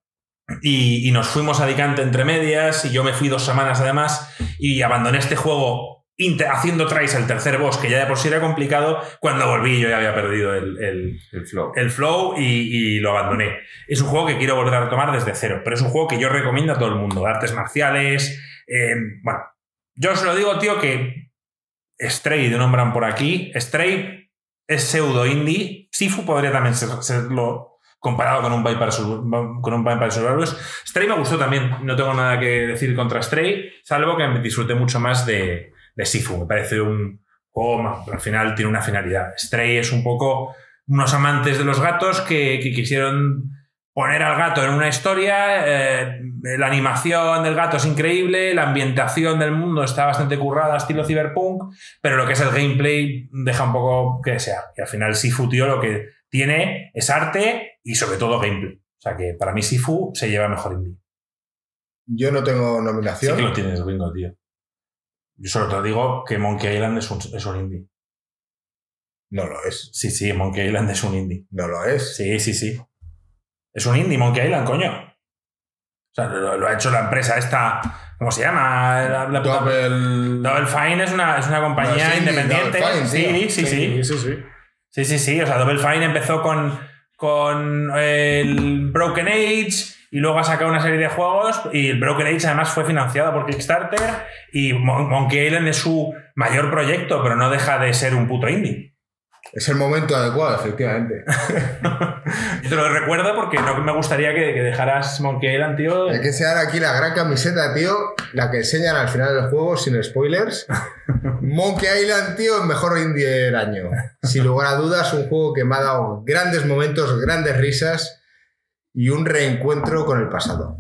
Y, y nos fuimos a Alicante entre medias y yo me fui dos semanas además y abandoné este juego haciendo tries el tercer boss, que ya de por sí era complicado. Cuando volví yo ya había perdido el, el- El flow. el flow y, y lo abandoné. Es un juego que quiero volver a retomar desde cero, pero es un juego que yo recomiendo a todo el mundo. Artes marciales. eh, bueno, yo os lo digo, tío, que Stray, de nombran por aquí. Stray es pseudo indie. Sifu podría también ser- serlo comparado con un Vampire, con un Vampire Survivors. Stray me gustó también. No tengo nada que decir contra Stray, salvo que me disfruté mucho más de, de Sifu. Me parece un juego, ma- al final tiene una finalidad. Stray es un poco unos amantes de los gatos que quisieron poner al gato en una historia. eh, la animación del gato es increíble, la ambientación del mundo está bastante currada, estilo cyberpunk, pero lo que es el gameplay deja un poco que sea. Y al final Sifu, tío, lo que tiene es arte y sobre todo gameplay. O sea que para mí Sifu se lleva mejor indie. Yo no tengo Sí nominación. que lo tienes, gringo, tío. Yo solo te digo que Monkey Island es un, es un indie. No lo es. Sí, sí, Monkey Island es un indie. No lo es. Sí, sí, sí. Es un indie, Monkey Island, coño. O sea, lo, lo ha hecho la empresa esta. ¿Cómo se llama? La, la puta- Double. Double Fine es una, es una compañía No, es indie, independiente. Fine, sí, tío. sí, sí, sí, sí. Sí, sí, sí. O sea, Double Fine empezó con, con el Broken Age y luego ha sacado una serie de juegos y el Broken Age además fue financiado por Kickstarter y Mon- Monkey Island es su mayor proyecto, pero no deja de ser un puto indie. Es el momento adecuado, efectivamente. Te lo recuerdo porque no me gustaría que, que dejaras Monkey Island, tío. Hay que enseñar aquí la gran camiseta, tío. La que enseñan al final del juego, sin spoilers. Monkey Island, tío, el mejor indie del año. Sin lugar a dudas, un juego que me ha dado grandes momentos, grandes risas y un reencuentro con el pasado.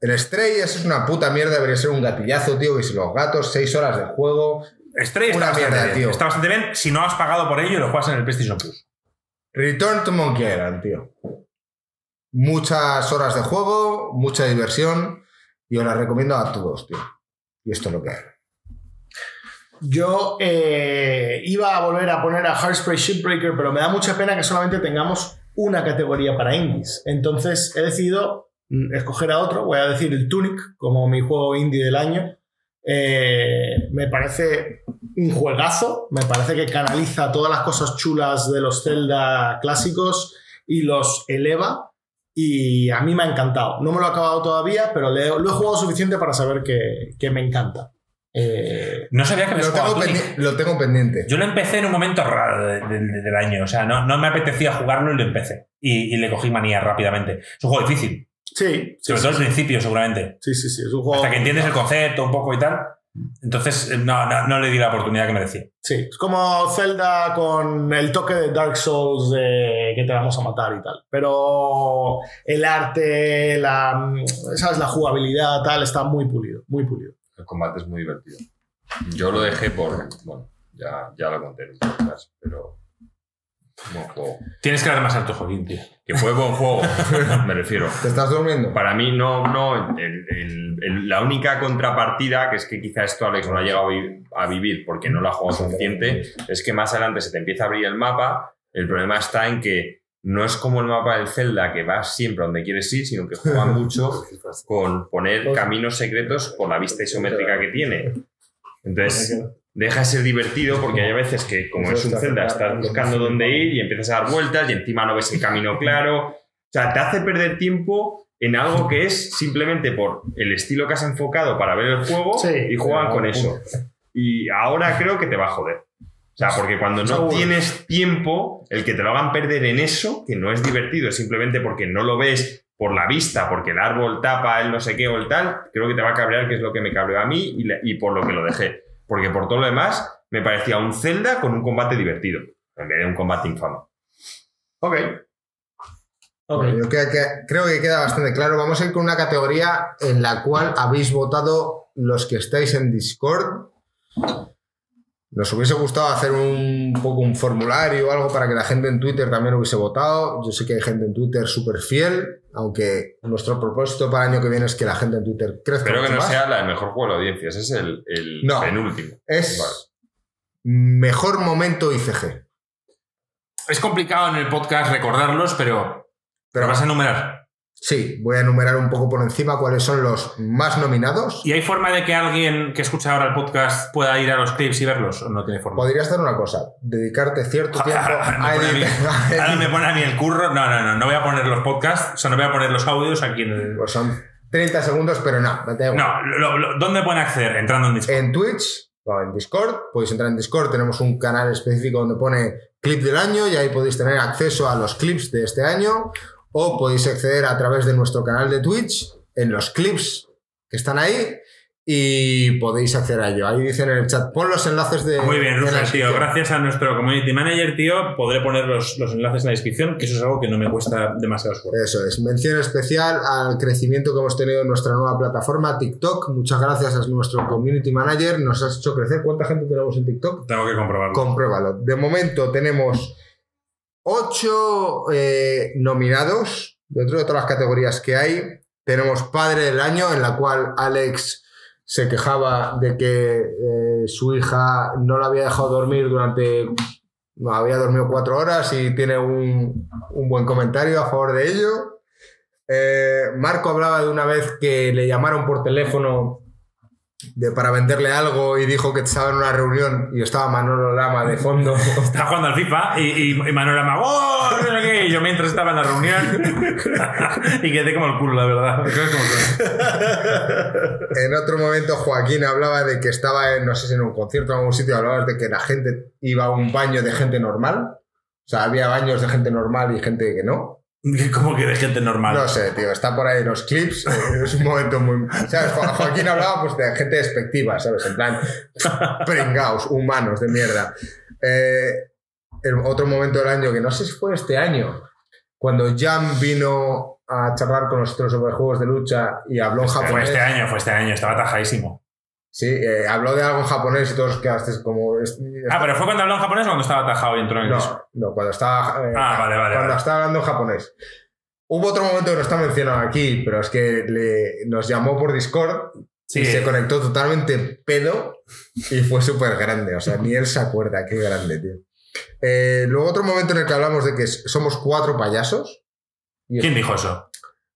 El Stray eso es una puta mierda, debería ser un gatillazo, tío, que si los gatos, seis horas de juego. Stray está Una bastante mierda, bien. tío. Está bastante bien. Si no has pagado por ello, lo juegas en el PlayStation Plus. Return to Monkey Island, tío. Muchas horas de juego, mucha diversión y os la recomiendo a todos, tío. Y esto es lo que hay. Yo eh, iba a volver a poner a Hairspray Shipbreaker, pero me da mucha pena que solamente tengamos una categoría para indies. Entonces he decidido mm, escoger a otro. Voy a decir el Tunic como mi juego indie del año. Eh, me parece un juegazo. Me parece que canaliza todas las cosas chulas de los Zelda clásicos y los eleva. Y a mí me ha encantado. No me lo he acabado todavía, pero le- lo he jugado suficiente para saber que, que me encanta. Eh, No sabía que me Lo tengo, pendi- lo tengo pendiente. Yo lo empecé en un momento raro de- de- del año. O sea, no, no me apetecía jugarlo y lo empecé. Y, y le cogí manía rápidamente. Es un juego difícil. Sí, sí, Sobre todo al principio, seguramente. sí, sí, sí, es un juego. Hasta que entiendes el concepto un poco y tal. Entonces, eh, no, no, no le di la oportunidad que merecía. Sí, es como Zelda con el toque de Dark Souls de que te vamos a matar y tal. Pero el arte, la, ¿sabes? la jugabilidad, tal, está muy pulido, muy pulido. El combate es muy divertido. Yo lo dejé por. Bueno, ya, ya lo conté en un podcast, pero. Buen juego. Tienes que darle más alto, Joaquín, tío. Que fue buen juego, me refiero. ¿Te estás durmiendo? Para mí, no, no. el- el- el- la única contrapartida, que es que quizá esto Alex no ha llegado a, vi- a vivir porque no lo ha jugado suficiente, es que más adelante se te empieza a abrir el mapa. El problema está en que no es como el mapa del Zelda, que vas siempre donde quieres ir, sino que juega mucho con poner caminos secretos por la vista isométrica que tiene. Entonces, deja de ser divertido porque hay veces que, como es un Zelda, estás buscando dónde ir y empiezas a dar vueltas y encima no ves el camino claro. O sea, te hace perder tiempo en algo que es simplemente por el estilo que has enfocado para ver el juego Sí. y juegan con eso. Y ahora creo que te va a joder. O sea, porque cuando no tienes tiempo, el que te lo hagan perder en eso, que no es divertido, es simplemente porque no lo ves por la vista, porque el árbol tapa el no sé qué o el tal, creo que te va a cabrear, que es lo que me cabreó a mí y por lo que lo dejé. Porque por todo lo demás, me parecía un Zelda con un combate divertido, en vez de un combate infame. Ok. Ok. Bueno, yo creo que, creo que queda bastante claro. Vamos a ir con una categoría en la cual habéis votado los que estáis en Discord. Nos hubiese gustado hacer un poco un formulario o algo para que la gente en Twitter también hubiese votado. Yo sé que hay gente en Twitter súper fiel, aunque nuestro propósito para el año que viene es que la gente en Twitter crezca Espero que no más. sea la de mejor juego de audiencia, ese es el, el No. penúltimo. Es Vale. mejor momento ICG. Es complicado en el podcast recordarlos, pero, pero Pero vas a enumerar. Sí, voy a enumerar un poco por encima cuáles son los más nominados. ¿Y hay forma de que alguien que escucha ahora el podcast pueda ir a los clips y verlos? ¿O no tiene forma? Podrías hacer una cosa, dedicarte cierto tiempo Ahora me a editar. ahora me pone a mí el curro. No, no, no. No voy a poner los podcasts. O sea, no voy a poner los audios aquí en el. Pues son 30 segundos, pero no, da igual. No, lo- lo- ¿dónde pueden acceder? Entrando en Discord. En Twitch o en Discord, podéis entrar en Discord, tenemos un canal específico donde pone clip del año y ahí podéis tener acceso a los clips de este año o podéis acceder a través de nuestro canal de Twitch en los clips que están ahí y podéis acceder a ello. Ahí dicen en el chat, pon los enlaces de... Muy bien, Rufus, tío. Gracias a nuestro community manager, tío, podré poner los, los enlaces en la descripción, que eso es algo que no me cuesta demasiado esfuerzo. Eso es. Mención especial al crecimiento que hemos tenido en nuestra nueva plataforma TikTok. Muchas gracias a nuestro community manager. Nos has hecho crecer. ¿Cuánta gente tenemos en TikTok? Tengo que comprobarlo. Compruébalo. De momento tenemos ocho eh, nominados dentro de todas las categorías que hay. Tenemos Padre del Año, en la cual Alex se quejaba de que eh, su hija no la había dejado dormir durante... No, había dormido cuatro horas y tiene un, un buen comentario a favor de ello. Eh, Marco hablaba de una vez que le llamaron por teléfono de, para venderle algo y dijo que estaba en una reunión y estaba Manolo Lama de fondo. Estaba jugando al FIFA y, y, y Manuel Ama, ¡Oh! No sé qué", y yo mientras estaba en la reunión y quedé como el culo, la verdad. En otro momento Joaquín hablaba de que estaba en, no sé si en un concierto o en algún sitio, hablabas de que la gente iba a un baño de gente normal. O sea, había baños de gente normal y gente que no. Como que de gente normal. No sé, tío, está por ahí los clips. Es un momento muy. ¿Sabes? Jo- Joaquín hablaba pues, de gente despectiva, ¿sabes? En plan, pringaos, humanos de mierda. Eh, el otro momento del año, que no sé si fue este año, cuando Jam vino a charlar con nosotros sobre juegos de lucha y habló en Fue japonés. este año, fue este año, estaba tajadísimo. Sí, eh, habló de algo en japonés y todos quedaste como. Ah, pero fue cuando habló en japonés o cuando estaba tajado y entró en el? No, no, cuando estaba. eh, Ah, vale, vale, Cuando vale. estaba hablando en japonés. Hubo otro momento que no está mencionado aquí, pero es que le- nos llamó por Discord Sí, y se conectó totalmente pedo y fue súper grande. O sea, ni él se acuerda, qué grande, tío. Eh, luego otro momento en el que hablamos de que somos cuatro payasos. ¿Quién dijo eso?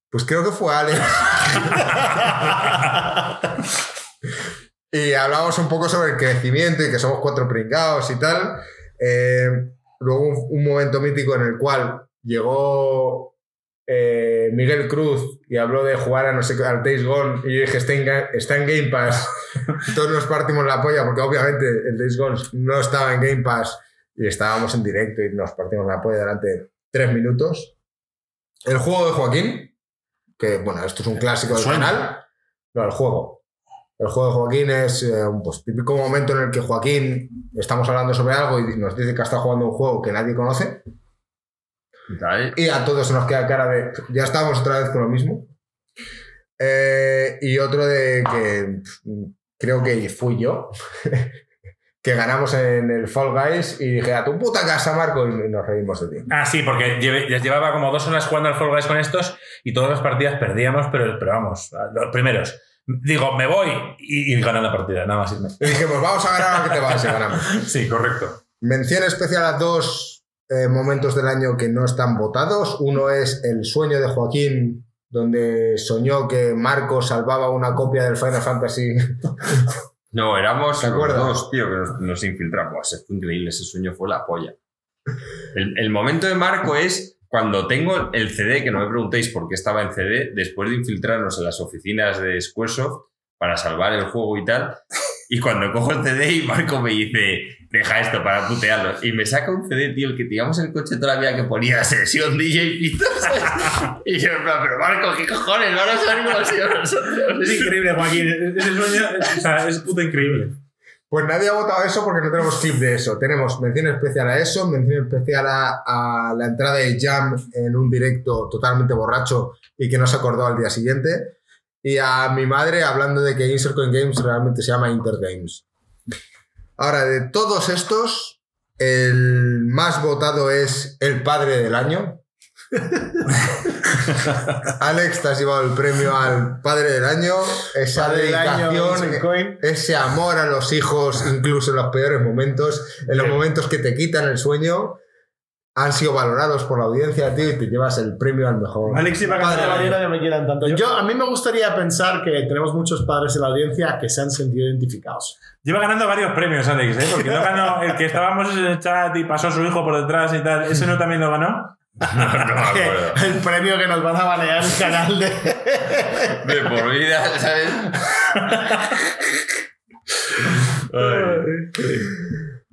Pues creo que fue Alex. y hablamos un poco sobre el crecimiento y que somos cuatro pringados y tal. Eh, luego un, un momento mítico en el cual llegó eh, Miguel Cruz y habló de jugar a no sé qué, al Days Gone y yo dije está en, está en Game Pass. Todos nos partimos la polla porque obviamente el Days Gone no estaba en Game Pass y estábamos en directo y nos partimos la polla durante tres minutos. El juego de Joaquín, que bueno, esto es un clásico del canal. No, el juego. El juego de Joaquín es eh, un pues, típico momento en el que Joaquín estamos hablando sobre algo y nos dice que está jugando un juego que nadie conoce y a todos se nos queda cara de ya estamos otra vez con lo mismo. Eh, y otro de que pff, creo que fui yo, que ganamos en el Fall Guys y dije a tu puta casa, Marco, y nos reímos de ti. Ah, sí, porque llevaba como dos horas jugando al Fall Guys con estos y todas las partidas perdíamos, pero, pero vamos, los primeros. Digo, me voy y, y ganan la partida, nada más irme. Y dijimos, vamos a ganar aunque te vayas y ganamos. Sí, correcto. Mención especial a dos eh, momentos del año que no están votados. Uno es el sueño de Joaquín, donde soñó que Marco salvaba una copia del Final Fantasy. No, éramos dos, tío, que nos, nos infiltramos. Fue increíble, ese sueño fue la polla. El, el momento de Marco es cuando tengo el CD, que no me preguntéis por qué estaba en CD, después de infiltrarnos en las oficinas de Squaresoft para salvar el juego y tal. Y cuando cojo el CD y Marco me dice, deja esto para putearlo. Y me saca un CD, tío, el que teníamos en el coche toda la vida que ponía sesión DJ Pito. y yo, pero Marco, ¿qué cojones? No nos sido nosotros. Es increíble, Joaquín. Ese sueño, o sea, es puto increíble. Pues nadie ha votado eso porque no tenemos clip de eso. Tenemos mención especial a eso, mención especial a, la entrada de Jam en un directo totalmente borracho y que no se acordó al día siguiente. Y a mi madre hablando de que Insert Coin Games realmente se llama Intergames. Ahora, de todos estos, el más votado es el padre del año. Alex, te has llevado el premio al padre del año. Esa Padre del año, dedicación, Insert Coin. ese amor a los hijos, incluso en los peores momentos, en los momentos que te quitan el sueño. han sido valorados por la audiencia, tío, y te llevas el premio al mejor. Alex iba a Padre ganar año. que me quieran tanto. Yo, a mí me gustaría pensar que tenemos muchos padres en la audiencia que se han sentido identificados. Lleva ganando varios premios, Alex, ¿eh? Porque no ganó el que estábamos en el chat y pasó su hijo por detrás y tal. ¿Ese no también lo ganó? No me acuerdo. el premio que nos van a banear el canal de. De por vida, ¿sabes?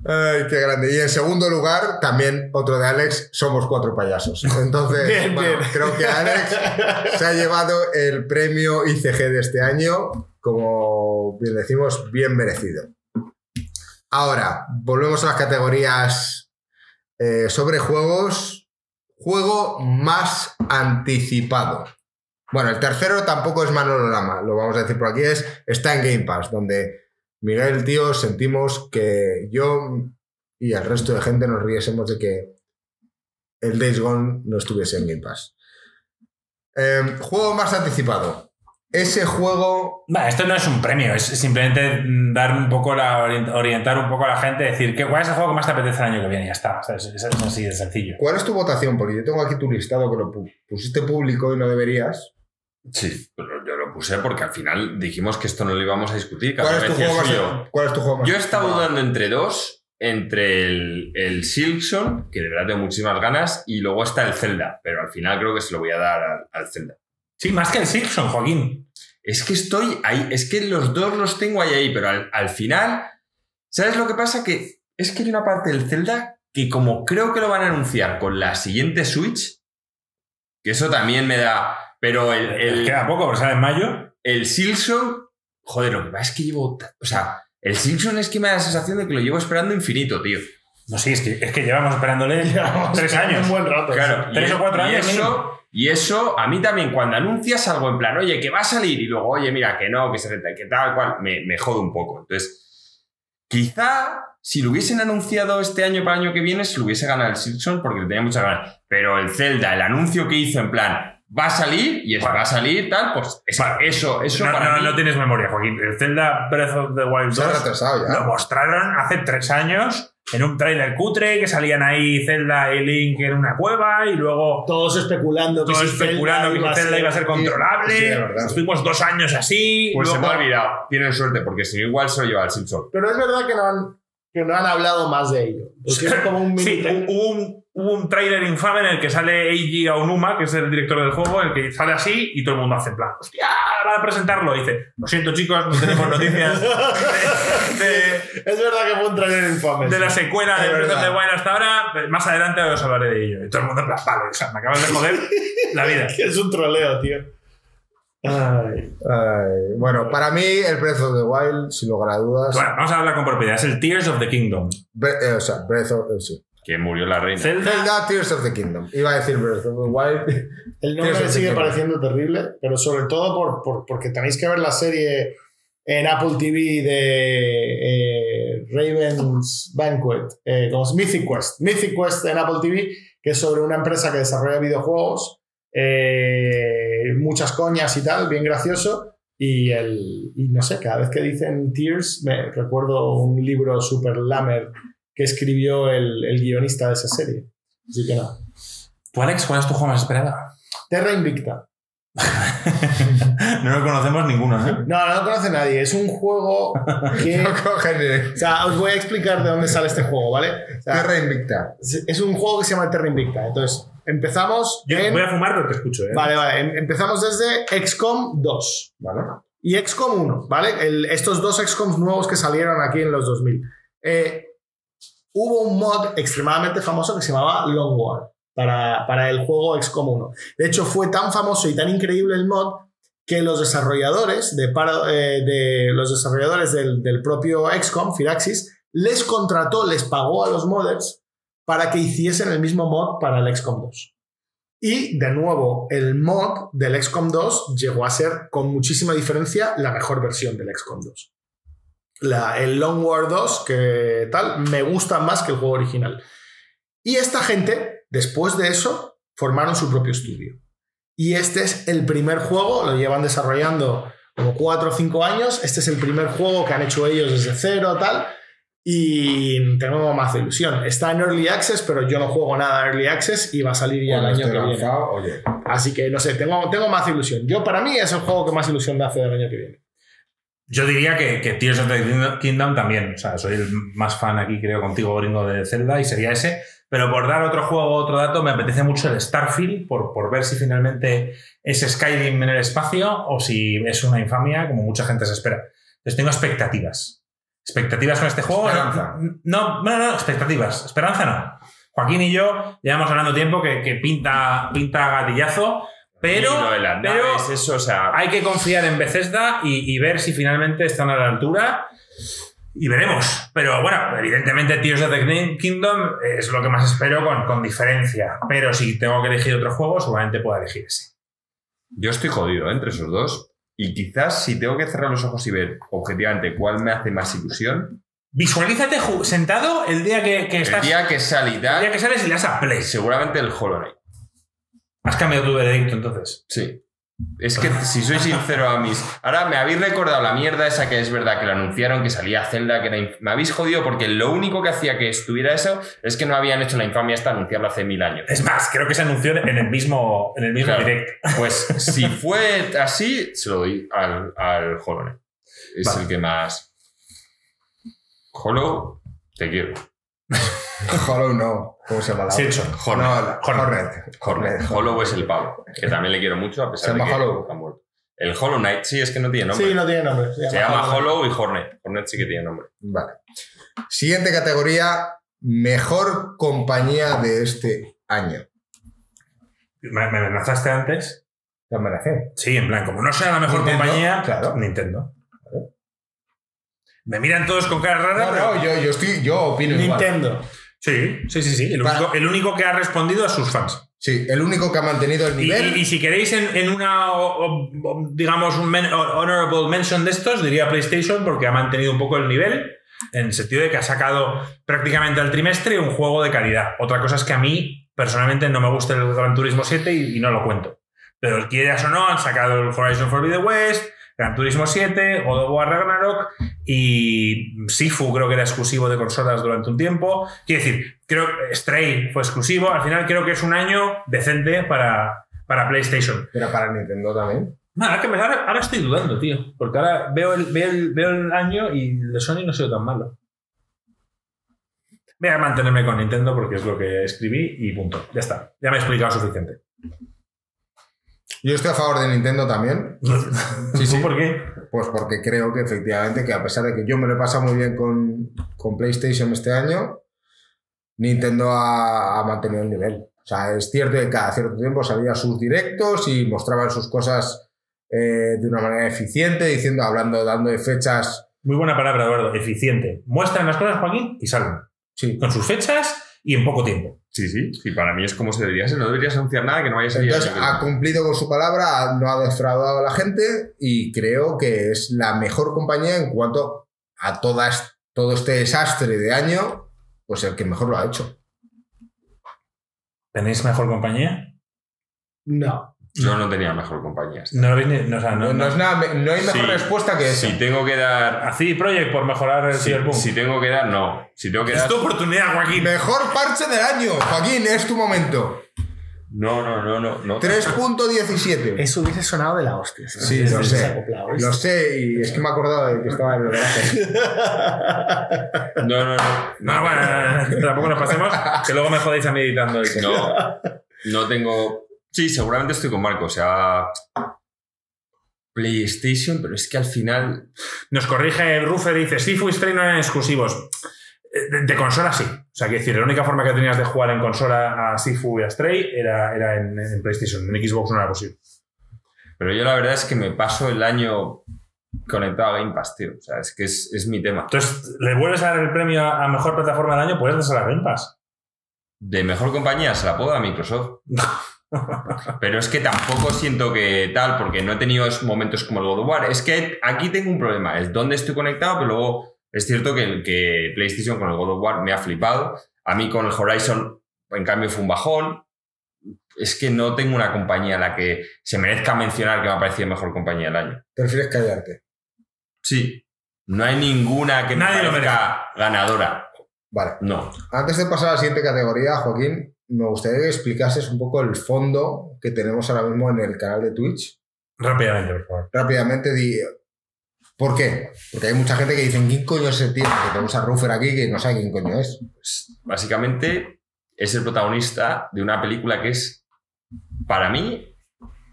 Ay, qué grande. Y en segundo lugar, también otro de Alex, somos cuatro payasos. Entonces, Bien, bueno, bien. creo que Alex se ha llevado el premio ICG de este año, como bien decimos, bien merecido. Ahora, volvemos a las categorías eh, sobre juegos. Juego más anticipado. Bueno, el tercero tampoco es Manolo Lama, lo vamos a decir por aquí, es, está en Game Pass, donde Miguel, tío, sentimos que yo y el resto de gente nos riésemos de que el Days Gone no estuviese en Game Pass. Eh, juego más anticipado. Ese juego esto no es un premio, es simplemente dar un poco la, orient- orientar un poco a la gente, decir que cuál es el juego que más te apetece el año que viene y ya está. Es, es así de sencillo. ¿Cuál es tu votación? Porque yo tengo aquí tu listado que lo pu- pusiste público y no deberías. Sí, pero yo lo puse porque al final dijimos que esto no lo íbamos a discutir. cada ¿Cuál es, tu juego más, suyo. ¿Cuál es tu juego más Yo he estado anticipado? dudando entre dos, entre el, el Silkson, que de verdad tengo muchísimas ganas, y luego está el Zelda, pero al final creo que se lo voy a dar al, al Zelda. Sí, más que el Simpson, Joaquín. Es que estoy ahí, es que los dos los tengo ahí, ahí, pero al, al final, ¿sabes lo que pasa? Que es que hay una parte del Zelda que como creo que lo van a anunciar con la siguiente Switch, que eso también me da... Pero el, el, Queda poco, pero sale en mayo. el Silkson, joder, lo que pasa es que llevo... O sea, el Silkson es que me da la sensación de que lo llevo esperando infinito, tío. No, sí, es que, es que llevamos esperándole Llevamos tres años. Un buen rato. Claro, Tres y, o cuatro y años eso, y eso, a mí también, cuando anuncias algo en plan, oye, que va a salir, y luego, oye, mira, que no, que se que tal cual, me, me jode un poco. Entonces, quizá si lo hubiesen anunciado este año para el año que viene, se lo hubiese ganado el Simpson porque le tenía muchas ganas. Pero el Zelda, el anuncio que hizo en plan, va a salir, y es va a salir, tal, pues es- Vale. eso, eso no, para no, mí- no tienes memoria, Joaquín. El Zelda Breath of the Wild Se ha 2 retrasado ya. lo mostraron hace tres años en un trailer cutre que salían ahí Zelda y Link en una cueva y luego Todos especulando que todos si especulando que iba a Zelda ser- iba a ser controlable. Sí, es verdad. Estuvimos dos años así. Pues se me ha olvidado. Tienen suerte, porque si no, igual se lo lleva el Simpson. Pero es verdad que no han, que no han hablado más de ello. Porque es como un mini Sí, hubo un, hubo un trailer infame en el que sale Eiji Aonuma, que es el director del juego, en el que sale así y todo el mundo hace en plan, hostia, van a presentarlo. Y dice, lo siento chicos, no tenemos noticias de, de- Es verdad que fue un trailer infame. de la secuela de Breath of the Wild hasta ahora. Más adelante os hablaré de ello. Y todo el mundo en plan, vale, o sea, me acabas de joder la vida. Es un troleo, tío. Ay. Ay, bueno, para mí el Breath of the Wild, sin lugar a dudas. Bueno, vamos a hablar con propiedad. Es el Tears of the Kingdom. Bre- eh, o sea, Breath of eh, sí. Que murió la reina. Zelda, Zelda Tears of the Kingdom. Iba a decir Breath of the Wild. El nombre Tears me sigue pareciendo terrible, pero sobre todo por, por- porque tenéis que ver la serie en Apple TV de eh, Raven's Banquet, eh, como es Mythic Quest. Mythic Quest en Apple TV, que es sobre una empresa que desarrolla videojuegos, eh, muchas coñas y tal, bien gracioso. Y, el, y no sé, cada vez que dicen Tears, me recuerdo un libro super lamer que escribió el, el guionista de esa serie. Así que nada. ¿Tú, Alex, cuál es tu juego más esperado? Terra Invicta. no lo conocemos ninguno, ¿eh? No, no lo conoce nadie. Es un juego que. No cogen O sea, os voy a explicar de dónde sale este juego, ¿vale? O sea, Terra Invicta. es un juego que se llama Terra Invicta. Entonces, empezamos. Yo en- voy a fumar, pero te escucho, ¿eh? Vale, vale. em- Empezamos desde XCOM 2, ¿vale? Y XCOM 1, ¿vale? El- estos dos XCOMs nuevos que salieron aquí en los 2000. Eh, hubo un mod extremadamente famoso que se llamaba Long War para, para el juego XCOM 1. De hecho, fue tan famoso y tan increíble el mod que los desarrolladores, de, eh, de los desarrolladores del, del propio XCOM, Firaxis, les contrató, les pagó a los modders para que hiciesen el mismo mod para el XCOM 2. Y de nuevo, el mod del XCOM 2 llegó a ser con muchísima diferencia la mejor versión del XCOM 2. La- el Long War 2, que tal, me gusta más que el juego original. Y esta gente, después de eso, formaron su propio estudio. Y este es el primer juego, lo llevan desarrollando como 4 o 5 años. Este es el primer juego que han hecho ellos desde cero, tal. y tengo más ilusión. Está en Early Access, pero yo no juego nada en Early Access y va a salir ya el Cuando año que viene. oye. Así que no sé, tengo, tengo más ilusión. Yo, para mí, es el juego que más ilusión me hace del año que viene. Yo diría que, que Tears of the Kingdom también. O sea, soy el más fan aquí, creo, contigo, gringo, de Zelda y sería ese. Pero por dar otro juego, otro dato, me apetece mucho el Starfield, por, por ver si finalmente es Skyrim en el espacio o si es una infamia, como mucha gente se espera. Entonces tengo expectativas. Expectativas con este juego. Esperanza. No, no, no, expectativas. Esperanza no. Joaquín y yo llevamos hablando tiempo que, que pinta, pinta gatillazo, pero, las pero naves, eso, o sea. hay que confiar en Bethesda y, y ver si finalmente están a la altura. Y veremos. Pero bueno, evidentemente Tears of the Kingdom es lo que más espero con, con diferencia. Pero si tengo que elegir otro juego, seguramente puedo elegir ese. Yo estoy jodido ¿eh? entre esos dos. Y quizás si tengo que cerrar los ojos y ver objetivamente cuál me hace más ilusión, Visualízate sentado el día que, que el estás. día que sale el día que sales y le das a play. seguramente el Hollow Knight. Has cambiado tu veredicto entonces. Sí. Es que si soy sincero a mis. Ahora me habéis recordado la mierda esa que es verdad que lo anunciaron, que salía Zelda, que era. Me habéis jodido porque lo único que hacía que estuviera eso es que no habían hecho la infamia esta anunciarlo hace mil años. Es más, creo que se anunció en el mismo, en el mismo Claro. directo. Pues si fue así, se lo doy al, al Hollow. Es Vale. el que más. Hollow, te quiero. Hollow no. ¿Cómo se llama la Sí, otra? hecho. No, la- Hornet. Hornet. Hornet. Hollow es el pavo, que también le quiero mucho a pesar ¿Se de que Hollow? ha muerto. El Hollow Knight, sí, es que no tiene nombre. Sí, no tiene nombre. Se llama Hollow y Hornet. Hornet sí que tiene nombre. Vale. Siguiente categoría. Mejor compañía de este año. ¿Me, me amenazaste antes? La merece. Sí, en plan, como no sea la mejor Nintendo, compañía, claro. Nintendo. Me miran todos con cara rara, No, pero... no, yo, yo, estoy, yo opino igual. Nintendo. Sí, sí, sí, sí. El, Para- único, el único que ha respondido a sus fans. Sí, el único que ha mantenido el Y, nivel. y- y si queréis en, en una, o- o- digamos, un men- honorable mention de estos, diría PlayStation, porque ha mantenido un poco el nivel, en el sentido de que ha sacado prácticamente al trimestre un juego de calidad. Otra cosa es que a mí, personalmente, no me gusta el Gran Turismo 7 y, y no lo cuento. Pero quieras o no, han sacado el Horizon Forbidden West, Gran Turismo 7, God of War Ragnarok y Sifu creo que era exclusivo de consolas durante un tiempo. Quiero decir, creo que Stray fue exclusivo. Al final creo que es un año decente para, para PlayStation. Pero para Nintendo también. Nada, que me- ahora, ahora estoy dudando, tío. Porque ahora veo el, veo el, veo el año y el de Sony no ha sido tan malo. Voy a mantenerme con Nintendo porque es lo que escribí y punto. Ya está. Ya me he explicado suficiente. Yo estoy a favor de Nintendo también. Sí, sí. ¿Tú por qué? Pues porque creo que efectivamente que a pesar de que yo me lo he pasado muy bien con, con PlayStation este año, Nintendo ha, ha mantenido el nivel. O sea, es cierto que cada cierto tiempo salía sus directos y mostraban sus cosas eh, de una manera eficiente, diciendo, hablando, dando de fechas. Muy buena palabra, Eduardo. Eficiente. Muestran las cosas, Joaquín, y salen. Sí. Con sus fechas y en poco tiempo. Sí, sí. Y para mí es como se debería ser. No deberías anunciar nada que no vaya a salir. Entonces ha cumplido con su palabra, no ha defraudado a la gente y creo que es la mejor compañía en cuanto a todas, todo este desastre de año, pues el que mejor lo ha hecho. ¿Tenéis mejor compañía? No. Yo no tenía mejor compañía. No lo veis ni- no, o sea, no- No, no es nada, no hay mejor Sí. respuesta que esa. Si tengo que dar. A CD Projekt por mejorar el Si, Cyberpunk. si tengo que dar, no. Si tengo que Es dar. tu oportunidad, Joaquín. Mejor parche del año, Joaquín, es tu momento. No, no, no, no. no 3.17. Eso hubiese sonado de la hostia. Sí, lo sé. Lo sé, y es que me he acordado de que estaba en el garaje. No, no, no. No, bueno, tampoco nos pasemos, que luego me jodéis a mí editando No, no tengo. Sí, seguramente estoy con Marco. O sea. PlayStation, pero es que al final. Nos corrige el Ruffer y dice, Sifu y Stray no eran exclusivos. Eh, De, de consola sí. O sea, quiero decir, la única forma que tenías de jugar en consola a Sifu y a Stray era, era en, en PlayStation. En Xbox no era posible. Pero yo la verdad es que me paso el año conectado a Game Pass, tío. O sea, es que es, es mi tema. Entonces, ¿le vuelves a dar el premio a, a mejor plataforma del año? Puedes darse la Game Pass. De mejor compañía se la puedo a Microsoft. Pero es que tampoco siento que tal, porque no he tenido momentos como el God of War. Es que aquí tengo un problema, es dónde estoy conectado, pero luego es cierto que, que PlayStation con el God of War me ha flipado. A mí con el Horizon, en cambio, fue un bajón. Es que no tengo una compañía a la que se merezca mencionar que me ha parecido mejor compañía del año. Prefieres callarte. Sí. No hay ninguna que me Nadie lo parezca ganadora. Vale. No. Antes de pasar a la siguiente categoría, Joaquín, me gustaría que explicases un poco el fondo que tenemos ahora mismo en el canal de Twitch. Rápidamente, por favor. Rápidamente, di. ¿Por qué? Porque hay mucha gente que dice, ¿quién coño es ese tío? Que tenemos a Ruffer aquí que no sabe quién coño es. Pues, básicamente es el protagonista de una película que es, para mí,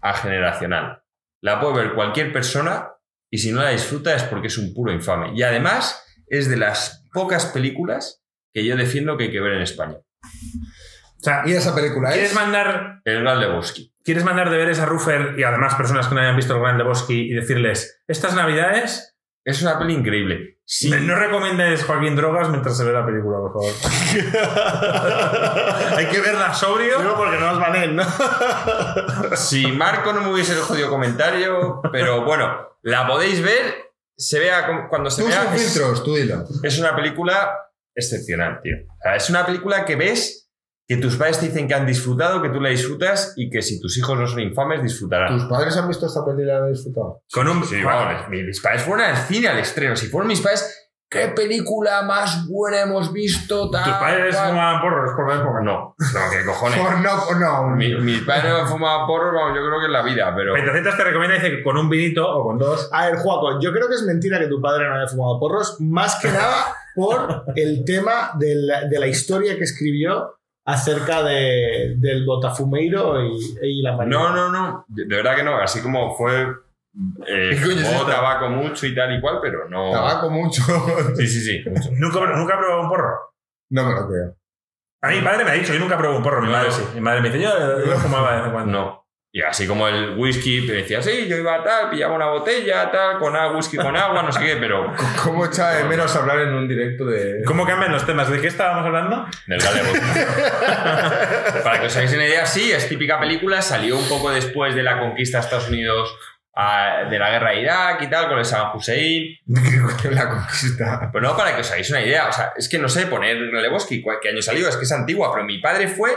ageneracional. La puede ver cualquier persona y si no la disfruta es porque es un puro infame. Y además es de las pocas películas que yo defiendo que hay que ver en España. O sea, Y esa película ¿quieres es. mandar, El Gran Lebowski. ¿quieres mandar deberes a Ruffer y además personas que no hayan visto el Gran Lebowski y decirles, estas navidades, Es una peli increíble. Sí, no recomiendes Joaquín Drogas mientras se ve la película, por favor. Hay que verla sobrio. Digo porque no nos banen, ¿no? Si Marco no me hubiese jodido comentario, pero bueno, la podéis ver, se vea cuando se Tú vea. sin es- filtros, tú dilo. Es una película excepcional, tío. O sea, es una película que ves que tus padres te dicen que han disfrutado, que tú la disfrutas y que si tus hijos no son infames, disfrutarán. ¿Tus padres han visto esta película y la han disfrutado? Con un. Sí, vamos, mis, mis padres fueron al cine al estreno. Si fueron mis padres, ¿qué película más buena hemos visto? Tal, ¿Tus padres cual? fumaban porros por la época? No, no, qué cojones. Por no, por no. Mi- mis padres no han fumado porros, vamos, yo creo que en la vida, pero. 20 te recomienda, dice que con un vinito o con dos. A ver, Juaco, yo creo que es mentira que tu padre no haya fumado porros, más que nada por el tema de la, de la historia que escribió acerca de, del botafumeiro y, y la marihuana. No, no, no. De verdad que no. Así como fue. Eh, ¿Qué coño es fumó esto? tabaco mucho y tal y cual, pero no. Tabaco mucho. Sí, sí, sí. mucho. ¿Nunca, nunca he probado un porro. No me lo creo. A mi padre me ha dicho, yo nunca probé un porro, mi No. madre sí. Mi madre me dice, yo, yo fumaba de vez en cuando. No. Y así como el whisky, te decía, sí, yo iba tal, pillaba una botella, tal, con agua, whisky con agua, no sé qué, pero. ¿Cómo echa de menos hablar en un directo de. ¿Cómo cambian los temas? ¿De qué estábamos hablando? Del galego. Para que os hagáis una idea, sí, es típica película, salió un poco después de la conquista de Estados Unidos ah, de la guerra de Irak y tal, con el Saddam Hussein. la conquista? Pero no, para que os hagáis una idea, o sea, es que no sé poner Lebowski, ¿cuál- ¿qué año salió? Es que es antigua, pero mi padre fue,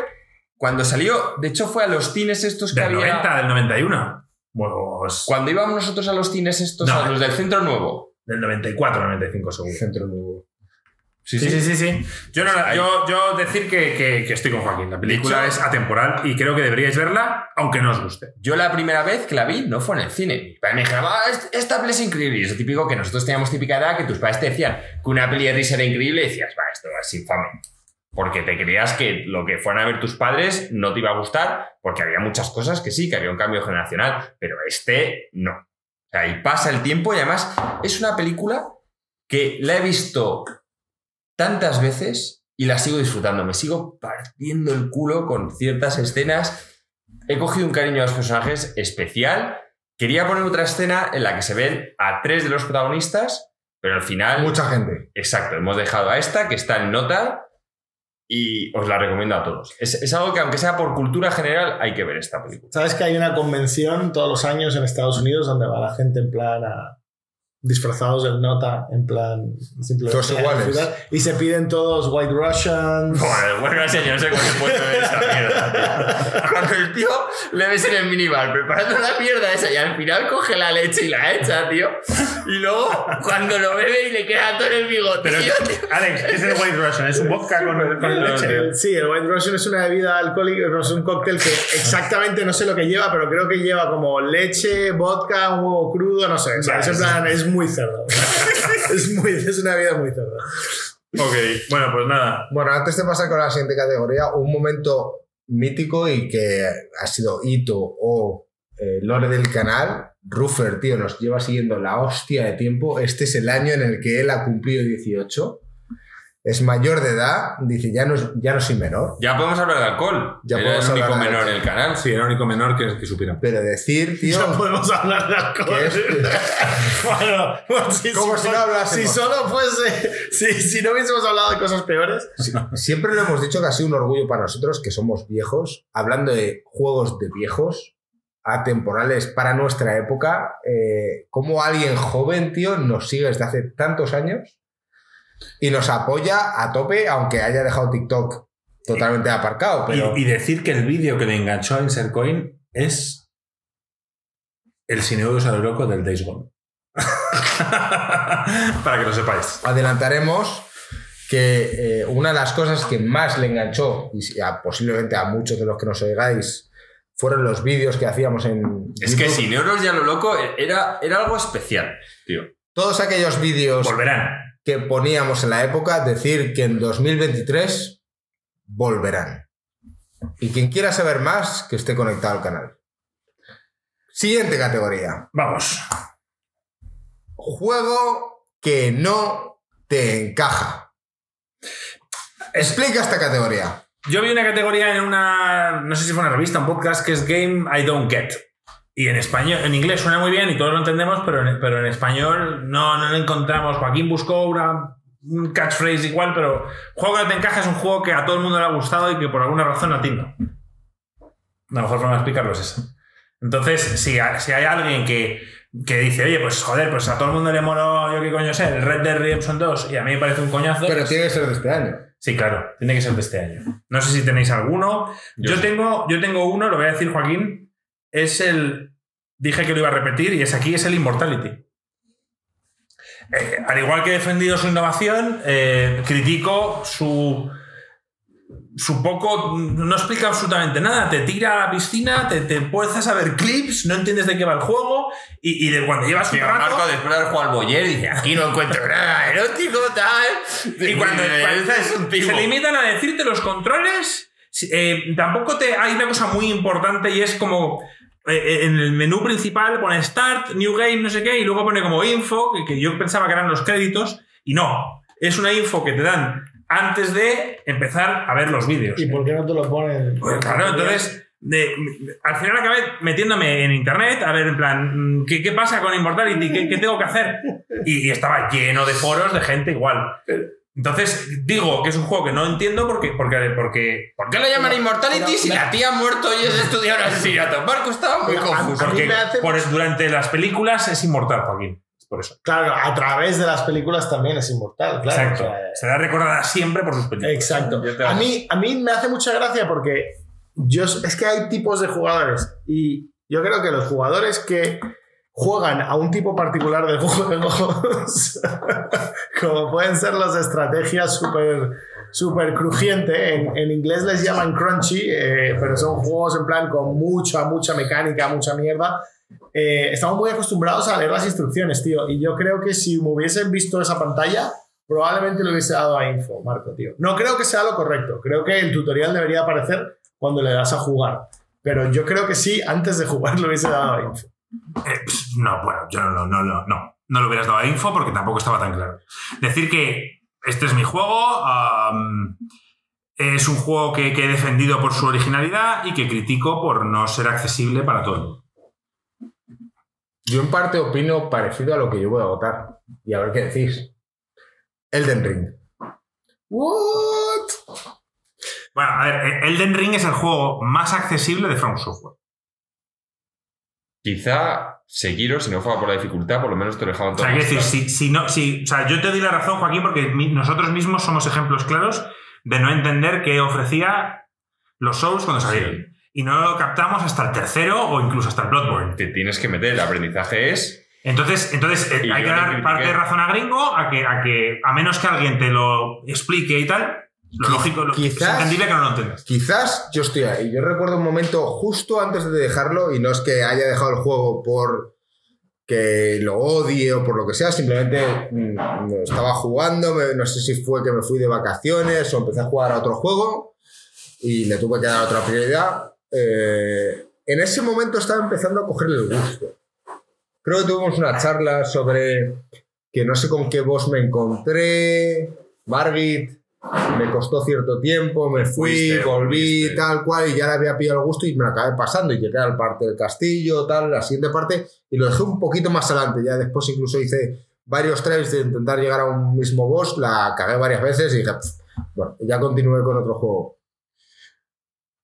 cuando salió, de hecho fue a los cines estos que Del había... 90, del 91. Bueno, pues, Cuando íbamos nosotros a los cines estos, No. a los del Centro Nuevo. del 94, 95 seguro. Centro Nuevo. Sí, Sí, sí, sí, sí. Yo, no yo, yo decir que, que- que estoy con Joaquín. La película es atemporal y creo que deberíais verla, aunque no os guste. Yo la primera vez que la vi no fue en el cine. Me dijo, "Ah, est- esta peli es increíble. Y es lo típico que nosotros teníamos típica edad que tus padres te decían que una peli de risa era increíble y decías, va, esto es infame. Porque te creías que lo que fueran a ver tus padres no te iba a gustar, porque había muchas cosas que sí, que había un cambio generacional, pero este no. O sea, y pasa el tiempo y además es una película que la he visto tantas veces y la sigo disfrutando. Me sigo partiendo el culo con ciertas escenas. He cogido un cariño a los personajes especial. Quería poner otra escena en la que se ven a tres de los protagonistas, pero al final. Mucha gente. Exacto, hemos dejado a esta que está en nota y os la recomiendo a todos. Es, algo que, aunque sea por cultura general, hay que ver esta película. ¿Sabes que hay una convención todos los años en Estados Unidos donde va la gente en plan a disfrazados del nota, en plan simplemente Todos a iguales. y se piden todos White Russians. Bueno, gracias, yo no sé cómo se puede ver esa mierda, tío. Cuando el tío le ves en el minibar preparando la mierda esa y al final coge la leche y la echa, tío. Y luego, cuando lo bebe y le queda todo en el bigote, Pero, tío, tío. Alex, ¿qué es el White Russian? ¿Es un vodka con, con leche? tío. Sí, el White Russian es una bebida alcohólica, no es un cóctel que exactamente no sé lo que lleva, pero creo que lleva como leche, vodka, un huevo crudo, no sé. O sea, es en plan, es muy cerdo. es, muy, es una bebida muy cerda. Ok, bueno, pues nada. Bueno, antes de pasar con la siguiente categoría, un momento mítico y que ha sido hito o eh, lore del canal. Ruffer, tío, nos lleva siguiendo la hostia de tiempo. Este es el año en el que él ha cumplido 18. Es mayor de edad. Dice, ya no, es- ya no soy menor. Ya podemos hablar de alcohol. Ya Era el podemos único hablar de menor en alcohol. el canal. Sí, el único menor que, que supiera. Pero decir, tío, No podemos hablar de alcohol. es, bueno, bueno, si, Como si no hablásemos. Si solo fuese. Si, si no hubiésemos hablado de cosas peores. Siempre lo hemos dicho que ha sido un orgullo para nosotros que somos viejos, hablando de juegos de viejos, atemporales para nuestra época, eh, como alguien joven, tío, nos sigue desde hace tantos años y nos apoya a tope, aunque haya dejado TikTok totalmente aparcado. Pero Y, y decir que el vídeo que le enganchó a Insert Coin es el Cineudus a lo loco del Days Gone. Para que lo sepáis. Adelantaremos que eh, una de las cosas que más le enganchó, y a- posiblemente a muchos de los que nos oigáis, fueron los vídeos que hacíamos en. Es que sin euros ya lo loco era, era algo especial, tío. Todos aquellos vídeos Volverán. Que poníamos en la época, decir que en 2023 volverán. Y quien quiera saber más, que esté conectado al canal. Siguiente categoría. Vamos. Juego que no te encaja. Explica esta categoría. Yo vi una categoría en una, no sé si fue una revista, un podcast, que es Game I Don't Get. Y en español, en inglés suena muy bien y todos lo entendemos, pero en, pero en español no, no lo encontramos. Joaquín buscó una, un catchphrase igual, pero juego que no te encaja es un juego que a todo el mundo le ha gustado y que por alguna razón a ti no. La mejor forma de explicarlo es esa. Entonces, si, si hay alguien que, que dice, oye, pues joder, pues a todo el mundo le moló, yo qué coño sé, el Red Dead Redemption 2 y a mí me parece un coñazo. Pero pues- tiene que ser de este año. Sí, claro, tiene que ser de este año. No sé si tenéis alguno. Yo Yo, sí. tengo, yo tengo uno, lo voy a decir Joaquín. Es el. Dije que lo iba a repetir y es aquí, es el Immortality. Eh, al igual que he defendido su innovación, eh, critico su. Su poco. No explica absolutamente nada. Te tira a la piscina, te, te a ver clips, no entiendes de qué va el juego y, y de cuando llevas un rato. Marco, después de al Boyer, dice: Aquí no encuentro nada erótico, tal. Y cuando, cuando es un tipo. se limitan a decirte los controles, eh, tampoco te hay una cosa muy importante y es como en el menú principal pone Start, New Game, no sé qué, y luego pone como info, que, yo pensaba que eran los créditos, y no, es una info que te dan antes de empezar a ver los vídeos. ¿Y por qué no te lo ponen? Pues claro, entonces, de- al final acabé metiéndome en internet a ver, en plan, mm, ¿qué, qué pasa con Immortality? ¿Qué, qué tengo que hacer? Y, y estaba lleno de foros de gente igual. Entonces, digo que es un juego que no entiendo porque. porque, porque ¿Por qué lo llaman Immortality pero- si la tía ha muerto y es estudiar asesinato? Marco estaba muy confuso. a porque hace por- durante las películas es inmortal, Joaquín. Es por eso. Claro, a través de las películas también es inmortal, claro. Exacto. o sea, Será recordada siempre por sus películas. Exacto. A mí, a mí me hace mucha gracia porque yo, es que hay tipos de jugadores y yo creo que los jugadores que juegan a un tipo particular de juegos, como pueden ser de estrategias súper super crujiente, en, en inglés les llaman crunchy, eh, pero son juegos en plan con mucha, mucha mecánica, mucha mierda. Eh, estamos muy acostumbrados a leer las instrucciones, tío, y yo creo que si me hubiesen visto esa pantalla, probablemente le hubiese dado a info, Marco, tío. No creo que sea lo correcto. Creo que el tutorial debería aparecer cuando le das a jugar. Pero yo creo que sí, antes de jugar le hubiese dado a info. Eh, no, bueno, yo no, no, no, no. No lo hubieras dado a info porque tampoco estaba tan claro. Decir que este es mi juego, es un juego que, que he defendido por su originalidad y que critico por no ser accesible para todo el mundo. Yo en parte opino parecido a lo que yo voy a votar. Y a ver qué decís. Elden Ring. What? Bueno, a ver, Elden Ring es el juego más accesible de From Software. Quizá Sekiro, si no fuera por la dificultad, por lo menos te lo dejaban O todo. sea, quiero más decir, si, si no, si, o sea, yo te doy la razón, Joaquín, porque nosotros mismos somos ejemplos claros de no entender qué ofrecía los Souls cuando salieron. Y no lo captamos hasta el tercero o incluso hasta el Bloodborne. Te tienes que meter, el aprendizaje es. Entonces, entonces eh, hay que dar parte de razón a Gringo a que, a que, a menos que alguien te lo explique y tal, lo lógico, lo, quizás- que no lo entiendas. Quizás yo estoy ahí. Yo recuerdo un momento justo antes de dejarlo, y no es que haya dejado el juego por que lo odie o por lo que sea, simplemente mm, estaba jugando, me- no sé si fue que me fui de vacaciones o empecé a jugar a otro juego y le tuve que dar otra prioridad. Eh, en ese momento estaba empezando a cogerle el gusto. Creo que tuvimos una charla sobre que no sé con qué voz me encontré, Margit, me costó cierto tiempo, me fui, Fuiste, volví, tal cual, y ya le había pillado el gusto y me lo acabé pasando y llegué al parte del castillo, tal, la siguiente parte, y lo dejé un poquito más adelante, ya después incluso hice varios tries de intentar llegar a un mismo boss, la cagué varias veces y dije, bueno, ya continué con otro juego.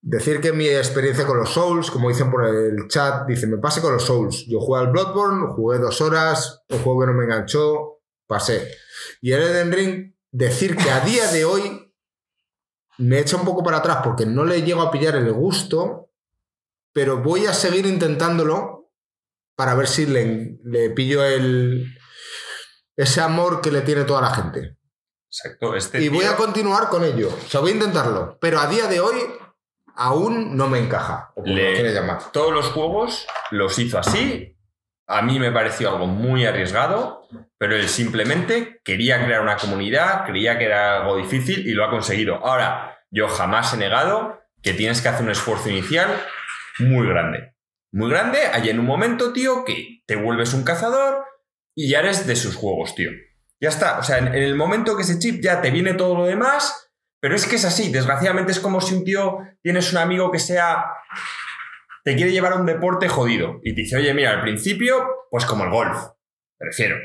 Decir que mi experiencia con los Souls, como dicen por el chat, dice, me pasé con los Souls. Yo jugué al Bloodborne, jugué dos horas, un juego que no me enganchó, pasé. Y el Elden Ring, decir que a día de hoy me echa un poco para atrás porque no le llego a pillar el gusto, pero voy a seguir intentándolo para ver si le, le pillo el, ese amor que le tiene toda la gente. Exacto. Este Y voy a continuar con ello. O sea, voy a intentarlo. Pero a día de hoy aún no me encaja. O como Le- lo quiere llamar. todos los juegos los hizo así. A mí me pareció algo muy arriesgado, pero él simplemente quería crear una comunidad, creía que era algo difícil y lo ha conseguido. Ahora, yo jamás he negado que tienes que hacer un esfuerzo inicial muy grande. Muy grande, hay en un momento, tío, que te vuelves un cazador y ya eres de sus juegos, tío. Ya está. O sea, en, el momento que ese chip ya te viene todo lo demás, pero es que es así. Desgraciadamente es como si un tío tienes un amigo que sea te quiere llevar a un deporte jodido y te dice, oye, mira, al principio, pues como el golf. Me refiero.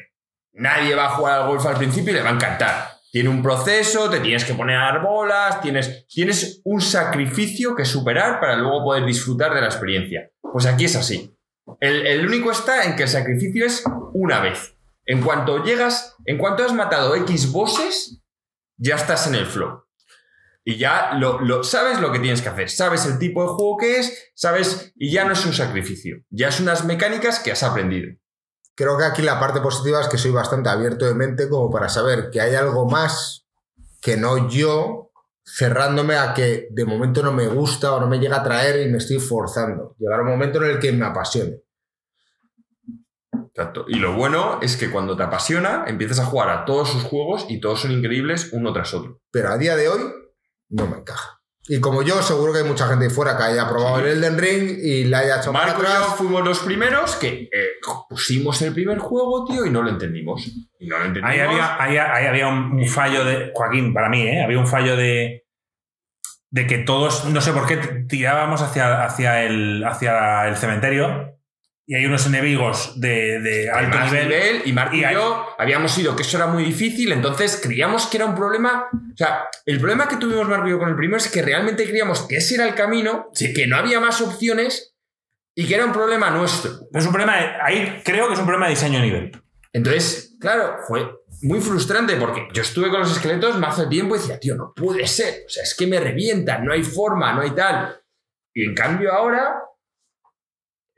Nadie va a jugar al golf al principio y le va a encantar. Tiene un proceso, te tienes que poner a dar bolas, tienes, tienes un sacrificio que superar para luego poder disfrutar de la experiencia. Pues aquí es así. El, el único está en que el sacrificio es una vez. En cuanto llegas, en cuanto has matado X bosses, ya estás en el flow. Y ya lo, lo- sabes lo que tienes que hacer, sabes el tipo de juego que es, sabes, y ya no es un sacrificio, ya es unas mecánicas que has aprendido. Creo que aquí la parte positiva es que soy bastante abierto de mente como para saber que hay algo más que no yo cerrándome a que de momento no me gusta o no me llega a traer y me estoy forzando. Llegar a un momento en el que me apasione. Exacto. Y lo bueno es que cuando te apasiona, empiezas a jugar a todos sus juegos y todos son increíbles uno tras otro. Pero a día de hoy no me encaja. Y como yo, seguro que hay mucha gente ahí fuera que haya probado Sí. el Elden Ring y le haya hecho Marco y yo fuimos los primeros que eh, pusimos el primer juego, tío, y no lo entendimos. Y no lo entendimos. Ahí había, ahí, ahí había un, un fallo de. Joaquín, para mí, ¿eh? Había un fallo de. De que todos, no sé por qué, tirábamos hacia, hacia, el, hacia el cementerio y hay unos enemigos de, alto más nivel. y Marco y, y hay- yo habíamos ido que eso era muy difícil, entonces creíamos que era un problema. O sea, el problema que tuvimos Marco y yo con el primero es que realmente creíamos que ese era el camino, que no había más opciones y que era un problema nuestro. Es un problema, de- ahí creo que es un problema de diseño a nivel. Entonces, claro, fue muy frustrante porque yo estuve con los esqueletos más de tiempo y decía, tío, no puede ser. O sea, es que me revientan, no hay forma, no hay tal. Y en cambio ahora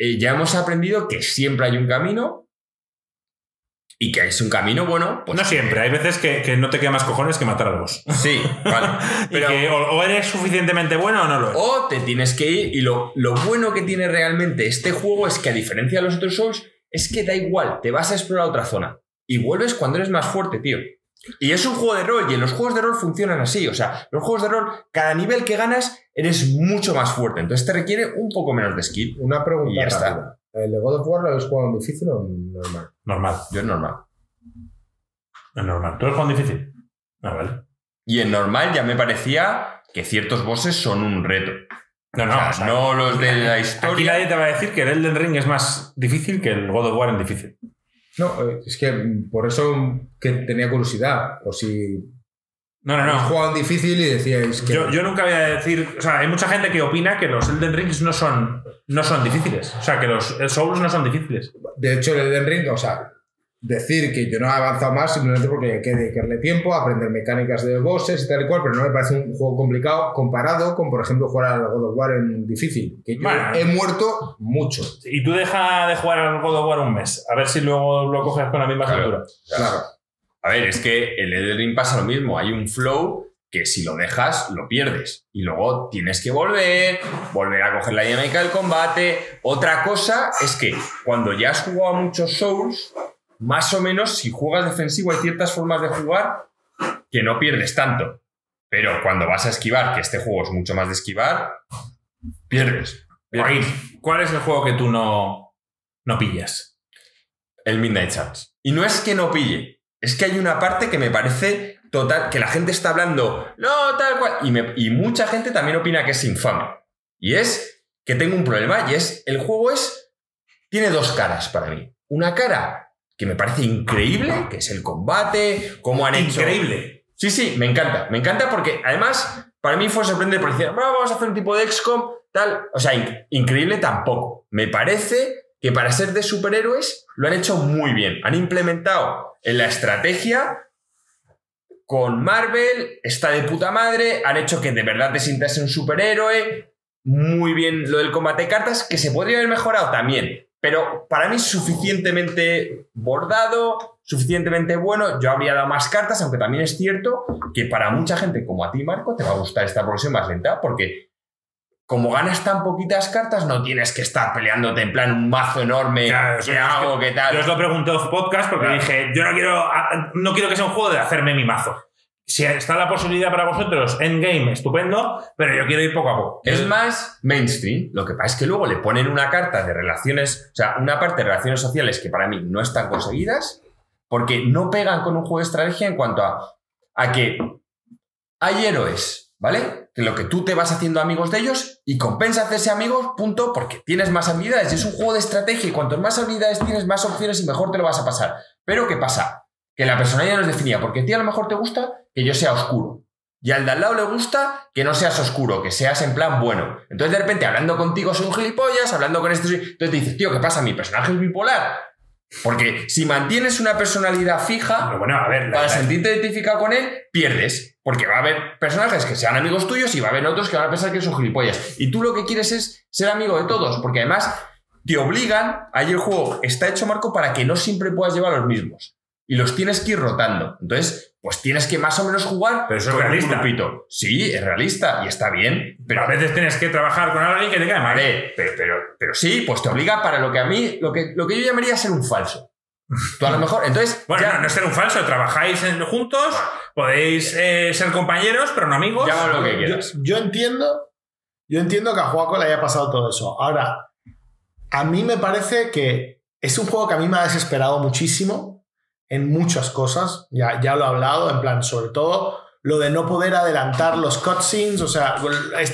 eh, ya hemos aprendido que siempre hay un camino y que es un camino bueno. Pues no siempre, hay veces que, que no te queda más cojones que matar a dos. Sí, vale. Pero, que o, o eres suficientemente bueno o no lo eres. o te tienes que ir y lo, lo bueno que tiene realmente este juego es que a diferencia de los otros Souls, es que da igual, te vas a explorar otra zona y vuelves cuando eres más fuerte, tío. Y es un juego de rol y en los juegos de rol funcionan así, o sea, los juegos de rol, cada nivel que ganas eres mucho más fuerte, entonces te requiere un poco menos de skill. Una pregunta Y ya está. rápida. ¿El God of War lo habéis jugado en difícil o en normal? Normal, Yo es normal. es normal. ¿Tú eres Juan difícil? Ah, vale. Y en normal ya me parecía que ciertos bosses son un reto. No, no, O sea, o sea, no los de la Aquí historia. nadie te va a decir que el Elden Ring es más difícil que el God of War en difícil. No, eh, es que por eso que tenía curiosidad. O si No, no, no. difícil y decíais que. Yo, yo nunca voy a decir. O sea, hay mucha gente que opina que los Elden Rings no son, no son difíciles. O sea, que los Souls no son difíciles. De hecho, el Elden Ring, o sea, decir que yo no he avanzado más simplemente porque hay que dedicarle tiempo a aprender mecánicas de bosses y tal y cual, pero no me parece un juego complicado comparado con, por ejemplo, jugar al God of War en difícil. Que yo Bueno. he muerto mucho. Y tú deja de jugar al God of War un mes. A ver si luego lo coges con la misma Claro. altura. Claro. A ver, es que el Elden Ring pasa lo mismo. Hay un flow que si lo dejas, lo pierdes. Y luego tienes que volver, volver a coger la dinámica del combate. Otra cosa es que cuando ya has jugado a muchos Souls, más o menos, si juegas defensivo, hay ciertas formas de jugar que no pierdes tanto. Pero cuando vas a esquivar, que este juego es mucho más de esquivar, pierdes. Joaquín, ¿cuál es el juego que tú no, no pillas? el Midnight Suns. Y no es que no pille, es que hay una parte que me parece total, que la gente está hablando, no, tal cual, y, me- y mucha gente también opina que es infame. Y es que tengo un problema, y es, el juego es, tiene dos caras para mí. Una cara que me parece increíble, que es el combate, cómo han hecho... Increíble. Sí, sí, me encanta. Me encanta porque además para mí fue sorprendente porque decían, "Bueno, vamos a hacer un tipo de XCOM, tal. O sea, in- increíble tampoco. Me parece que para ser de superhéroes lo han hecho muy bien. Han implementado en la estrategia con Marvel, está de puta madre, han hecho que de verdad te sientas un superhéroe. Muy bien lo del combate de cartas, que se podría haber mejorado también. Pero para mí suficientemente bordado, suficientemente bueno. Yo habría dado más cartas, aunque también es cierto que para mucha gente como a ti, Marco, te va a gustar esta progresión más lenta, porque como ganas tan poquitas cartas, no tienes que estar peleándote en plan un mazo enorme. Claro, ¿Qué es hago? que ¿Qué tal? Yo os lo pregunté off podcast porque Claro. dije, yo no quiero, a- no quiero que sea un juego de hacerme mi mazo. Si está la posibilidad para vosotros, endgame, estupendo, pero yo quiero ir poco a poco. Es más mainstream. Lo que pasa es que luego le ponen una carta de relaciones, o sea, una parte de relaciones sociales que para mí no están conseguidas, porque no pegan con un juego de estrategia en cuanto a, a que hay héroes, ¿vale? Que lo que tú te vas haciendo amigos de ellos y compensa hacerse amigos, punto, porque tienes más habilidades. Es un juego de estrategia y cuanto más habilidades tienes, más opciones y mejor te lo vas a pasar. Pero ¿qué pasa? Que la personalidad no es definida, porque a ti a lo mejor te gusta que yo sea oscuro. Y al de al lado le gusta que no seas oscuro, que seas en plan bueno. Entonces, de repente, hablando contigo soy un gilipollas, hablando con este soy... Entonces te dices, tío, ¿qué pasa? Mi personaje es bipolar. Porque si mantienes una personalidad fija, Pero bueno, a ver, la- para sentirte identificado con él, pierdes. Porque va a haber personajes que sean amigos tuyos y va a haber otros que van a pensar que son gilipollas. Y tú lo que quieres es ser amigo de todos, porque además te obligan, ahí el juego está hecho, Marco, para que no siempre puedas llevar los mismos. Y los tienes que ir rotando. Entonces, pues tienes que más o menos jugar Pero eso es con un realista. grupito. Sí, es realista y está bien. Pero a veces tienes que trabajar con alguien que te cae mal. Vale, pero, pero, pero sí, pues te obliga para lo que a mí, lo que, lo que yo llamaría ser un falso. Tú a lo mejor, entonces, Bueno, ya- no, no es ser un falso, trabajáis en- juntos, podéis eh, ser compañeros, pero no amigos. Llámalo lo que Yo, quieras. yo entiendo, yo entiendo que a Juaco le haya pasado todo eso. Ahora, a mí me parece que es un juego que a mí me ha desesperado muchísimo en muchas cosas. Ya, ya lo he hablado, en plan, sobre todo lo de no poder adelantar los cutscenes, o sea,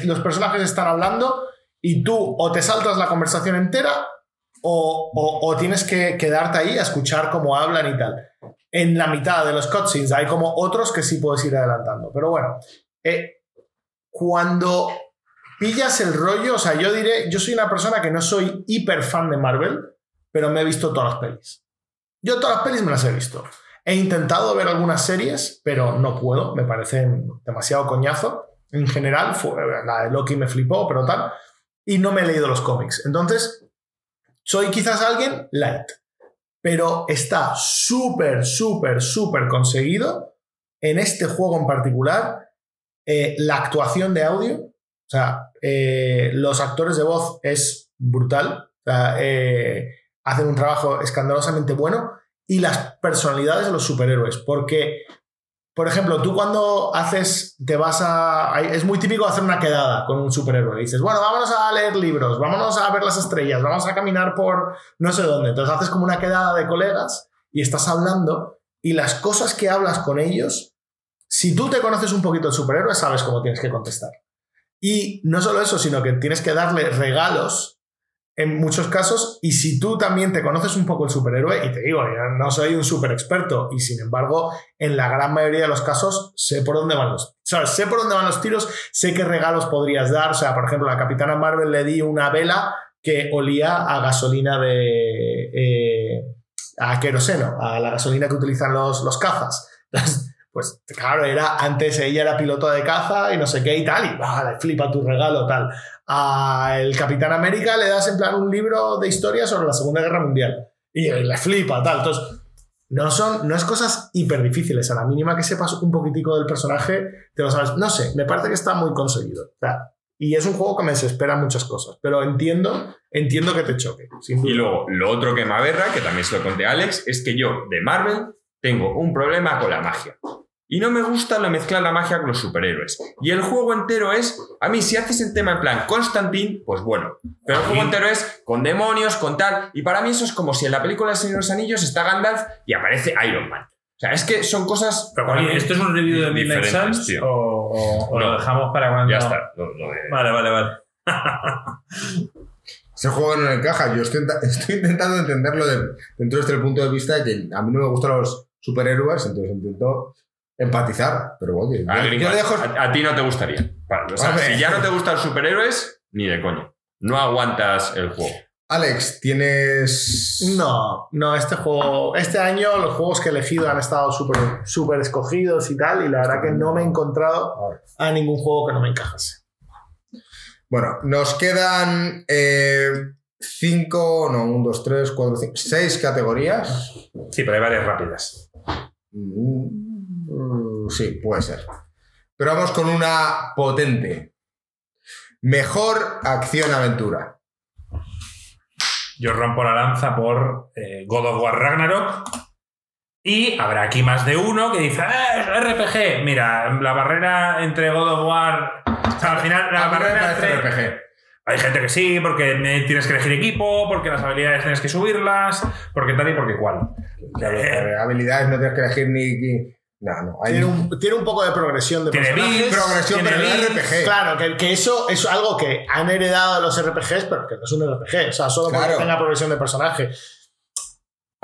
los personajes están hablando y tú o te saltas la conversación entera o, o- o tienes que quedarte ahí a escuchar cómo hablan y tal. En la mitad de los cutscenes hay como otros que sí puedes ir adelantando. Pero bueno, eh, cuando pillas el rollo, o sea, yo diré, yo soy una persona que no soy hiper fan de Marvel, pero me he visto todas las pelis. Yo todas las pelis me las he visto. He intentado ver algunas series, pero no puedo, me parecen demasiado coñazo. En general, fue- la de Loki me flipó, pero tal. Y no me he leído los cómics. Entonces, soy quizás alguien light, pero está súper, súper, súper conseguido en este juego en particular. eh, la actuación de audio, o sea, eh, los actores de voz es brutal. O sea, eh, hacen un trabajo escandalosamente bueno. Y las personalidades de los superhéroes. Porque, por ejemplo, tú cuando haces, te vas a. Es muy típico hacer una quedada con un superhéroe. Dices, bueno, vámonos a leer libros, vámonos a ver las estrellas, vamos a caminar por no sé dónde. Entonces haces como una quedada de colegas y estás hablando. Y las cosas que hablas con ellos, si tú te conoces un poquito el superhéroe, sabes cómo tienes que contestar. Y no solo eso, sino que tienes que darle regalos en muchos casos. Y si tú también te conoces un poco el superhéroe, y te digo, yo no soy un super experto, y sin embargo, en la gran mayoría de los casos, sé por dónde van los. Sé por dónde van los tiros, sé qué regalos podrías dar. O sea, por ejemplo, a la Capitana Marvel le di una vela que olía a gasolina de. eh, a queroseno, a la gasolina que utilizan los, los cazas. Pues claro, era antes ella era piloto de caza y no sé qué y tal, y vale, flipa tu regalo, tal. A el Capitán América le das en plan un libro de historia sobre la Segunda Guerra Mundial y le flipa, tal. Entonces, no son, no es cosas hiper difíciles. A la mínima que sepas un poquitico del personaje, te lo sabes. No sé, me parece que está muy conseguido. Y es un juego que me desespera muchas cosas, pero entiendo, entiendo que te choque. Y luego, lo otro que me aberra, que también se lo conté a Alex, es que yo, de Marvel, tengo un problema con la magia. Y no me gusta lo mezclar la magia con los superhéroes. Y el juego entero es, a mí, si haces el tema en plan Constantine, pues bueno. Pero el juego entero es con demonios, con tal. Y para mí eso es como si en la película El Señor de los Anillos está Gandalf y aparece Iron Man. O sea, es que son cosas. Pero, oye, ¿esto es un review de Midnight diferentes, Suns o, o- o No. lo dejamos para cuando...? Ya está. de- Vale, vale, vale. Ese juego no encaja. Yo estoy, enta- estoy intentando entenderlo de- dentro de este punto de vista de que a mí no me gustan los superhéroes, entonces intento empatizar. Pero oye, yo, A, alguien yo más. le dejo. A- a ti no te gustaría. O sea, si ya no te gustan los superhéroes, ni de coño. No aguantas el juego. Alex, tienes. No, no, este juego, este año los juegos que he elegido han estado súper súper escogidos y tal, y la verdad que no me he encontrado a ningún juego que no me encajase. Bueno, nos quedan eh, cinco, no, un, dos, tres, cuatro, cinco, seis categorías. Sí, pero hay varias rápidas. Mm, Sí, puede ser. Pero vamos con una potente. Mejor acción-aventura. Yo rompo la lanza por eh, God of War Ragnarok. Y habrá aquí más de uno que dice, "Ah, es RPG. Mira, la barrera entre God of War. O sea, al final, la barrera entre. RPG. Hay gente que sí, porque tienes que elegir equipo, porque las habilidades tienes que subirlas, porque tal y porque cual. Claro, eh, habilidades no tienes que elegir ni. No, no. Hay Tiene un, tiene un poco de progresión de Tiene personajes. progresión, tiene pero. RPG. Claro, que, que eso es algo que han heredado los RPGs, pero que no es un RPG. O sea, solo porque Claro. tenga progresión de personaje.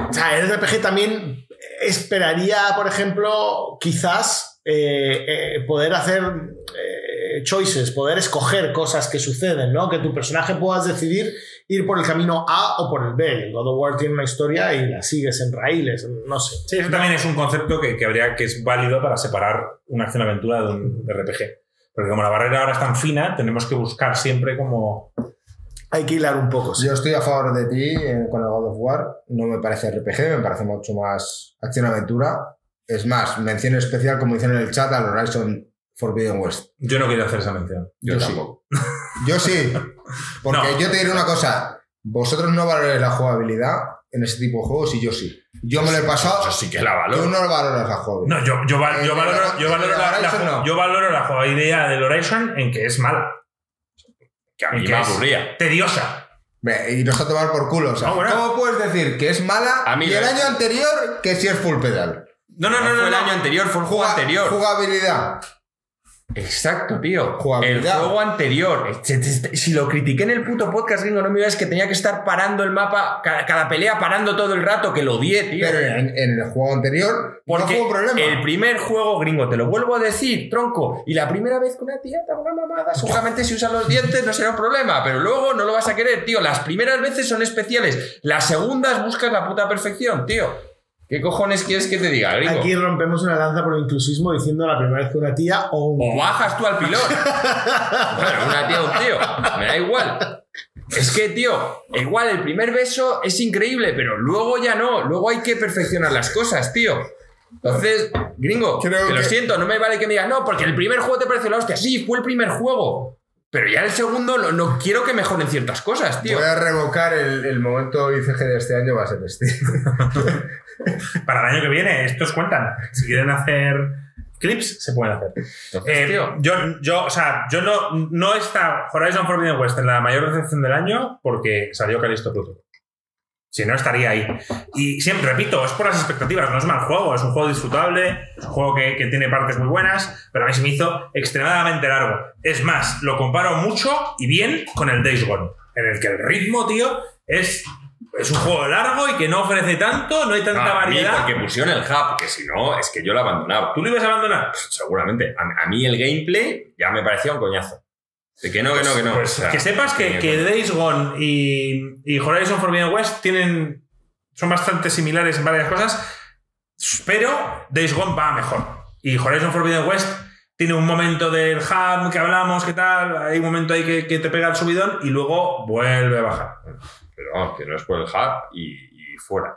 O sea, el RPG también esperaría, por ejemplo, quizás eh, eh, poder hacer eh, choices, poder escoger cosas que suceden, ¿no? Que tu personaje puedas decidir ir por el camino A o por el B. El God of War tiene una historia y la sigues en raíles, no sé. Sí, eso también es un concepto que, que habría que es válido para separar una acción-aventura de un RPG. Porque como la barrera ahora es tan fina, tenemos que buscar siempre como. Hay que hilar un poco. sí. Yo estoy a favor de ti eh, con el God of War. No me parece RPG, me parece mucho más acción-aventura. Es más, mención especial, como dicen en el chat, al Horizon Forbidden West. Yo no quiero hacer esa mención. Yo, sí. Yo sí. Porque No. yo te diré una cosa. Vosotros no valoráis la jugabilidad en ese tipo de juegos y yo sí. Yo me lo he pasado. Yo sí que la Tú valoro. no valoras la jugabilidad. No, yo, yo, val- Eh, yo valoro, yo, valoro el la, la- Horizon no. yo valoro la jugabilidad del Horizon en que es mala, Que a mí que me aburría. tediosa. Y nos a tomar por culo. O sea, No, bueno. ¿Cómo puedes decir que es mala A mí y el año anterior que sí es full pedal? No, no, No, no, no. el no. año anterior, fue el juego Juga- anterior. Jugabilidad. Exacto, tío. El juego anterior. Si lo critiqué en el puto podcast, gringo, no me digas que tenía que estar parando el mapa, cada, cada pelea parando todo el rato, que lo odié, tío. Pero en, en el juego anterior Porque no fue un problema. el primer juego gringo, te lo vuelvo a decir, tronco, y la primera vez que una tía te una mamada, seguramente si usas los dientes no será un problema, pero luego no lo vas a querer, tío. Las primeras veces son especiales, las segundas buscas la puta perfección, tío. ¿Qué cojones quieres que te diga, gringo? Aquí rompemos una lanza por el inclusismo diciendo la primera vez que una tía o un O bajas tú al pilón. bueno, una tía o un tío. Me da igual. Es que, tío, igual el primer beso es increíble, pero luego ya no. Luego hay que perfeccionar las cosas, tío. Entonces, gringo, Creo te lo que- siento, no me vale que me digas, no, porque el primer juego te parece la hostia. Sí, fue el primer juego. Pero ya el segundo no, no quiero que mejoren ciertas cosas, tío. Voy a revocar el, el momento ICG de este año, va a ser este. Para el año que viene, estos cuentan. Si quieren hacer clips, se pueden hacer. Entonces, Eh, tío, yo, yo, o sea, yo no, no está Horizon Forbidden West en la mayor decepción del año porque salió Callisto Protocol. Si no, estaría ahí. Y siempre, repito, es por las expectativas, no es mal juego, es un juego disfrutable, es un juego que, que tiene partes muy buenas, pero a mí se me hizo extremadamente largo. Es más, lo comparo mucho y bien con el Days Gone, en el que el ritmo, tío, es, es un juego largo y que no ofrece tanto, no hay tanta a mí variedad. porque pusieron el hub, que si no, es que yo lo abandonaba. ¿Tú lo ibas a abandonar? Seguramente. A, a mí el gameplay ya me parecía un coñazo. De que no, que no, que no. Pues O sea, que sepas que, que Days Gone y, y Horizon Forbidden West tienen, son bastante similares en varias cosas, pero Days Gone va mejor. Y Horizon Forbidden West tiene un momento del hub que hablamos, que tal, hay un momento ahí que, que te pega el subidón y luego vuelve a bajar. Pero vamos, que no es por el hub y, y fuera.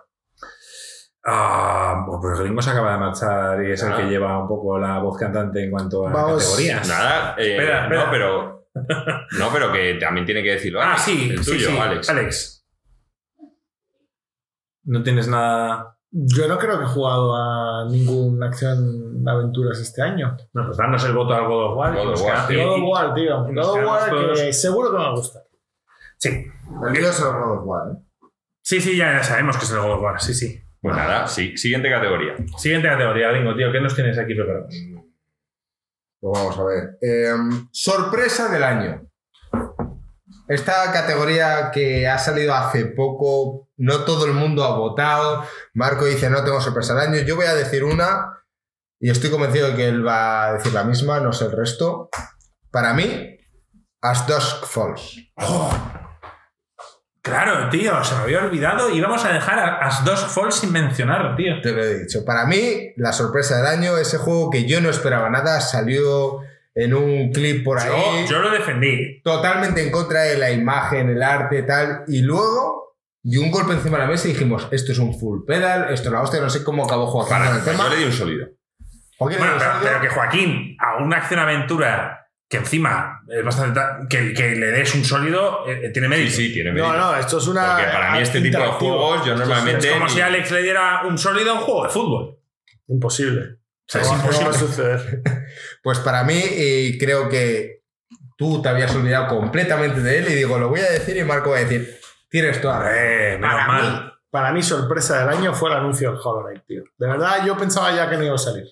Ah, pues el gringo se acaba de marchar y es el Ah. que lleva un poco la voz cantante en cuanto a Vamos. categorías. Nada, eh, Espera, espera. no, pero. No, pero que también tiene que decirlo. Ah, sí, el sí, tuyo, sí. Alex. Alex. No tienes nada. Yo no creo que he jugado a ninguna acción aventuras este año. No, pues danos el voto al God of War. God of War, queda- Sí. God of War, tío. God of War que seguro que me gusta. Sí, El mío es el God of War, ¿eh? sí, sí, ya, ya sabemos que es el God of War. Sí, sí. Pues nada, sí, siguiente categoría. Siguiente categoría, gringo, tío. ¿Qué nos tienes aquí preparados? Pues vamos a ver. Eh, sorpresa del año. Esta categoría que ha salido hace poco, no todo el mundo ha votado. Marco dice no tengo sorpresa del año. Yo voy a decir una y estoy convencido de que él va a decir la misma, no sé el resto. Para mí, As Dusk Falls. Claro, tío, se me había olvidado. Íbamos a dejar a As dos Falls sin mencionar, tío. Te lo he dicho. Para mí, la sorpresa del año, ese juego que yo no esperaba nada, salió en un clip por ahí. Yo, yo lo defendí. Totalmente en contra de la imagen, el arte, tal. Y luego, dio un golpe encima de la mesa y dijimos, esto es un full pedal, esto es la hostia, no sé cómo acabó Joaquín Para, con el tema. yo le di un sólido. Bueno, ¿le pero, pero que Joaquín, a una acción-aventura que encima es bastante. ta- que, que le des un sólido, eh, eh, tiene mérito. sí, tiene No, mérito. no, esto es una. Porque para mí este tipo de juegos, yo normalmente- Es como si Alex le diera un sólido a un juego de fútbol. Imposible. O sea, No es va- no va a imposible. suceder. Pues para mí, creo que tú te habías olvidado completamente de él y digo, lo voy a decir y Marco va a decir, tienes toda la razón". Eh, Para mal. mí, para mí, sorpresa del año fue el anuncio del Hollow Knight, tío. De verdad, yo pensaba ya que no iba a salir.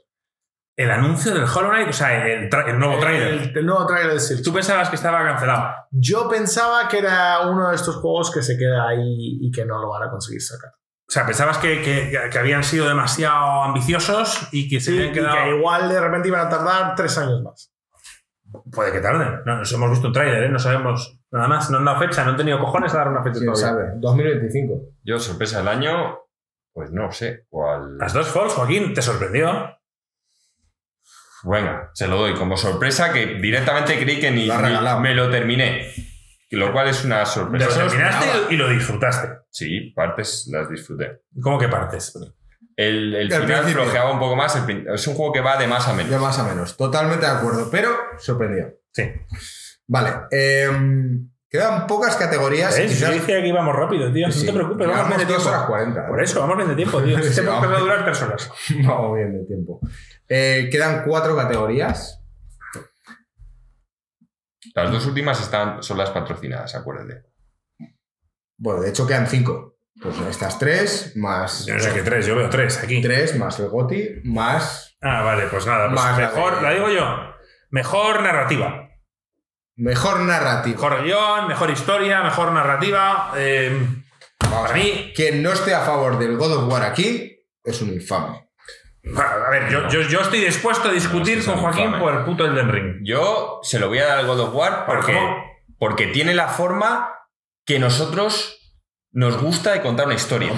El anuncio del Hollow Knight, o sea, el, nuevo trailer. El, el nuevo trailer de Silk. Tú pensabas que estaba cancelado. Yo pensaba que era uno de estos juegos que se queda ahí y que no lo van a conseguir sacar. O sea, pensabas que, que- que habían sido demasiado ambiciosos y que se Sí, habían y quedado. que igual de repente iban a tardar tres años más. Puede que tarden. No, nos hemos visto un tráiler, ¿eh? No sabemos nada más. No han dado fecha, no han tenido cojones a dar una fecha ¿Quién todavía. sabe? 2025. Yo, sorpresa del año, pues no sé cuál. Las dos Falls, Joaquín, ¿te sorprendió? Venga, se lo doy como sorpresa que directamente creí que ni, me lo terminé. Lo cual es una sorpresa. lo terminaste y lo disfrutaste. Sí, partes las disfruté. ¿Cómo que partes? El, el El final principio. flojeaba un poco más. el es un juego que va de más a De menos. más a menos. Totalmente de acuerdo, pero sorprendido. Sí. Vale. em, quedan pocas categorías. ¿Ves? Yo dije que íbamos rápido, tío. Sí, no te preocupes, vamos bien de dos tiempo. horas 40. Por eso, vamos bien de tiempo, tío. Este Sí, podcast vamos. va a durar tres horas. Vamos bien de tiempo. Eh, quedan cuatro categorías. Las dos últimas están, son las patrocinadas, acuérdate. Bueno, de hecho quedan cinco. Pues estas tres, más. Yo no sé qué tres, yo veo tres aquí. Tres, más el Goti, más Ah, vale, pues nada. Pues Más la mejor, de- la digo yo. Mejor narrativa. mejor narrativa. Mejor guion, mejor historia, mejor narrativa. eh, Vamos para mí, Quien no esté a favor del God of War aquí es un infame. A ver, yo, yo, yo estoy dispuesto a discutir No, con Joaquín infame. por el puto Elden Ring. Yo se lo voy a dar al God of War porque, tiene la forma que nosotros nos gusta de contar una historia.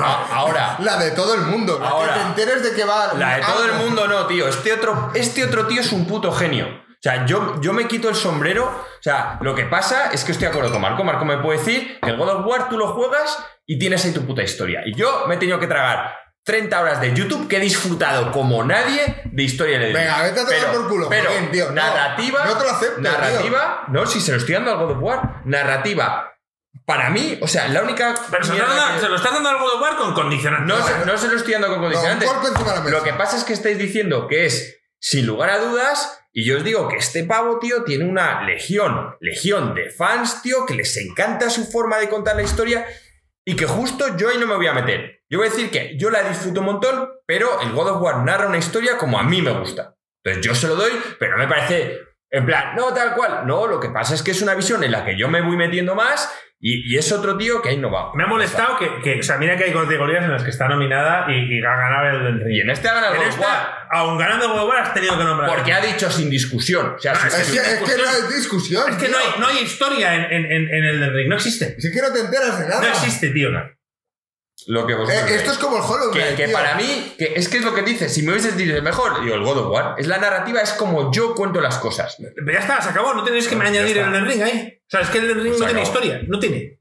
A- Ahora, La de todo el mundo. La Ahora, que te enteres de que va. La de todo el mundo no, tío. Este otro, este otro tío es un puto genio. O sea, yo, yo me quito el sombrero. O sea, lo que pasa es que estoy de acuerdo con Marco. Marco me puede decir que el God of War tú lo juegas y tienes ahí tu puta historia. Y yo me he tenido que tragar 30 horas de YouTube que he disfrutado como nadie de historia de Venga, vete a tomar Pero- por culo, Pero, tío. Narrativa. no te lo acepto, Narrativa. No, si se lo estoy dando al God of War. Narrativa. Para mí, o sea, la única. Pero se lo, estás dando, que- se lo estás dando al God of War con condicionantes. no, se, no se lo estoy dando con No, un condicionantes. de. Lo que pasa es que estáis diciendo que es, sin lugar a dudas, y yo os digo que este pavo, tío, tiene una legión, legión de fans, tío, que les encanta su forma de contar la historia y que justo yo ahí no me voy a meter. Yo voy a decir que yo la disfruto un montón, pero el God of War narra una historia como a mí me gusta. Entonces yo se lo doy, pero no me parece en plan, no, tal cual. No, lo que pasa es que es una visión en la que yo me voy metiendo más y, y es otro tío que ha innovado. Me ha molestado que, que, o sea, mira que hay categorías en las que está nominada y, y ha ganado el Elden Ring. Y en este ha ganado el En of War. esta, aun ganando el God of War, has tenido que nombrar. Porque ha dicho sin discusión. O sea, Ah, sin- Es que, es que no hay discusión. Es que no hay, no hay historia en, en, en, en Elden Ring, no existe. Si es que no te enteras de nada. No existe, tío. Lo que vosotros Eh, esto es como el Hollow Que, Knight, que tío. para mí, que es que es lo que dice, si me hubieses dicho el mejor, digo, el God of War, es la narrativa, es como yo cuento las cosas. Pero ya está, se acabó, no tenéis que añadir el. Elden Ring ahí. O sea, es que el Elden Ring Se no tiene historia, no tiene.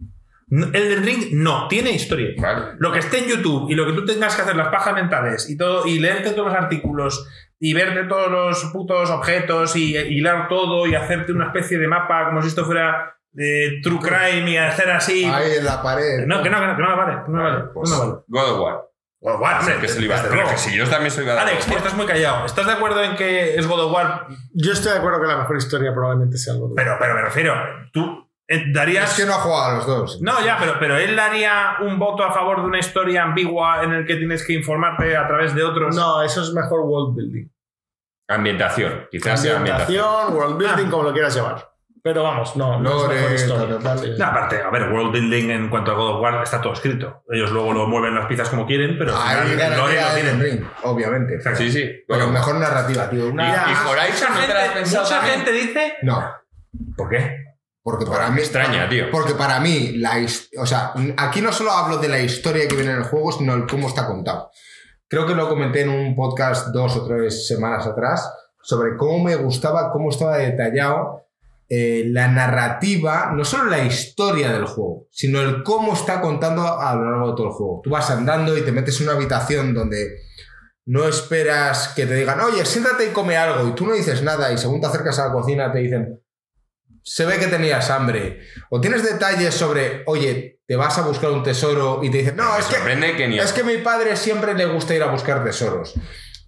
El Elden Ring no tiene historia. ¿vale? Lo que esté en YouTube y lo que tú tengas que hacer las pajas mentales y todo y leerte todos los artículos y verte todos los putos objetos y hilar todo y hacerte una especie de mapa como si esto fuera eh, True Crime y hacer así. Ahí en la pared. No, que no, que no, que no vale. que No me vale. Pues, no vale. God of War. Bueno, bueno, hombre, que se lo iba a desde hacer. Pero luego. que si yo también soy God of Alex, War. tío, estás muy callado. ¿Estás de acuerdo en que es God of War? Yo estoy de acuerdo que la mejor historia probablemente sea algo de Pero, pero me refiero, tú eh, darías. Es que no ha jugado a los dos. No, ya, pero, pero él daría un voto a favor de una historia ambigua en el que tienes que informarte a través de otros. No, eso es mejor world building. Ambientación, quizás sea ambientación. Ambientación, world building, Ah. como lo quieras llevar. Pero vamos, no, no Lore, es mejor historia. tal, tal, tal. No, aparte, a ver, World Building en cuanto a God of War está todo escrito. Ellos luego lo mueven las piezas como quieren, pero Ahí final lore Elden tienen. Ring, obviamente. Exacto. Sí, sí. Pero Bueno, mejor narrativa, tío. Una- Y- Mira, y Horizon, Mucha, ¿no te la has gente, pensado mucha también? gente dice. No, ¿Por qué? porque para mí extraña, tío. Porque para mí, la o sea, aquí no solo hablo de la historia que viene en el juego, sino el cómo está contado. Creo que lo comenté en un podcast dos o tres semanas atrás. sobre cómo me gustaba, cómo estaba detallado eh, la narrativa, no solo la historia del juego, sino el cómo está contando a lo largo de todo el juego. Tú vas andando y te metes en una habitación donde no esperas que te digan, oye, siéntate y come algo, y tú no dices nada, y según te acercas a la cocina te dicen, se ve que tenías hambre. O tienes detalles sobre, oye, te vas a buscar un tesoro y te dicen, no, es que, sorprende que ni es que mi padre siempre le gusta ir a buscar tesoros.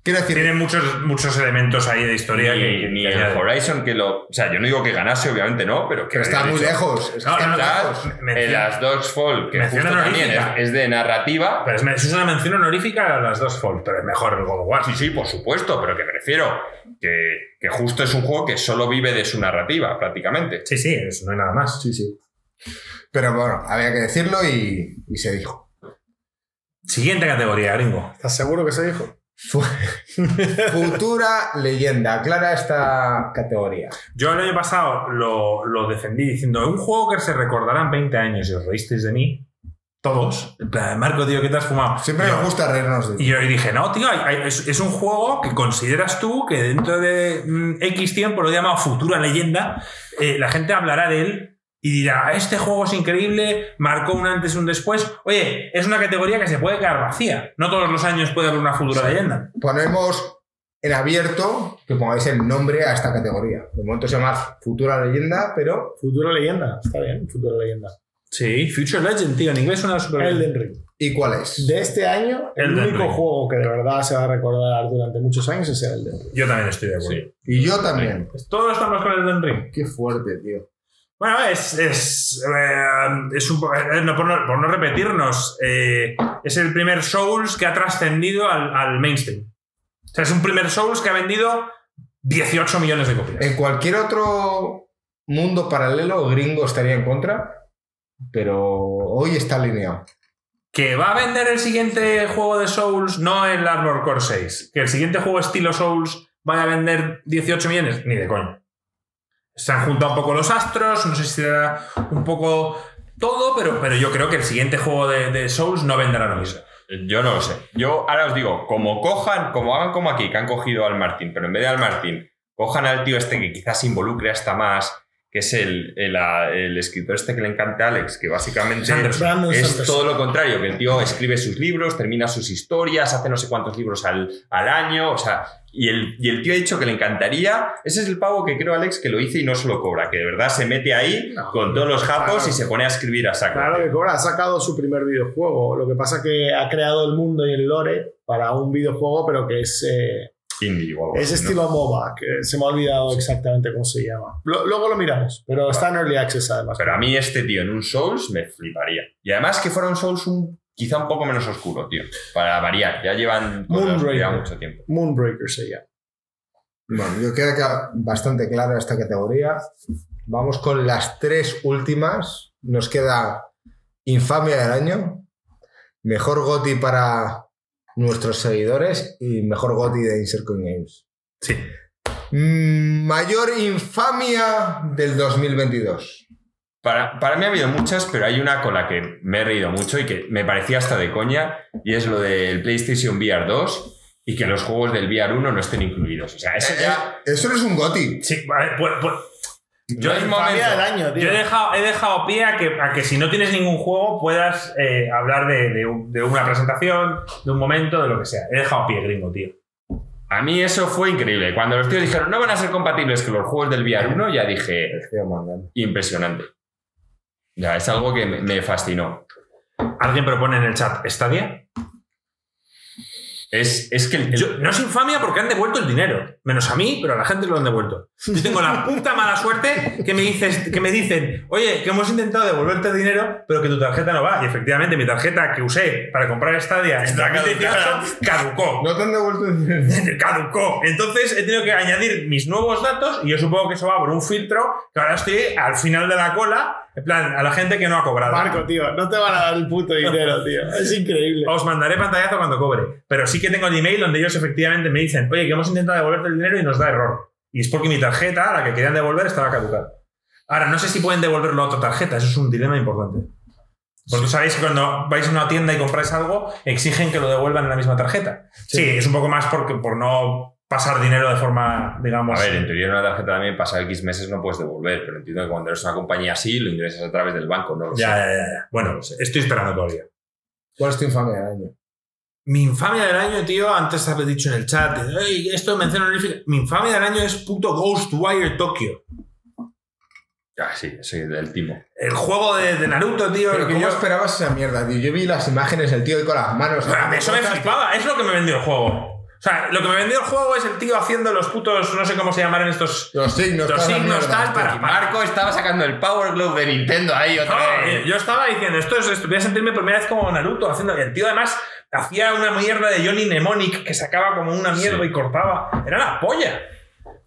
Quiero decir, Tiene muchos, muchos elementos ahí de historia ni, que, ni que el añade. Horizon que lo. O sea, yo no digo que ganase, obviamente no, pero que. pero está muy lejos. es No, está no, lejos. Menciona- En las Dogs Fall, que justo también es, es de narrativa. Pero es, es una mención honorífica a las dos Fall, pero es mejor el God of War. Sí, sí, por supuesto, pero que me refiero que, que justo es un juego que solo vive de su narrativa, prácticamente. Sí, sí, eso no hay nada más. Sí, sí. Pero bueno, había que decirlo y, y se dijo. Siguiente categoría, gringo. ¿Estás seguro que se dijo? Fu- Futura leyenda. Aclara esta categoría. Yo el año pasado lo, lo defendí diciendo, un juego que se recordará en 20 años y os reísteis de mí, todos. En plan, Marco, tío, ¿qué te has fumado? Siempre nos gusta reírnos de ti. Y yo dije, no, tío, hay- hay- es, es un juego que consideras tú que dentro de mm, X tiempo, lo he llamado futura leyenda, eh, la gente hablará de él y dirá, este juego es increíble, marcó un antes y un después. Oye, es una categoría que se puede quedar vacía. No todos los años puede haber una futura leyenda. Ponemos en abierto que pongáis el nombre a esta categoría. De momento se llama Futura leyenda, pero Futura leyenda. Está bien, futura leyenda. Sí, Future Legend, tío, en inglés suena bien. Elden Ring. ¿y cuál es? De este año, el Elden único Ring. juego que de verdad se va a recordar durante muchos años es el Elden Ring. Yo también estoy de acuerdo. Sí. Y yo también. Todos estamos con Elden Ring. Qué fuerte, tío. Bueno, es, es, eh, es un eh, no, por, no, por no repetirnos, eh, es el primer Souls que ha trascendido al, al mainstream. O sea, es un primer Souls que ha vendido 18 millones de copias. En cualquier otro mundo paralelo, gringo estaría en contra, pero hoy está alineado. Que va a vender el siguiente juego de Souls, no el Armor Core 6. Que el siguiente juego estilo Souls vaya a vender 18 millones, ni de coño. Se han juntado un poco los astros, no sé si será un poco todo, pero, pero yo creo que el siguiente juego de, de Souls no venderá lo mismo. Yo no lo sé. Yo ahora os digo, como cojan, como hagan como aquí, que han cogido al Martín, pero en vez de al Martín, cojan al tío este que quizás se involucre hasta más, que es el, el, a- el escritor este que le encanta a Alex, que básicamente es todo lo contrario, que el tío escribe sus libros, termina sus historias, hace no sé cuántos libros al, al año, o sea, y el, y el tío ha dicho que le encantaría, ese es el pavo que creo Alex que lo hice y no se lo cobra, que de verdad se mete ahí No, con todos los japos claro. y se pone a escribir a saco. Claro que cobra, ha sacado su primer videojuego. Lo que pasa que ha creado el mundo y el lore para un videojuego, pero que es, eh, Indie o algo es así, ¿no? estilo MOBA, que se me ha olvidado exactamente cómo se llama. Lo- luego lo miramos, pero está en Early Access además. Pero a mí este tío en un Souls me fliparía. Y además que fuera un Souls un, quizá un poco menos oscuro, tío. Para variar. Ya llevan oscuridad mucho tiempo. Moonbreaker se llama. Bueno, yo queda ca- bastante clara esta categoría. Vamos con las tres últimas. Nos queda Infamia del año, Mejor GOTI para nuestros seguidores y Mejor GOTI de Insert Coin Games. Sí. Mayor infamia del 2022. Para, para mí ha habido muchas, pero hay una con la que me he reído mucho y que me parecía hasta de coña, y es lo del PlayStation VR 2 y que los juegos del VR 1 no estén incluidos. O sea, eso ya... Eh, Eso no es un GOTI. Sí, vale, pues- pues- Yo Infamia momento. del año, tío. Yo he dejado, he dejado pie a que, a que si no tienes ningún juego puedas eh, hablar de, de un- de una presentación, de un momento, de lo que sea. He dejado pie, gringo, tío. A mí eso fue increíble. Cuando los tíos dijeron no van a ser compatibles con los juegos del VR 1, ya dije, impresionante. Ya, es algo que me, fascinó. ¿Alguien propone en el chat Stadia? Es, es que el- el- Yo- no es infamia porque han devuelto el dinero. Menos a mí, pero a la gente lo han devuelto. Yo tengo la puta mala suerte que me, dices, que me dicen, oye, que hemos intentado devolverte el dinero, pero que tu tarjeta no va. Y efectivamente, mi tarjeta que usé para comprar Stadia en Está 2018 caducó. No te han devuelto el dinero. caducó. Entonces he tenido que añadir mis nuevos datos y yo supongo que eso va por un filtro que ahora estoy al final de la cola, en plan, a la gente que no ha cobrado. Marco, tío, no te van a dar el puto dinero, tío. Es increíble. Os mandaré pantallazo cuando cobre. Pero sí que tengo el email donde ellos efectivamente me dicen, oye, que hemos intentado devolverte el dinero y nos da error. Y es porque mi tarjeta, la que querían devolver, estaba caducada. Ahora, no sé si pueden devolverlo a otra tarjeta, eso es un dilema importante. Porque sabéis que cuando vais a una tienda y compráis algo, exigen que lo devuelvan en la misma tarjeta. Sí, es un poco más porque, por no pasar dinero de forma, digamos. A ver, en teoría en una tarjeta también pasa X meses no puedes devolver, pero entiendo que cuando eres una compañía así lo ingresas a través del banco, no lo ya, sé. ya, ya, ya. Bueno, estoy esperando todavía. ¿Cuál es tu infamia del año? Mi infamia del año, tío, antes habéis dicho en el chat, "Ey, esto menciona honorífica". Mi infamia del año es puto Ghostwire Tokyo. Ah, sí, sí, del timo. El juego de, de Naruto, tío. Pero que yo esperabas esa mierda, tío. Yo vi las imágenes, el tío con las manos. Pero a mí eso me flipaba, es lo que me vendió el juego. O sea, lo que me vendió el juego es el tío haciendo los putos, no sé cómo se llaman estos. Los signos, Los signos, tal, para- Y Marco estaba sacando el Power Glove de Nintendo ahí otra No, vez. yo estaba diciendo, esto es, esto, voy a sentirme por primera vez como Naruto haciendo. y El tío además hacía una mierda de Johnny Mnemonic que sacaba como una mierda Sí. y cortaba. Era la polla.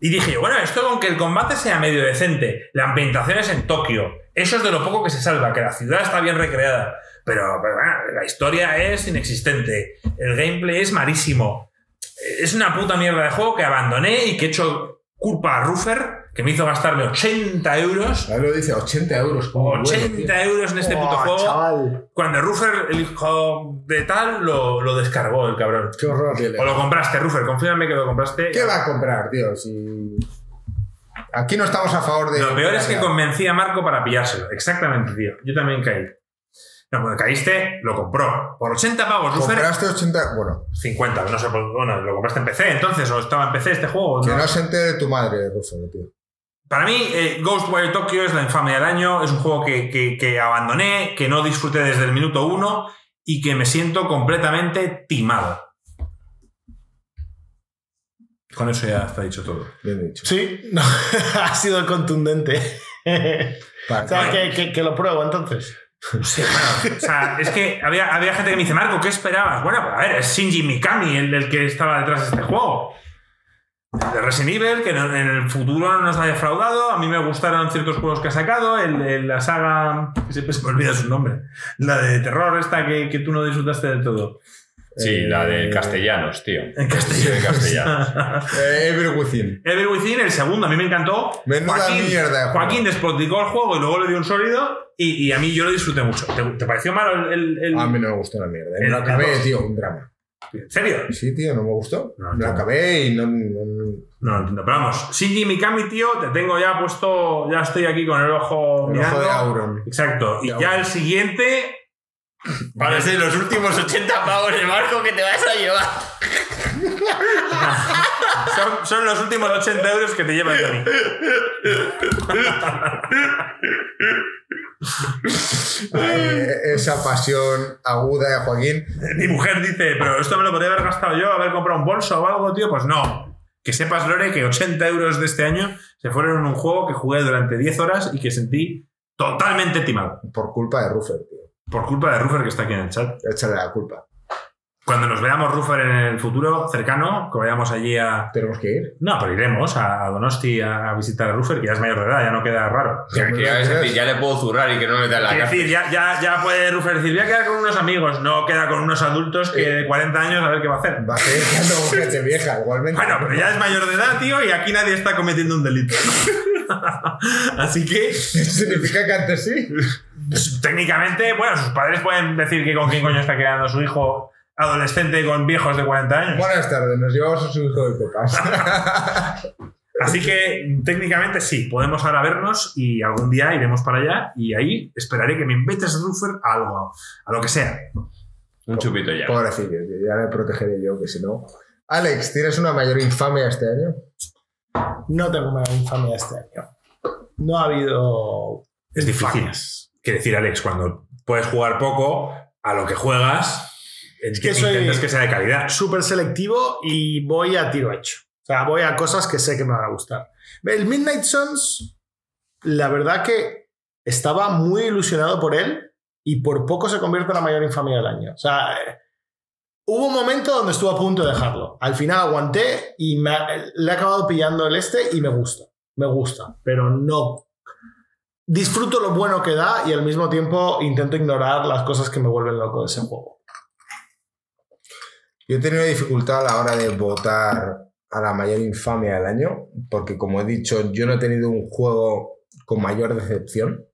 Y dije yo, bueno, esto con que el combate sea medio decente, la ambientación es en Tokio, eso es de lo poco que se salva, que la ciudad está bien recreada. Pero, pero bueno, la historia es inexistente, el gameplay es malísimo. Es una puta mierda de juego que abandoné y que he hecho culpa a Ruffer, que me hizo gastarme 80 euros. Ahí lo dice, 80 euros. como bueno, 80 tío. euros en este puto juego. chaval. Cuando Ruffer, el hijo de tal, lo, lo descargó el cabrón. Qué horror. O lo compraste, Ruffer, confírame que lo compraste. ¿Qué va a comprar, tío? Si... Aquí no estamos a favor de. Lo peor es que convencí a Marco para pillárselo. Exactamente, tío. Yo también caí. No, cuando caíste, lo compró. Por 80 pavos. Compraste 80. Bueno, 50, no sé, bueno, lo compraste en PC entonces, o estaba en PC este juego. que ¿no? no se entere tu madre, Rufo, tío. Para mí, eh, Ghostwire Tokyo es la infamia del año. Es un juego que, que- que abandoné, que no disfruté desde el minuto uno y que me siento completamente timado. Con eso ya está dicho todo. Bien dicho. Sí, no, ha sido contundente. Vale. o sea, que, que- que lo pruebo entonces. Sí, bueno, o sea, es que había, había gente que me dice, Marco, ¿qué esperabas? Bueno, a ver, es Shinji Mikami el, el que estaba detrás de este juego. De Resident Evil, que en el futuro no nos ha defraudado. A mí me gustaron ciertos juegos que ha sacado. El, el- la saga. Siempre se me olvida su nombre. La de terror, esta que, que tú no disfrutaste del todo. Sí, la de Eh, castellanos, tío. En Sí, de castellanos. Eh, Within. Evil Within, el segundo, a mí me encantó. Menuda mierda de juego. Joaquín despoticó el juego y luego le dio un sólido. Y, y a mí yo lo disfruté mucho. ¿Te, te pareció malo el, el- el- A mí no me gustó la mierda. Me lo acabé, tío, un drama. ¿En serio? Sí, tío, no me gustó. No, me lo acabé y no. no- No lo entiendo. Pero vamos, Shinji Mikami, tío, te tengo ya puesto. Ya estoy aquí con el ojo el mirando. ojo de Auron. Exacto. Y ya el siguiente. Van a ser los últimos 80 pavos de Marco que te vas a llevar. Son, son los últimos 80 euros que te llevan de mí. Eh, esa pasión aguda de Joaquín. Mi mujer dice, pero esto me lo podría haber gastado yo, haber comprado un bolso o algo, tío. Pues no. Que sepas, Lore, que 80 euros de este año se fueron en un juego que jugué durante 10 horas y que sentí totalmente timado. Por culpa de Ruffer, tío. Por culpa de Ruffer que está aquí en el chat. Échale la culpa. Cuando nos veamos Ruffer en el futuro cercano, que vayamos allí a. Tenemos que ir. No, pero iremos a Donosti a visitar a Ruffer, que ya es mayor de edad, ya no queda raro. Ya, que ya, es decir, ya le puedo zurrar y que no me da la cárcel. decir, ya, ya, ya puede Ruffer decir, voy a quedar con unos amigos. No queda con unos adultos que de 40 años a ver qué va a hacer. Va a seguir quedando gente vieja, igualmente. Bueno, pero ya es mayor de edad, tío, y aquí nadie está cometiendo un delito. Así que, ¿Eso significa que antes sí? pues, técnicamente, bueno, sus padres pueden decir que con quién coño está quedando su hijo adolescente con viejos de 40 años. Buenas tardes, nos llevamos a su hijo de copas. Así que técnicamente sí, podemos ahora vernos y algún día iremos para allá y ahí esperaré que me invites Ruffer a algo, a lo que sea. Un chupito ya. Pobrecillo, ya le protegeré yo, que si no. Alex, ¿tienes una mayor infamia este año? No tengo una infamia este año. No ha habido. Es difícil. Quiere decir, Alex, cuando puedes jugar poco, a lo que juegas, es que soy- que sea de calidad. Súper selectivo y voy a tiro hecho. O sea, voy a cosas que sé que me van a gustar. El Midnight Suns, la verdad que estaba muy ilusionado por él y por poco se convierte en la mayor infamia del año. O sea, eh, hubo un momento donde estuve a punto de dejarlo. Al final aguanté y me le he acabado pillando el este y me gusta. Me gusta, pero no. Disfruto lo bueno que da y al mismo tiempo intento ignorar las cosas que me vuelven loco de ese juego. Yo he tenido dificultad a la hora de votar a la mayor infamia del año, porque como he dicho, yo no he tenido un juego con mayor decepción.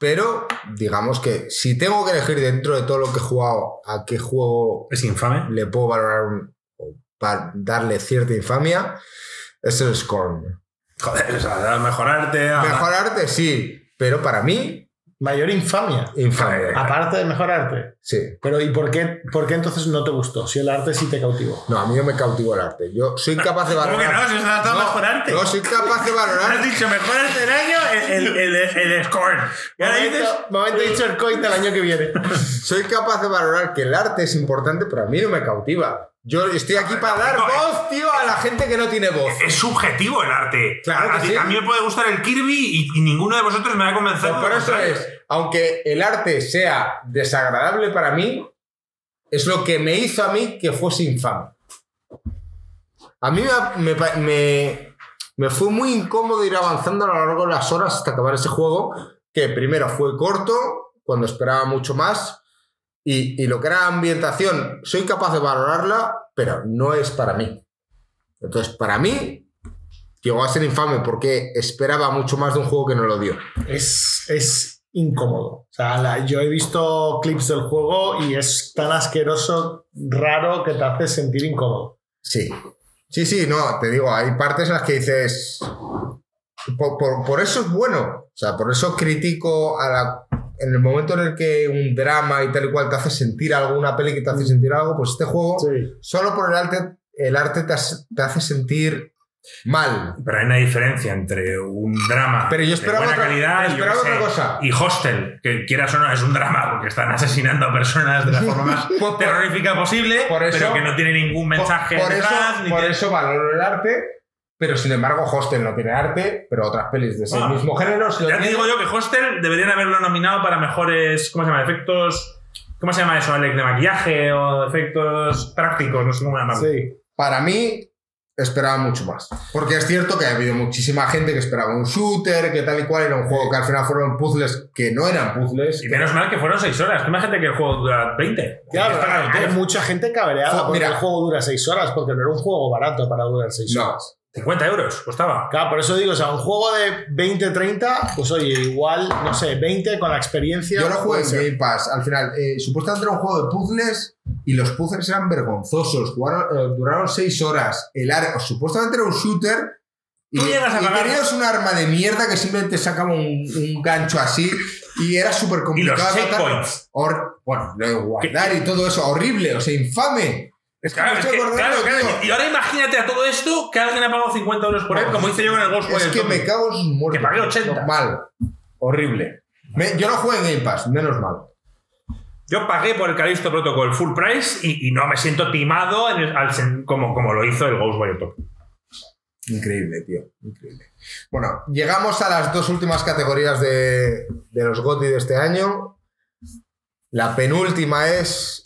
Pero digamos que si tengo que elegir dentro de todo lo que he jugado a qué juego Es infame. le puedo valorar un, para darle cierta infamia, es el Scorn. Joder, o sea, mejorarte. a- Mejor arte, sí, pero para mí, Mayor infamia. infamia. Aparte de mejorarte. Sí. Pero ¿y por qué, por qué entonces no te gustó? Si el arte sí te cautivó. No, a mí no me cautivó el arte. Yo soy capaz de ¿Cómo que valorar. no? Si está todo No, mejorarte. No, soy capaz de valorar. Has dicho mejorarte del año el, el, el, el score. Y ahora dices. Momento, momento Insert Coin del año que viene. Soy capaz de valorar que el arte es importante, pero a mí no me cautiva. Yo estoy aquí para dar no, voz, tío, a la gente que no tiene voz. Es subjetivo el arte. Claro a, que ti- sí. a mí me puede gustar el Kirby y, y ninguno de vosotros me va a convencer. Pues por eso es, aunque el arte sea desagradable para mí, es lo que me hizo a mí que fuese infame. A mí me, me me- me fue muy incómodo ir avanzando a lo largo de las horas hasta acabar ese juego, que primero fue corto, cuando esperaba mucho más, y, y lo que era ambientación, soy capaz de valorarla, pero no es para mí. Entonces, para mí, llegó a ser infame porque esperaba mucho más de un juego que no lo dio. Es, es incómodo. O sea, la- yo he visto clips del juego y es tan asqueroso, raro, que te hace sentir incómodo. Sí. Sí, sí, no, te digo, hay partes en las que dices. Por, por- por eso es bueno. O sea, por eso critico a la. En el momento en el que un drama y tal y cual te hace sentir algo, una peli que te hace sentir algo, pues este juego, Sí. solo por el arte, el arte te hace, te hace sentir mal. Pero hay una diferencia entre un drama Pero yo de esperaba buena otra- calidad y, esperaba qué sé, otra cosa. y Hostel, que quieras o no es un drama porque están asesinando a personas de la forma más terrorífica posible, por eso- pero que no tiene ningún mensaje por, por detrás. eso, ni por tiene- eso valoro el arte, pero sin embargo, Hostel no tiene arte, pero otras pelis de ese Ah. mismo género Ya te digo yo que Hostel deberían haberlo nominado para mejores, ¿cómo se llama? Efectos, ¿cómo se llama eso, Alex? De maquillaje o efectos prácticos, no sé cómo llamarlo. Sí. Para mí, esperaba mucho más. Porque es cierto que ha habido muchísima gente que esperaba un shooter, que tal y cual era un juego que al final fueron puzzles que no eran puzzles. Y menos mal que fueron 6 horas. Tú imagínate que el juego dura 20. Claro, Está hay mucha gente cabreada porque mira. el juego dura 6 horas, porque no era un juego barato para durar 6 No. horas. 50 euros costaba. Claro, por eso digo, o sea, un juego de 20-30, pues oye, igual, no sé, 20 con la experiencia. Yo lo jugué en. Game Pass. Al final, eh, supuestamente era un juego de puzzles y los puzzles eran vergonzosos. Jugaron- eh, duraron 6 horas. El ar- supuestamente era un shooter. Y, Tú llegas a y pagar- tenías un arma de mierda que simplemente sacaba un, un gancho así y era súper Y los complicado. de matar. checkpoints. Bueno, lo de guardar y todo eso, horrible, o sea, infame. Es que Claro, es que-. Y ahora imagínate a todo esto que alguien ha pagado 50 euros por él, como hice yo con el Ghostwire. Es que me cago en sus muertos. Que pagué 80. Mal. Horrible. Me- yo no jugué en Game Pass, menos mal. Yo pagué por el Callisto Protocol full price y, y no me siento timado en el- al sen- como, como lo hizo el Ghostwire Tokyo. Increíble, tío. Increíble. Bueno, llegamos a las dos últimas categorías de, de los GOTY de este año. La penúltima es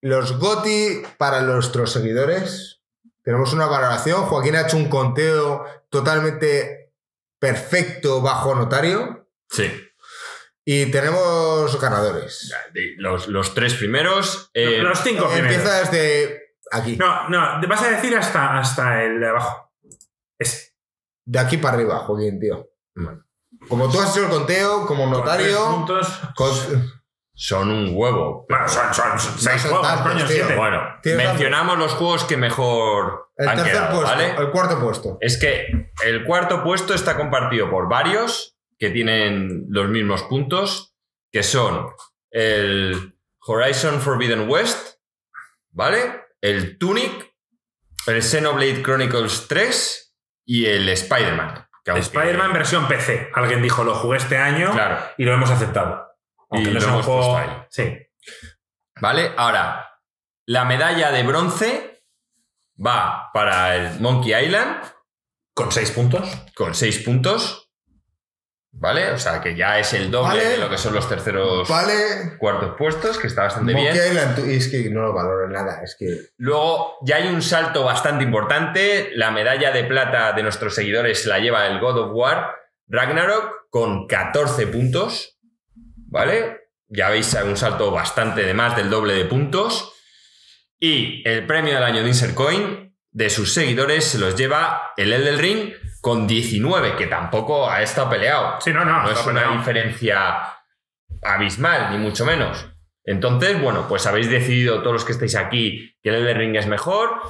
los GOTY para nuestros seguidores. Tenemos una valoración. Joaquín ha hecho un conteo totalmente perfecto bajo notario. Sí. Y tenemos ganadores. De Los, los tres primeros. eh, Los cinco primeros. Empieza desde aquí. No, no, te vas a decir hasta, hasta el de abajo. Ese. De aquí para arriba, Joaquín, tío. Como tú has hecho el conteo, como Con tres notario. puntos. con- son un huevo. Bueno, son, son, son seis son juegos, tantos, coño, tío. siete. Bueno, mencionamos los juegos que mejor El han tercer quedado, puesto, ¿vale? el cuarto puesto. Es que el cuarto puesto está compartido por varios que tienen los mismos puntos, que son el Horizon Forbidden West, ¿vale? El Tunic, el Xenoblade Chronicles 3 y el Spider-Man. que aunque- Spider-Man versión PC. Alguien dijo, lo jugué este año Claro, y lo hemos aceptado. Aunque Y no juego. puesto ahí. Sí. ¿vale? Ahora, la medalla de bronce va para el Monkey Island Con seis puntos. con 6 puntos, ¿vale? O sea que ya es el doble Vale. de lo que son los terceros Vale. cuartos puestos, que está bastante Monkey bien. Island, y es que no lo valoro nada. Es que. Luego ya hay un salto bastante importante. La medalla de plata de nuestros seguidores la lleva el God of War Ragnarok con 14 puntos, ¿vale? Ya veis un salto bastante de más del doble de puntos. Y el premio del año de Insert Coin de sus seguidores se los lleva el Elden Ring con 19, que tampoco ha estado peleado. Sí, no, no. No es una peleado. diferencia abismal, ni mucho menos. Entonces, bueno, pues habéis decidido todos los que estáis aquí que el Elden Ring es mejor.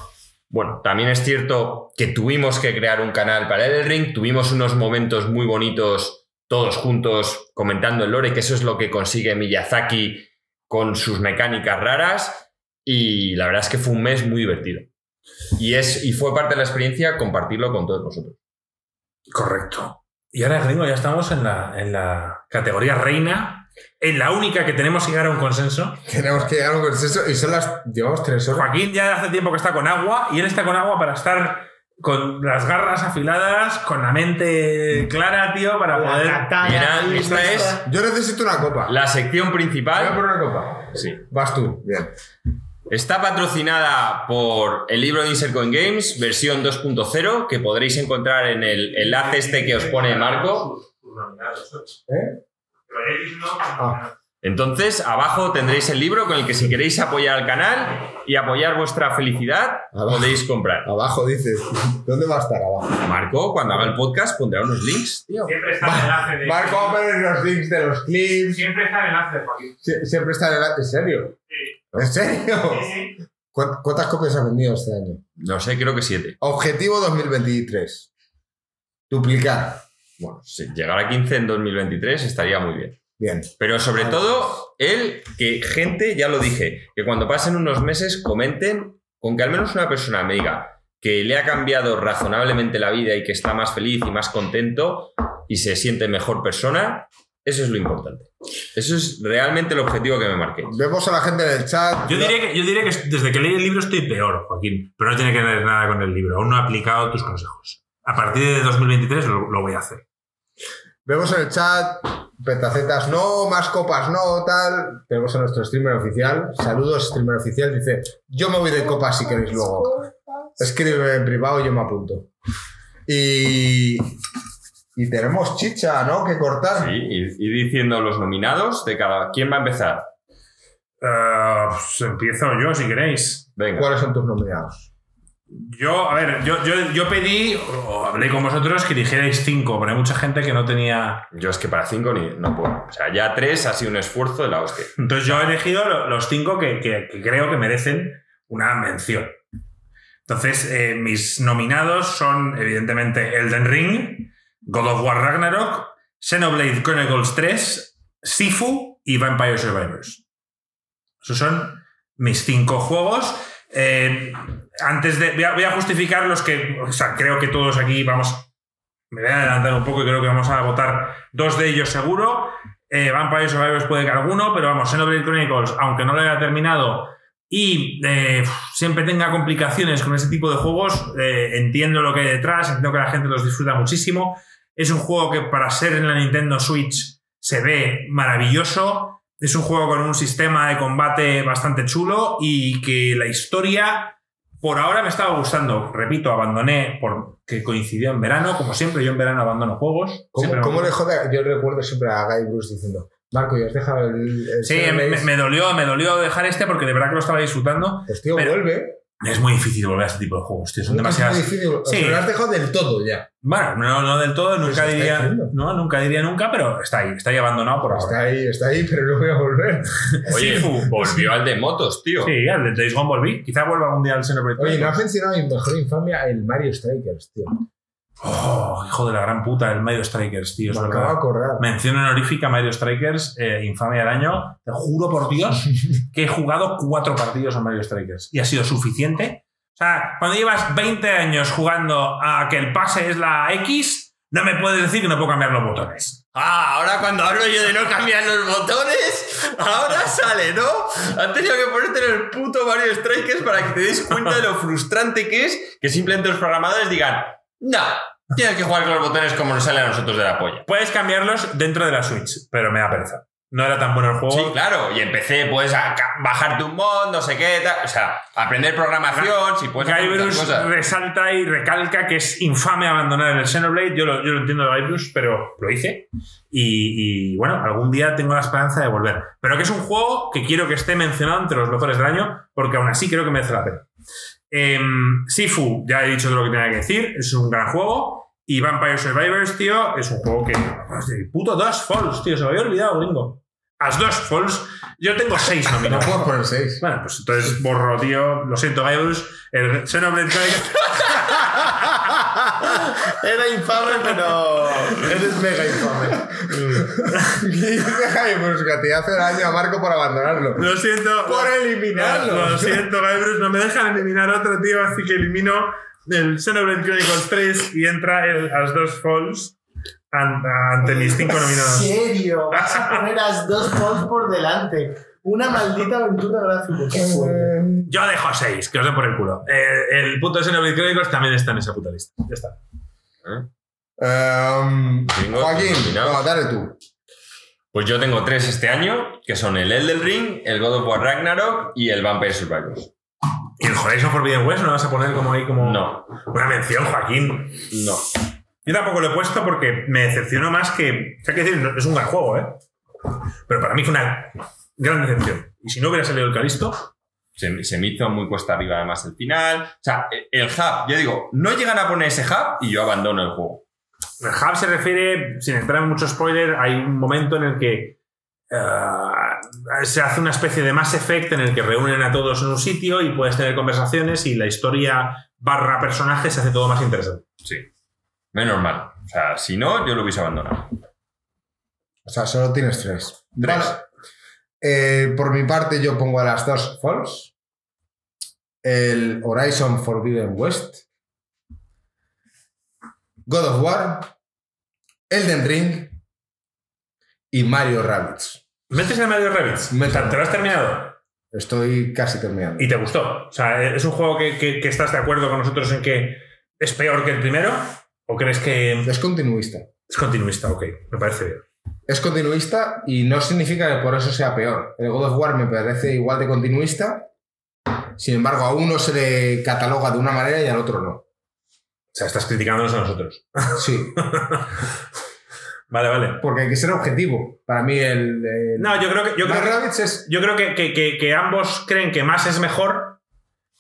Bueno, también es cierto que tuvimos que crear un canal para Elden Ring, tuvimos unos momentos muy bonitos todos juntos comentando el lore, que eso es lo que consigue Miyazaki con sus mecánicas raras y la verdad es que fue un mes muy divertido. Y, es, y fue parte de la experiencia compartirlo con todos vosotros. Correcto. Y ahora, gringo, ya estamos en la, en la categoría reina, en la única que tenemos que llegar a un consenso. Tenemos que llegar a un consenso y son las. Llevamos tres horas. Joaquín ya hace tiempo que está con agua y él está con agua para estar con las garras afiladas, con la mente clara, tío, para La poder. katana Mira, esta es Yo necesito una copa. la sección Voy a principal. por una copa. Sí. Vas tú. Bien. Está patrocinada por el libro de Insert Coin Games, versión 2.0, que podréis encontrar en el enlace este que os pone Marco. ¿Eh? Ah. Entonces, abajo tendréis el libro con el que si queréis apoyar al canal y apoyar vuestra felicidad, Abajo. podéis comprar. Abajo dices. ¿Dónde va a estar abajo? Marco, cuando haga el podcast, pondrá unos links, tío. Siempre está el enlace de. Marco va a poner los links de los clips. Siempre está el enlace Joaquín. Sie- Siempre está en el. ¿En serio? ¿En serio? ¿Cuán- ¿Cuántas copias has vendido este año? No sé, creo que siete. Objetivo 2023. Duplicar. Bueno, si llegara a 15 en 2023 estaría muy bien. Bien. Pero sobre todo, el que gente, ya lo dije, que cuando pasen unos meses comenten con que al menos una persona me diga que le ha cambiado razonablemente la vida y que está más feliz y más contento y se siente mejor persona, eso es lo importante. Eso es realmente el objetivo que me marqué. Vemos a la gente en el chat. Yo diría, que, yo diría que desde que leí el libro estoy peor, Joaquín. Pero no tiene que ver nada con el libro. Aún no he aplicado tus consejos. A partir de 2023 lo, lo voy a hacer. Vemos en el chat. Petacetas no, más copas no, tal. Tenemos a nuestro streamer oficial. Saludos, streamer oficial. Dice: Yo me voy de copas si queréis luego. Escríbeme en privado y yo me apunto. Y. Y tenemos chicha, ¿no? Que cortar. Sí, y, y diciendo los nominados de cada. ¿Quién va a empezar? Eh, pues empiezo yo, si queréis. Venga. ¿Cuáles son tus nominados? Yo, a ver, yo, yo, yo pedí, o hablé con vosotros, que dijerais cinco, pero hay mucha gente que no tenía. Yo es que para cinco ni, no puedo. O sea, ya tres ha sido un esfuerzo de la hostia. Entonces yo he elegido lo- los cinco que, que- que creo que merecen una mención. Entonces, eh, mis nominados son, evidentemente, Elden Ring, God of War Ragnarok, Xenoblade Chronicles 3, Sifu y Vampire Survivors. Esos son mis cinco juegos. Eh, antes de. Voy a, justificar los que. O sea, creo que todos aquí vamos. Me voy a adelantar un poco y creo que vamos a votar dos de ellos seguro. Eh, Vampire Survivors puede que alguno, pero vamos, Xenoblade Chronicles, aunque no lo haya terminado y eh, siempre tenga complicaciones con ese tipo de juegos, eh, entiendo lo que hay detrás, entiendo que la gente los disfruta muchísimo. Es un juego que para ser en la Nintendo Switch se ve maravilloso. Es un juego con un sistema de combate bastante chulo y que la historia por ahora me estaba gustando. Repito, abandoné porque coincidió en verano, como siempre, yo en verano abandono juegos. ¿Cómo, le jode? Yo recuerdo siempre a Guy Bruce diciendo: Marco, ¿ya has dejado el. el Sí, Xenoblade?" me, me dolió, me dolió dejar este porque de verdad que lo estaba disfrutando. Pues tío, pero- vuelve. Es muy difícil volver a este tipo de juegos, tío. Son Nunca es demasiadas. muy difícil. O sea, Sí. lo has dejado del todo ya. Bueno, no, no del todo, Pues nunca diría. No, nunca diría nunca, pero está ahí, está ahí abandonado por ahora. Está ahí, está ahí, pero no voy a volver. Oye, Sifu. volvió al de motos, tío. Sí, al de Days Gone volví. Quizá vuelva algún día al Xenoblade. Oye, no has mencionado mi mejor infamia el Mario Strikers, tío. Oh, hijo de la gran puta, el Mario Strikers, tío. Es Me acabo verdad. de acordar. Mención honorífica Mario Strikers, eh, infamia del año. Te juro por Dios que he jugado cuatro partidos a Mario Strikers y ha sido suficiente. O sea, cuando llevas 20 años jugando a que el pase es la X, no me puedes decir que no puedo cambiar los botones. Ah, ahora cuando hablo yo de no cambiar los botones, ahora sale, ¿no? Han tenido que ponerte en el puto Mario Strikers para que te des cuenta de lo frustrante que es que simplemente los programadores digan, no, tienes que jugar con los botones como nos sale a nosotros de la polla. Puedes cambiarlos dentro de la Switch, pero me da pereza. No era tan bueno el juego. Sí, claro, y en PC puedes bajarte un mod, no sé qué, tal. o sea, aprender programación, si puedes Guybrush resalta y recalca que es infame abandonar el Xenoblade. Yo lo, yo lo entiendo de Guybrush, pero lo hice. Y, y, bueno, algún día tengo la esperanza de volver. Pero que es un juego que quiero que esté mencionado entre los mejores del año, porque aún así creo que merece la pena. Em, Sifu, ya he dicho todo lo que tenía que decir, es un gran juego. Y Vampire Survivors, tío, es un juego que. El puto Dash Falls, tío, se me había olvidado, gringo. As dos Falls, yo tengo seis No nominados. puedo poner 6. Bueno, pues entonces borro, tío. Lo siento, Gaibus. El Xenoblade Chronicles. Era infame, pero eres mega infame. que te hace daño a Marco por abandonarlo. Lo siento. Por eliminarlo. Lo, lo siento, Gaibus. No me dejan eliminar otro, tío. Así que elimino el Xenoblade Chronicles 3 y entra el As dos Falls an- ante mis cinco ¿En nominados. serio? Vas a poner a dos falls por delante. Una maldita aventura gráfica. Qué fuerte. Yo dejo seis, que os den por el culo. Eh, el puto Xenoblade Chronicles también está en esa puta lista. Ya está. Tengo Joaquín, no, dale tú. Pues yo tengo tres este año, que son el Elden Ring, el God of War Ragnarok y el Vampire Survivors. ¿Y el Horizon Forbidden West no lo vas a poner como ahí como No, una mención, Joaquín? no. Yo tampoco lo he puesto porque me decepcionó más que. O sea, que decir, es un gran juego, ¿eh? Pero para mí fue una gran decepción. Y si no hubiera salido el Calisto, Se, se me hizo muy cuesta arriba además el final. O sea, el hub, yo digo, no llegan a poner ese hub y yo abandono el juego. el hub se refiere, sin entrar en mucho spoiler, hay un momento en el que eh, se hace una especie de Mass Effect en el que reúnen a todos en un sitio y puedes tener conversaciones y la historia barra personaje se hace todo más interesante. Sí. Menos mal. O sea, si no, yo lo hubiese abandonado. O sea, solo tienes tres. Tres. Vale. Eh, por mi parte, yo pongo a las dos Falls. El Horizon Forbidden West. God of War. Elden Ring. Y Mario Rabbids. ¿Metes el Mario. O sea, ¿Te lo has terminado? Estoy casi terminando. ¿Y te gustó? O sea, ¿es un juego que, que- que estás de acuerdo con nosotros en que es peor que el primero? ¿O crees que Es continuista. es continuista? Ok, me parece bien. Es continuista y no significa que por eso sea peor. El God of War me parece igual de continuista. Sin embargo, a uno se le cataloga de una manera y al otro no. O sea, estás criticándonos a nosotros. Sí, Vale, vale. porque hay que ser objetivo. Para mí, el. el No, yo creo que, yo creo Mario que, Rabbids es. yo creo que, que- que- que ambos creen que más es mejor.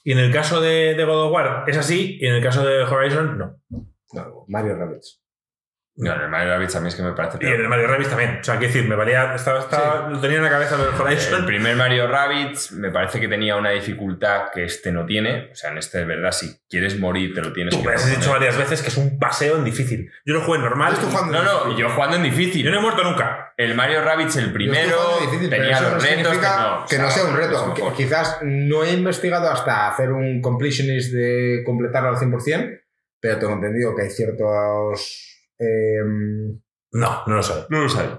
Y en el caso de, de God of War es así. Y en el caso de Horizon, no. No, Mario Rabbids. No, el Mario Rabbids a mí es que me parece Y en el. Mario Rabbids también. O sea, quiero decir, me valía. Estaba, estaba- Lo tenía en la cabeza lo del El primer Mario Rabbids me parece que tenía una dificultad que este no tiene. O sea, en este, de verdad, si quieres morir, te lo tienes Tú que me has dicho varias veces que es un paseo en difícil. Yo lo jugué en normal. Estoy jugando- No, no, yo jugando en difícil. Yo no he muerto nunca. El Mario Rabbids, el primero, difícil, tenía eso los no retos. que no, que sea, no sea un reto. Que Quizás no he investigado hasta hacer un completionist de completarlo al 100%, pero tengo entendido que hay ciertos. Em, No, no lo sé. No lo sabes.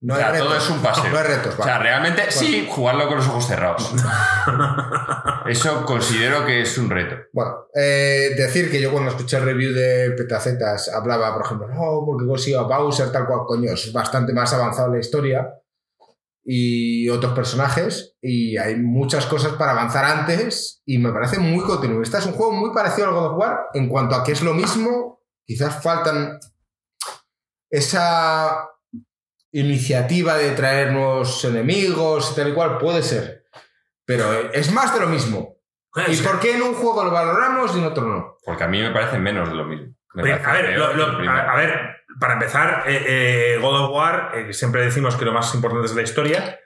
no O sea, hay retos. todo es un paseo. No hay retos, O sea, vale. realmente sí, jugarlo con los ojos cerrados. Eso considero que es un reto. Bueno, eh, decir que yo cuando escuché el review de Petacetas hablaba, por ejemplo, no, porque consigo a Bowser, tal cual, coño, es bastante más avanzado la historia y otros personajes y hay muchas cosas para avanzar antes y me parece muy continuista. Es un juego muy parecido al God of War en cuanto a que es lo mismo, quizás faltan esa iniciativa de traer nuevos enemigos y tal y cual, puede ser, pero es más de lo mismo. ¿Y por qué en un juego lo valoramos y en otro no? Porque a mí me parece menos de lo mismo. A ver, lo- lo- a, a ver, para empezar, eh, eh, God of War, eh, siempre decimos que lo más importante es la historia.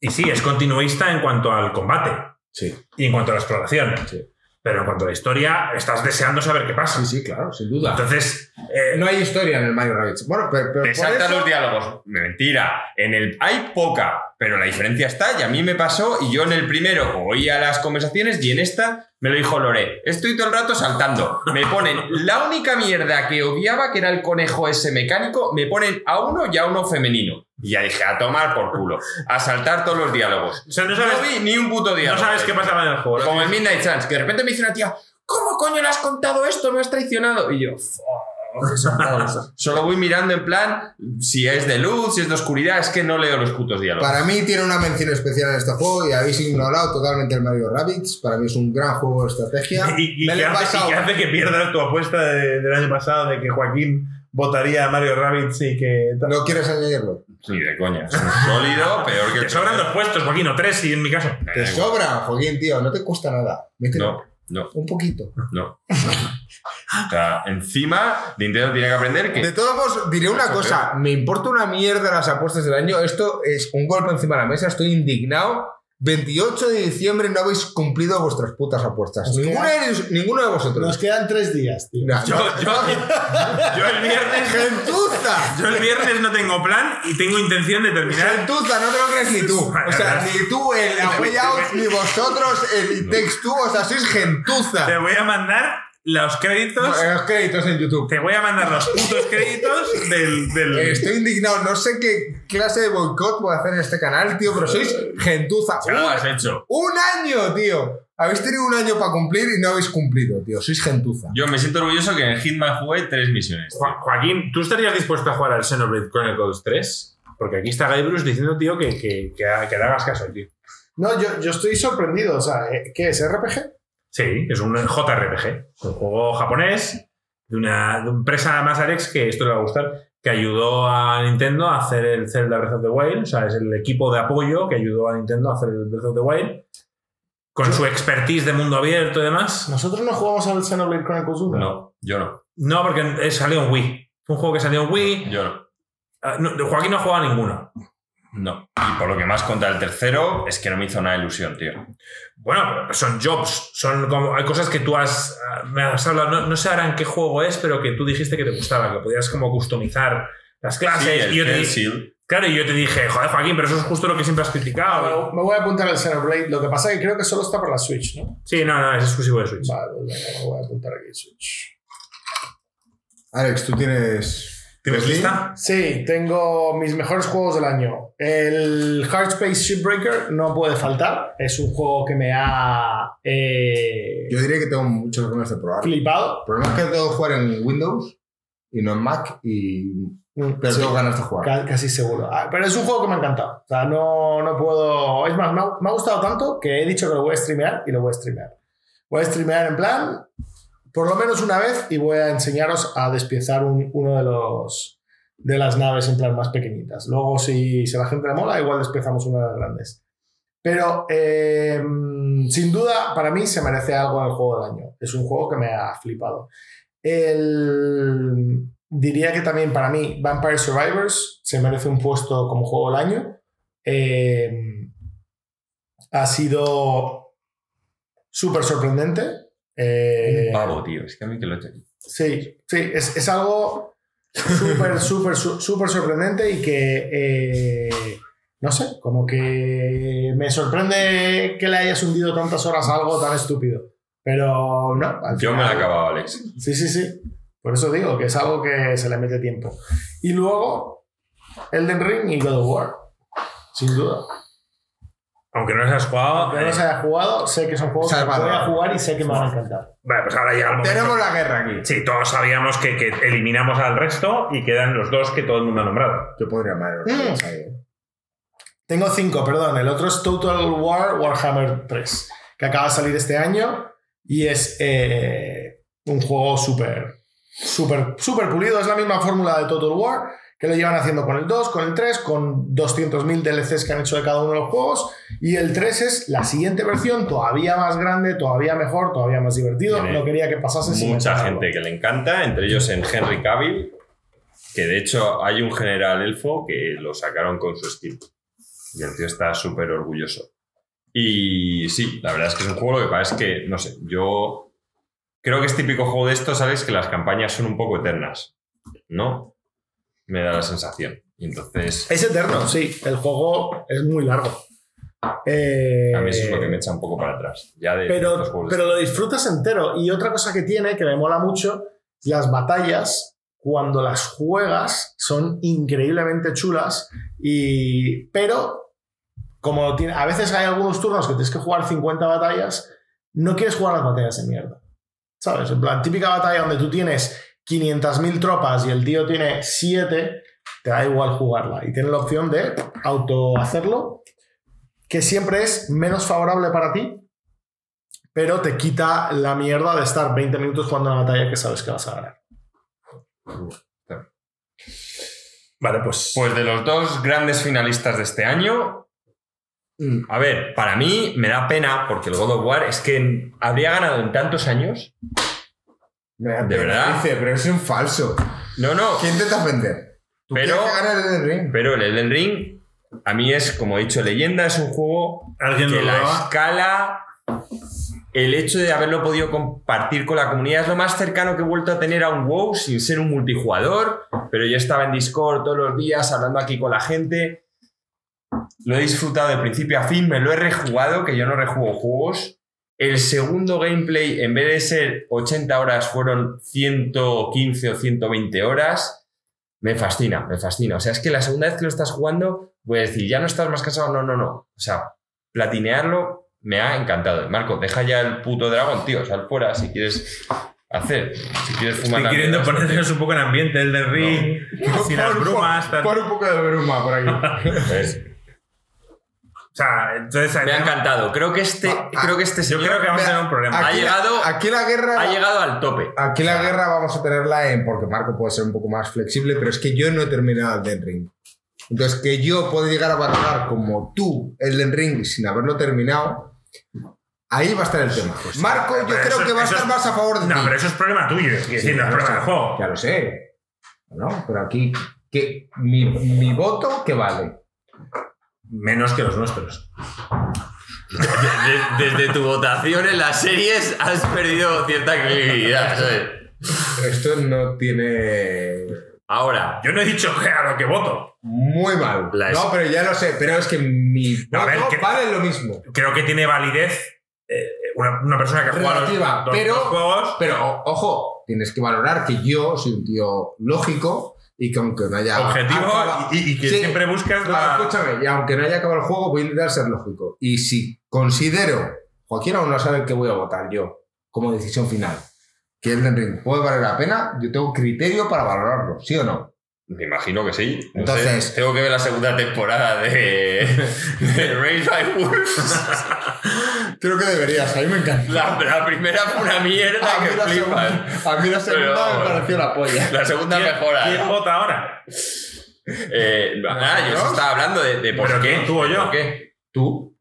Y sí, es continuista en cuanto al combate Sí. y en cuanto a la exploración. Sí. Pero en cuanto a la historia, estás deseando saber qué pasa. Sí, sí, claro, sin duda. Entonces, eh, No hay historia en el Mario Rabbids. Bueno, pero, pero Te saltan eso- los diálogos. Mentira. En el hay poca, pero la diferencia está. Y a mí me pasó. Y yo en el primero oía las conversaciones y en esta me lo dijo Lore. Estoy todo el rato saltando. Me ponen la única mierda que odiaba, que era el conejo ese mecánico. Me ponen a uno y a uno femenino. Y ya dije, a tomar por culo. A saltar todos los diálogos. o sea, no No sabes, vi ni un puto no diálogo. sabes qué pasaba en el juego. Como el Midnight Suns, que de repente me dice una tía, ¿cómo coño le has contado esto? Me has traicionado. Y yo, "Fuck, eso no". solo voy mirando en plan si es de luz, si es de oscuridad, es que no leo los putos diálogos. Para mí tiene una mención especial en este juego y habéis ignorado totalmente el Mario Rabbids. Para mí es un gran juego de estrategia. Y, y Me que hace, y que hace que pierdas tu apuesta de- del año pasado de que Joaquín votaría a Mario Rabbids y que... ¿No quieres añadirlo? Ni de coña. Es un sólido, peor que Te sobran dos puestos, Joaquín, o tres, y en mi caso. Te Eh, sobra, Joaquín, tío. No te cuesta nada. No, no, un poquito. no. O sea, encima, Nintendo tiene que aprender que. De todos modos, diré una cosa. Me importa una mierda las apuestas del año. Esto es un golpe encima de la mesa. Estoy indignado. 28 de diciembre no habéis cumplido vuestras putas apuestas. Queda- de- ninguno de vosotros. Nos quedan tres días, tío. No, Yo, no. yo, yo el viernes. ¡Gentuza! Yo el viernes no tengo plan y tengo intención de terminar. Gentuza, no te lo crees ni tú. O sea, ni tú, el Away Out, ni vosotros, el It Takes Two. O sea, sois gentuza. Te voy a mandar los créditos. Los créditos en YouTube. Te voy a mandar los putos créditos del. del- Estoy indignado. No sé qué clase de boicot voy a hacer en este canal, tío, pero sois gentuza. Ya lo has hecho. ¡Un año, tío! Habéis tenido un año para cumplir y no habéis cumplido, tío. Sois gentuza. Yo me siento orgulloso que en Hitman jugué tres misiones. Jo- Joaquín, ¿tú estarías dispuesto a jugar al Xenoblade Chronicles 3? Porque aquí está Guy Bruce diciendo, tío, que, que, que, ha- que le hagas caso, tío. No, yo, yo estoy sorprendido. O sea, ¿eh, ¿qué es? ¿RPG? Sí, es un JRPG. Un juego japonés de una, de empresa más Alex que esto le va a gustar, que ayudó a Nintendo a hacer el Zelda Breath of the Wild. O sea, es el equipo de apoyo que ayudó a Nintendo a hacer el Breath of the Wild. Con su expertise de mundo abierto y demás. Nosotros no jugamos al Xenoblade Chronicles 1. No, yo no. No, porque salió en Wii. Fue un juego que salió en Wii. Yo no. Ah, no, Joaquín no ha jugado a ninguno. No. Y por lo que más contra el tercero, es que no me hizo nada ilusión, tío. Bueno, pero son jobs, son como, hay cosas que tú has, ah, me has hablado, no, no sé ahora en qué juego es, pero que tú dijiste que te gustaba, que podías como customizar las clases. Sí, el y yo te Cell dije, Shield. claro, y yo te dije, joder, Joaquín, pero eso es justo lo que siempre has criticado. Me voy a apuntar al Xenoblade. Lo que pasa es que creo que solo está para la Switch, ¿no? Sí, no, no, es exclusivo de Switch. Vale, pues venga, me voy a apuntar aquí Switch. Alex, tú tienes. ¿Tienes lista? Sí, tengo mis mejores juegos del año. El Hard Space Shipbreaker no puede faltar. Es un juego que me ha eh, Yo diría que tengo muchas ganas de probar. El flipado. problema es que tengo que jugar en Windows y no en Mac y. Pero Sí, tengo ganas de jugar. ca- casi seguro. Ah, Pero es un juego que me ha encantado. O sea, no, no puedo. Es más, me ha, me ha gustado tanto que he dicho que lo voy a streamear y lo voy a streamear. Voy a streamear en plan, por lo menos una vez, y voy a enseñaros a despiezar un- uno de los de las naves en plan más pequeñitas. Luego, si, si la gente le mola, igual despiezamos una de las grandes. Pero eh, sin duda, para mí se merece algo en el juego del año. Es un juego que me ha flipado. El, diría que también para mí Vampire Survivors se merece un puesto como juego del año. Eh, ha sido súper sorprendente. Eh, Un pavo, tío. Es que a mí que lo he hecho. Sí, sí, es, es algo súper, súper, súper sorprendente y que, eh, no sé, como que me sorprende que le hayas hundido tantas horas a algo tan estúpido. Pero no, al Yo me lo he final- acabado, Alex. Sí, sí, sí. Por eso digo que es algo que se le mete tiempo. Y luego, Elden Ring y God of War. Sin duda. Aunque no los has jugado. Aunque no eh, los haya jugado, sé que son juegos que Salvador. voy a jugar y sé que me van a encantar. Vale, pues ahora momento. Tenemos la guerra aquí. Sí, todos sabíamos que, que eliminamos al resto y quedan los dos que todo el mundo ha nombrado. Yo podría amar. Mm. Tengo cinco, perdón. El otro es Total War Warhammer 3, que acaba de salir este año y es eh, un juego súper, súper, súper pulido. Es la misma fórmula de Total War que lo llevan haciendo con el 2, con el 3, con 200.000 DLCs que han hecho de cada uno de los juegos. Y el 3 es la siguiente versión, todavía más grande, todavía mejor, todavía más divertido. Tiene No quería que pasase sin Mucha gente que le encanta, entre ellos en Henry Cavill, que de hecho hay un general elfo que lo sacaron con su skin. Y el tío está súper orgulloso. Y sí, la verdad es que es un juego, lo que pasa es que, no sé, yo creo que es típico juego de estos, ¿sabes? Que las campañas son un poco eternas, ¿no? Me da la sensación. Y entonces, Es eterno, sí. El juego es muy largo. Eh, a mí eso es lo que me echa un poco para atrás. Ya de pero, pero lo disfrutas entero. Y otra cosa que tiene, que me mola mucho, las batallas, cuando las juegas, son increíblemente chulas. Y, pero, como tiene, a veces hay algunos turnos que tienes que jugar 50 batallas, no quieres jugar las batallas de mierda. ¿Sabes? En plan, típica batalla donde tú tienes 500.000 tropas y el tío tiene 7, te da igual jugarla. Y tienes la opción de auto hacerlo, que siempre es menos favorable para ti, pero te quita la mierda de estar 20 minutos jugando una batalla que sabes que vas a ganar. Vale, pues. Pues de los dos grandes finalistas de este año, Mm. a ver, para mí me da pena porque el God of War es que habría ganado en tantos años De verdad? Dice, pero es un falso. No, no. ¿Quién intenta vender? ¿Tú Pero- quieres que gane el Elden Ring? Pero el Elden Ring, a mí es, como he dicho, leyenda, es un juego Alguien que lo la escala, el hecho de haberlo podido compartir con la comunidad es lo más cercano que he vuelto a tener a un WoW sin ser un multijugador, pero yo estaba en Discord todos los días hablando aquí con la gente. Lo he disfrutado de principio a fin, me lo he rejugado, que yo no rejuego juegos. El segundo gameplay, en vez de ser 80 horas, fueron 115 o 120 horas. Me fascina, me fascina. O sea, es que la segunda vez que lo estás jugando, voy a decir, ya no estás más cansado. No, no, no. O sea, platinearlo me ha encantado. Marco, deja ya el puto dragón, tío. Sal fuera si quieres hacer. Si quieres fumar. Estoy la queriendo ponernos un poco en ambiente, el del ring, sin las brumas. Pon un poco de bruma por aquí. pues, O sea, entonces. me ha encantado. Creo que este, Ah, creo que este Yo señor creo que vamos a tener un problema. Ha llegado- aquí la guerra. ha llegado al tope. Aquí la guerra vamos a tenerla en. Porque Marco puede ser un poco más flexible, pero es que yo no he terminado el Den Ring. Entonces, que yo puedo llegar a valorar como tú el Den Ring sin haberlo terminado. Ahí va a estar el tema. Marco, yo creo eso- que va a estar es- más a favor de No, ti. pero eso es problema tuyo. Decir, no es ya lo problema sé, del juego. Ya lo sé. ¿No? Pero aquí, que mi, mi voto, ¿qué vale? Menos que los nuestros. De- desde tu votación en las series has perdido cierta credibilidad. Esto no tiene. Ahora, Yo no he dicho que a lo que voto. Muy mal. La No, pero ya lo sé. Pero es que mi No, a ver, voto que- vale lo mismo. Creo que tiene validez eh, una, una persona que juega los, dos- pero- juegos. Pero ojo, tienes que valorar que yo soy un tío lógico y que aunque no haya. objetivo acaba- y, y que Sí, siempre buscas la. escúchame, y aunque no haya acabado el juego, voy a intentar ser lógico. Y si considero, Joaquín aún no sabe qué voy a votar yo como decisión final, que Elden Ring puede valer la pena, yo tengo criterio para valorarlo, ¿sí o no? Me imagino que sí. No Entonces- sé, tengo que ver la segunda temporada de, de Raised by Wolves. Creo que deberías, a mí me encanta. La, la primera fue una mierda A mí que la flipas. segunda, a mí la segunda Pero- me pareció la polla. La segunda ¿Quién, mejora. quién vota ahora? Eh, nada, yo os estaba hablando de, de por ¿Pero qué. tú o yo? ¿Por qué? ¿Tú?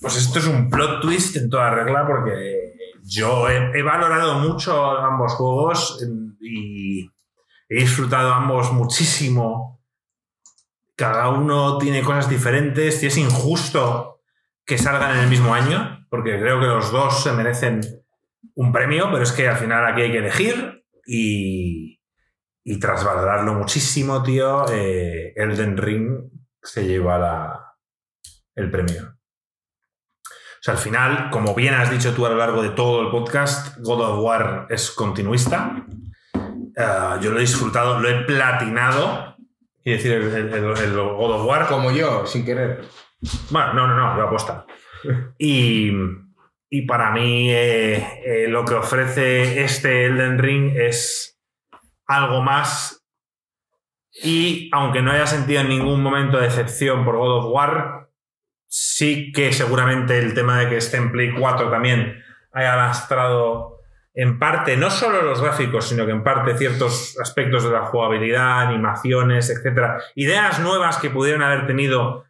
Pues esto es un plot twist en toda regla porque yo he, he valorado mucho ambos juegos en- y he disfrutado ambos muchísimo. Cada uno tiene cosas diferentes y es injusto que salgan en el mismo año porque creo que los dos se merecen un premio, pero es que al final aquí hay que elegir y, y tras valorarlo muchísimo, tío, eh, Elden Ring se lleva el premio. O sea, al final, como bien has dicho tú a lo largo de todo el podcast, God of War es continuista. Eh, yo lo he disfrutado, lo he platinado. Quiero decir, el, el- el- el God of War. Como yo, sin querer. Bueno, no, no, no, yo aposta. Y, y para mí, eh, eh, lo que ofrece este Elden Ring es algo más. Y aunque no haya sentido en ningún momento decepción por God of War, sí que seguramente el tema de que esté en Play 4 también haya lastrado en parte, no solo los gráficos, sino que en parte ciertos aspectos de la jugabilidad, animaciones, etcétera, ideas nuevas que pudieron haber tenido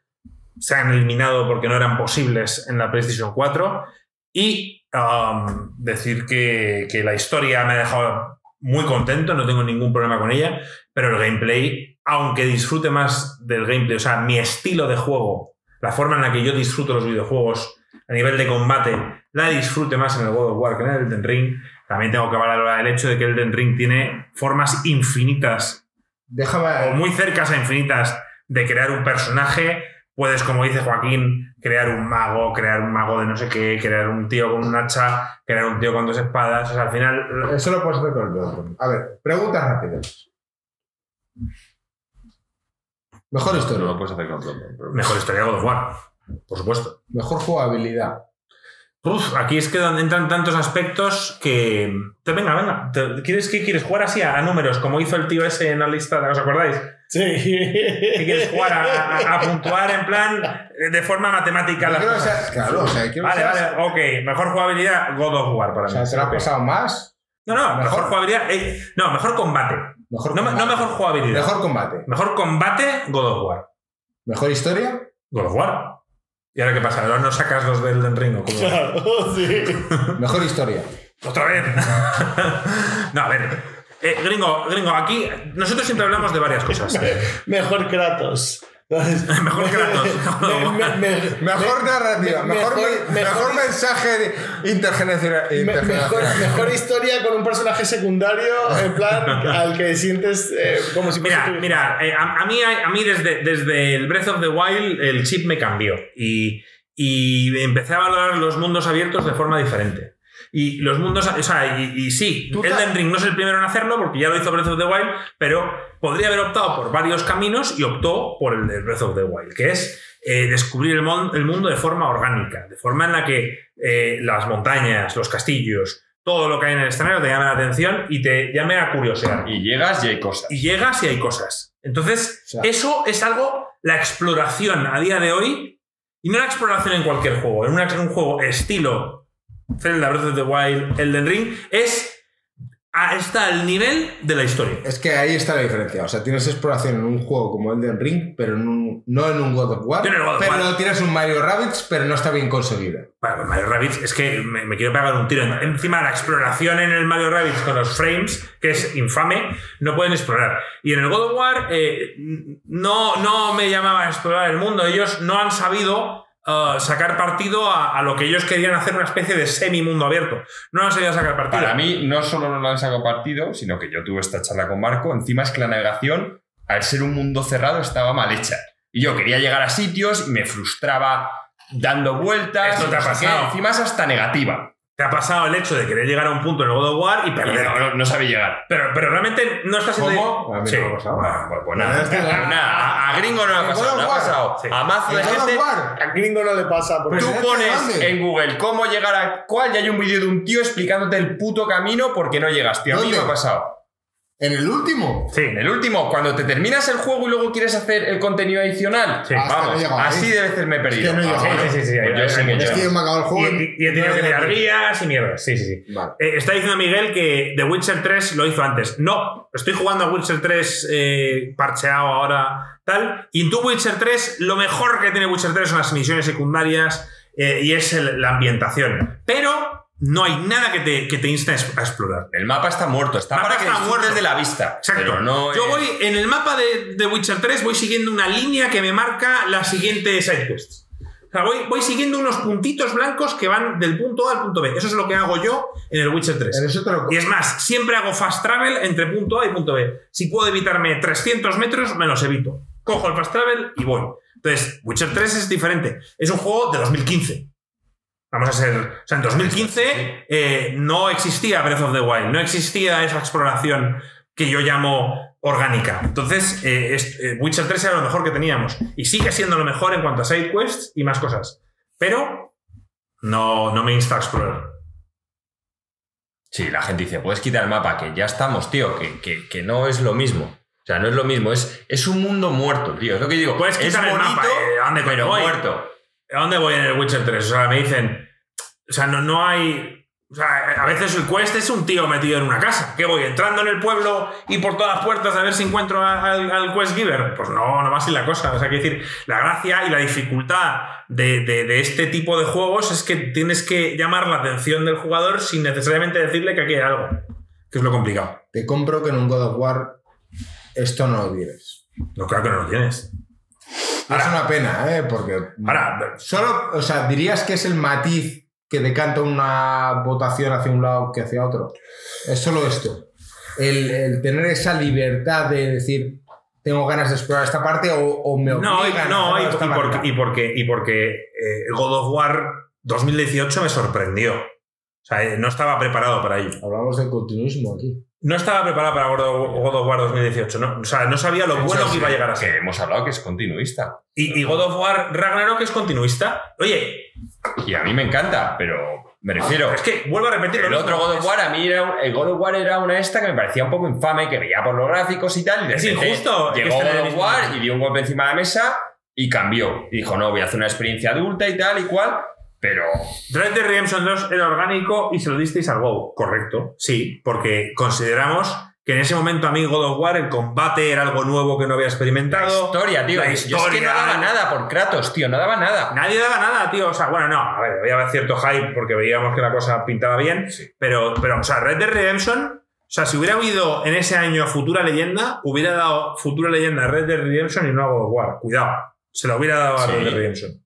se han eliminado porque no eran posibles en la PlayStation 4 y um, decir que, que la historia me ha dejado muy contento, no tengo ningún problema con ella, pero el gameplay, aunque disfrute más del gameplay, o sea, mi estilo de juego, la forma en la que yo disfruto los videojuegos a nivel de combate, la disfrute más en el God of War que en el Elden Ring, también tengo que valorar el hecho de que el Elden Ring tiene formas infinitas o Déjame. muy cercas a infinitas de crear un personaje. Puedes, como dice Joaquín, crear un mago, crear un mago de no sé qué, crear un tío con un hacha, crear un tío con dos espadas. O sea, al final. Eso lo puedes hacer con el Bloodborne. A ver, preguntas rápidas. Mejor No historia. lo puedes hacer con pero- Mejor historia de God of War, por supuesto. Mejor jugabilidad. Uf, aquí es que donde entran tantos aspectos que. Te, venga, venga. te- ¿Quieres, ¿Qué quieres? ¿Jugar así a, a números? Como hizo el tío ese en la lista, ¿os acordáis? Sí. ¿Qué quieres jugar a, a- a puntuar en plan de forma matemática las que cosas? seas- claro, o sea, quiero que Vale, seas- vale, ok. Mejor jugabilidad, God of War para O mí. sea, ¿te lo Ok. pasado más? No, no, mejor, Mejor. jugabilidad. eh, no, mejor combate. Mejor No, combate. no mejor jugabilidad. Mejor. Mejor combate. combate, God of War. Mejor historia. God of War. ¿Y ahora qué pasa? ¿Ahora no sacas los del Elden Ring o cómo? Claro, sí. Mejor historia. Otra vez. no, a ver. Eh, gringo, gringo, aquí nosotros siempre hablamos de varias cosas. Mejor Kratos. Mejor Kratos. Me- me- me- Mejor me- narrativa, me- mejor, mejor- mejor, mejor- mensaje intergeneracional. me- mejor, historia con un personaje secundario, en plan, al que sientes eh, como si fuese Mira, tu mira, eh, a, a mí, a mí desde, desde el Breath of the Wild el chip me cambió y, y empecé a valorar los mundos abiertos de forma diferente. Y los mundos, o sea, y, y sí, Elden Ring no es el primero en hacerlo porque ya lo hizo Breath of the Wild, pero podría haber optado por varios caminos y optó por el de Breath of the Wild, que es eh, descubrir el, mon- el mundo de forma orgánica, de forma en la que eh, las montañas, los castillos, todo lo que hay en el escenario te llame la atención y te llame a curiosear Y llegas y hay cosas. y llegas y hay cosas. Entonces, O sea- eso es algo, la exploración a día de hoy, y no la exploración en cualquier juego, en, una- en un juego estilo Zelda Breath of the Wild, Elden Ring, es está al nivel de la historia. Es que ahí está la diferencia. O sea, tienes exploración en un juego como Elden Ring, pero en un- no en un God of War. God of pero War. tienes un Mario Rabbids, pero no está bien conseguido. Bueno, Mario Rabbids, es que me, me quiero pegar un tiro. Encima la exploración en el Mario Rabbids con los frames, que es infame, no pueden explorar. Y en el God of War eh, no, no me llamaba a explorar el mundo. Ellos no han sabido uh, sacar partido a, a lo que ellos querían hacer, una especie de semi-mundo abierto. No han sabido sacar partido. Para mí, no solo no lo han sacado partido, sino que yo tuve esta charla con Marco. Encima es que la navegación, al ser un mundo cerrado, estaba mal hecha. Y yo quería llegar a sitios y me frustraba dando vueltas. Esto te ha pasado. Encima es hasta negativa. Te ha pasado el hecho de querer llegar a un punto en el God of War y perder. no, no, no sabe llegar. Pero, pero realmente no está siendo. ¿Cómo? A mí no me ha pasado. Bueno, pues, pues nada. Nada, a, a gringo no le ha ¿El pasado. Le ha pasado Sí. a mazo de ¿El God of gente. War? A Gringo no le pasa. Tú ¿este pones en Google cómo llegar a cuál y hay un vídeo de un tío explicándote el puto camino porque no llegas, tío. A mí me ha pasado. ¿En el último? Sí. En el último, cuando te terminas el juego y luego quieres hacer el contenido adicional, Sí. No vamos, así de veces me he perdido. Es que no he Ah. Sí, sí, sí, pues yo sé que Es que yo me acabo el juego. y- y he tenido que mirar guías y mierdas. Sí, sí, sí. Vale. Eh, está diciendo Miguel que The Witcher 3 lo hizo antes. No, estoy jugando a Witcher 3 eh, parcheado ahora, tal. Y en tu Witcher 3, lo mejor que tiene Witcher 3 son las misiones secundarias eh, y es el- la ambientación. Pero no hay nada que te, que te inste a explorar. El mapa está muerto, está Mapa para que está muerto. de la vista. Exacto. No Yo es- voy en el mapa de, de Witcher 3, voy siguiendo una línea que me marca la siguiente sidequest. O sea, voy, voy siguiendo unos puntitos blancos que van del punto A al punto B. Eso es lo que hago yo en el Witcher 3. En eso te lo Y es más, siempre hago fast travel entre punto A y punto B. Si puedo evitarme 300 metros, me los evito. Cojo el fast travel y voy. Entonces, Witcher 3 es diferente. Es un juego de 2015. Vamos a ser. O sea, en 2015 eh, no existía Breath of the Wild, no existía esa exploración que yo llamo orgánica. Entonces, eh, es- eh, Witcher 3 era lo mejor que teníamos. Y sigue siendo lo mejor en cuanto a side quests y más cosas. Pero no, no me insta a explorar. Sí, la gente dice, puedes quitar el mapa, que ya estamos, tío, que, que- que no es lo mismo. O sea, no es lo mismo, es, es un mundo muerto, tío. Es lo que digo. Puedes es quitar el mapa, eh, ¿a dónde coño pero voy? muerto. ¿A dónde voy en el Witcher 3? O sea, me dicen. O sea, no, no hay. O sea, a veces el quest es un tío metido en una casa. ¿Qué voy? ¿Entrando en el pueblo y por todas las puertas a ver si encuentro al, al quest giver? Pues no, no va así la cosa. O sea, quiero decir, la gracia y la dificultad de, de- de este tipo de juegos es que tienes que llamar la atención del jugador sin necesariamente decirle que aquí hay algo. Que es lo complicado. Te compro que en un God of War esto no lo tienes. No, claro que no lo tienes. Es una pena, ¿eh? Porque. Ahora, Solo, o sea, dirías que es el matiz que decanta una votación hacia un lado que hacia otro. Es solo esto. El, el tener esa libertad de decir, tengo ganas de explorar esta parte o, o me No, y, no, y, y porque, y porque, y porque eh, God of War 2018 me sorprendió. O sea, eh, no estaba preparado para ello. Hablamos de continuismo aquí. No estaba preparado para God of, War 2018. No, o sea, no sabía lo bueno que iba a llegar a Que ser. hemos hablado que es continuista. Y, y God of War Ragnarok es continuista. Oye, Y a mí me encanta, pero me refiero. es que vuelvo a repetir lo El otro God of War, a mí era el God of War era una esta que me parecía un poco infame, que veía por los gráficos y tal. Y Es injusto que Llegó God of War y dio un golpe encima de la mesa y cambió. Y dijo, no, voy a hacer una experiencia adulta y tal y cual. Pero Red Dead Redemption 2 era orgánico y se lo disteis al WoW. Correcto, sí, porque consideramos que en ese momento a mí God of War, el combate era algo nuevo que no había La experimentado. historia, tío. La Yo es que historia. no daba nada por Kratos, tío. No daba nada. Nadie daba nada, tío. O sea, bueno, no, a ver, había cierto hype porque veíamos que la cosa pintaba bien. Pero, pero, o sea, Red Dead Redemption, o sea, si hubiera habido en ese año Futura Leyenda, hubiera dado Futura Leyenda a Red Dead Redemption y no a God of War. Cuidado. Se lo hubiera dado a Sí. Red Dead Redemption.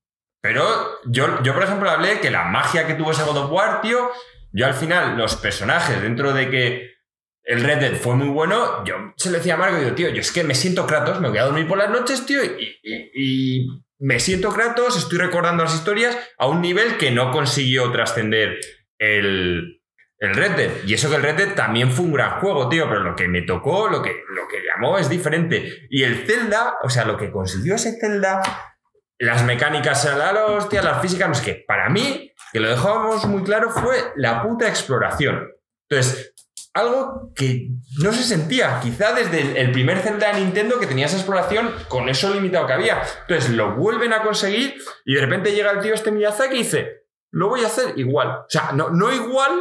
Pero yo, yo, por ejemplo, hablé que la magia que tuvo ese God of War, tío, yo al final, los personajes, dentro de que el Red Dead fue muy bueno, yo se lo decía a Marco, digo, tío, yo es que me siento Kratos, me voy a dormir por las noches, tío, y me siento Kratos, estoy recordando las historias a un nivel que no consiguió trascender el, el Red Dead. Y eso que el Red Dead también fue un gran juego, tío, pero lo que me tocó, lo que, lo que llamó es diferente. Y el Zelda, o sea, lo que consiguió ese Zelda las mecánicas a la hostia, las físicas, no sé qué. Para mí, que lo dejábamos muy claro, fue la puta exploración. Entonces, algo que no se sentía, quizá desde el, primer Zelda de Nintendo que tenía esa exploración con eso limitado que había. Entonces, lo vuelven a conseguir y de repente llega el tío este Miyazaki y dice, lo voy a hacer igual. O sea, no, no igual,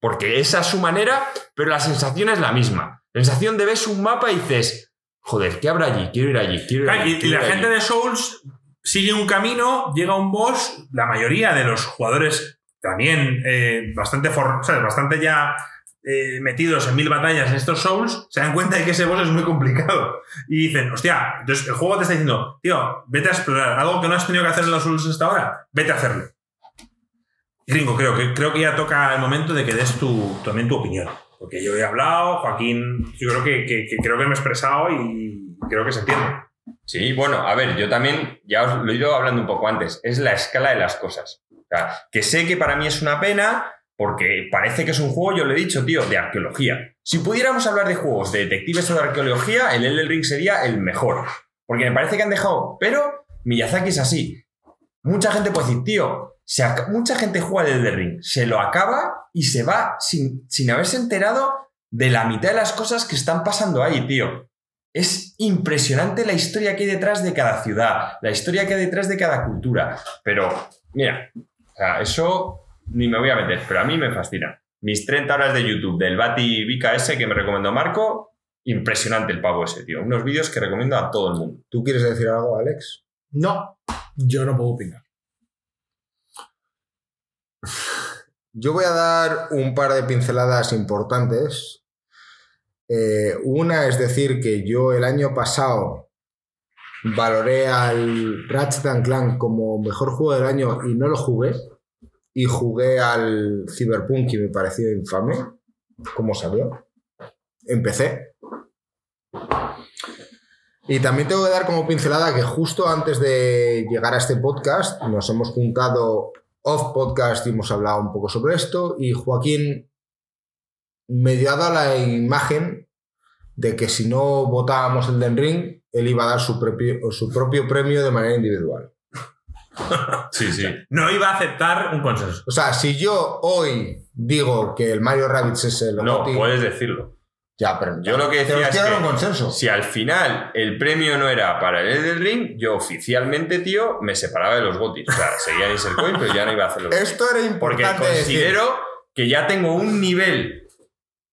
porque esa es su manera, pero la sensación es la misma. La sensación de ves un mapa y dices, joder, ¿qué habrá allí? Quiero ir allí, quiero ir allí. y, y quiero la ir gente allí". de Souls sigue un camino, llega un boss, la mayoría de los jugadores también eh, bastante, for- bastante ya eh, metidos en mil batallas en estos Souls, se dan cuenta de que ese boss es muy complicado. Y dicen, hostia, entonces el juego te está diciendo, tío, vete a explorar algo que no has tenido que hacer en los Souls hasta ahora, vete a hacerlo. Y Ringo, creo que, creo que ya toca el momento de que des tu, también tu opinión. Porque yo he hablado, Joaquín, yo creo que- que creo que me he expresado y creo que se entiende. Sí, bueno, a ver, yo también, ya os lo he ido hablando un poco antes, es la escala de las cosas. Que sé que para mí es una pena, porque parece que es un juego, yo lo he dicho, tío, de arqueología. Si pudiéramos hablar de juegos de detectives o de arqueología, el Elden Ring sería el mejor. Porque me parece que han dejado, pero Miyazaki es así. Mucha gente puede decir, tío, mucha gente juega el Elden Ring, se lo acaba y se va sin, sin haberse enterado de la mitad de las cosas que están pasando ahí, tío. Es impresionante la historia que hay detrás de cada ciudad, la historia que hay detrás de cada cultura. Pero, mira, o sea, eso ni me voy a meter, pero a mí me fascina. Mis 30 horas de YouTube del Bati Vika ese que me recomendó Marco, impresionante el pavo ese, tío. Unos vídeos que recomiendo a todo el mundo. ¿Tú quieres decir algo, Alex? No, yo no puedo opinar. Yo voy a dar un par de pinceladas importantes. Eh, una es decir que yo el año pasado valoré al Ratchet Clank como mejor juego del año y no lo jugué. Y jugué al Cyberpunk y me pareció infame. ¿Cómo salió? Empecé. Y también tengo que dar como pincelada que justo antes de llegar a este podcast nos hemos juntado off podcast y hemos hablado un poco sobre esto y Joaquín me dio dado la imagen de que si no votábamos el Den Ring, él iba a dar su propio, su propio premio de manera individual. Sí, sí. No iba a aceptar un consenso. O sea, si yo hoy digo que el Mario Rabbids es el No, puedes decirlo. ya, pero Yo lo que decía es que un consenso. Si al final el premio no era para el Elden Ring, yo oficialmente, tío, me separaba de los gotis. O sea, seguía en Insert Coin, pero ya no iba a hacer los Esto era Porque importante decir. considero que ya tengo un nivel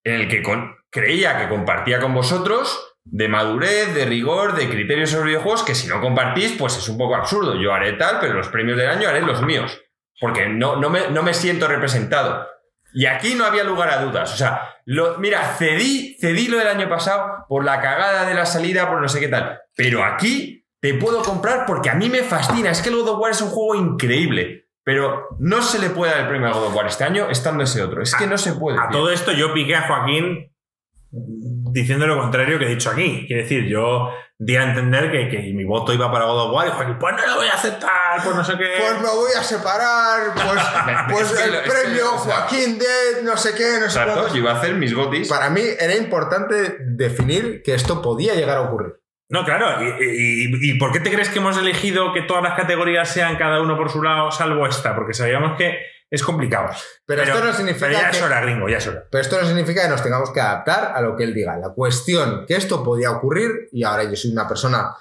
en el que creía que compartía con vosotros de madurez, de rigor, de criterios sobre videojuegos, que si no compartís, pues es un poco absurdo. Yo haré tal, pero los premios del año haré los míos. Porque no, no, me, no me siento representado. Y aquí no había lugar a dudas. O sea, mira, cedí, cedí lo del año pasado por la cagada de la salida, por no sé qué tal. Pero aquí te puedo comprar porque a mí me fascina. Es que el God of War es un juego increíble. Pero no se le puede dar el premio a God of War este año estando ese otro. Es que no se puede. A tío. todo esto yo piqué a Joaquín diciendo lo contrario que he dicho aquí. Quiere decir, yo di a entender que, que mi voto iba para God of War y Joaquín, pues no lo voy a aceptar, pues no sé qué. Pues me voy a separar, pues, pues Es que el lo- es que, premio Joaquín de no sé qué, no sé cuántos. yo iba a hacer mis gotis. Para mí era importante definir que esto podía llegar a ocurrir. No, claro. Y, y- y por qué te crees que hemos elegido que todas las categorías sean cada uno por su lado, salvo esta? Porque sabíamos que es complicado. Pero, esto no significa pero ya que, es hora, gringo, ya es hora. pero esto no significa que nos tengamos que adaptar a lo que él diga. La cuestión que esto podía ocurrir, y ahora yo soy una persona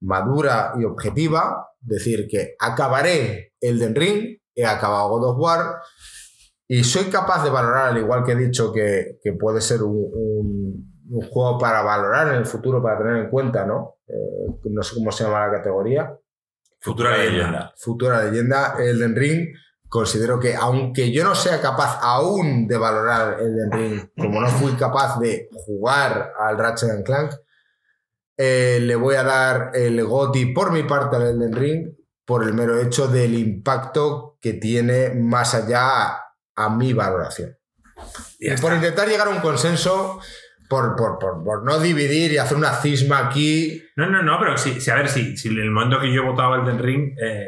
madura y objetiva, decir que acabaré Elden Ring, he acabado God of War, y soy capaz de valorar, al igual que he dicho que, que puede ser un, un- un juego para valorar en el futuro, para tener en cuenta, ¿no? Eh, no sé cómo se llama la categoría. Futura leyenda. Futura leyenda, Elden Ring. Considero que, aunque yo no sea capaz aún de valorar Elden Ring, como no fui capaz de jugar al Ratchet and Clank, eh, le voy a dar el GOTI por mi parte al Elden Ring por el mero hecho del impacto que tiene más allá a mi valoración. Y por intentar llegar a un consenso, por, por, por- por no dividir y hacer una cisma aquí. No, no, no, pero sí, sí, a ver, si en el momento que yo votaba el Den Ring, eh,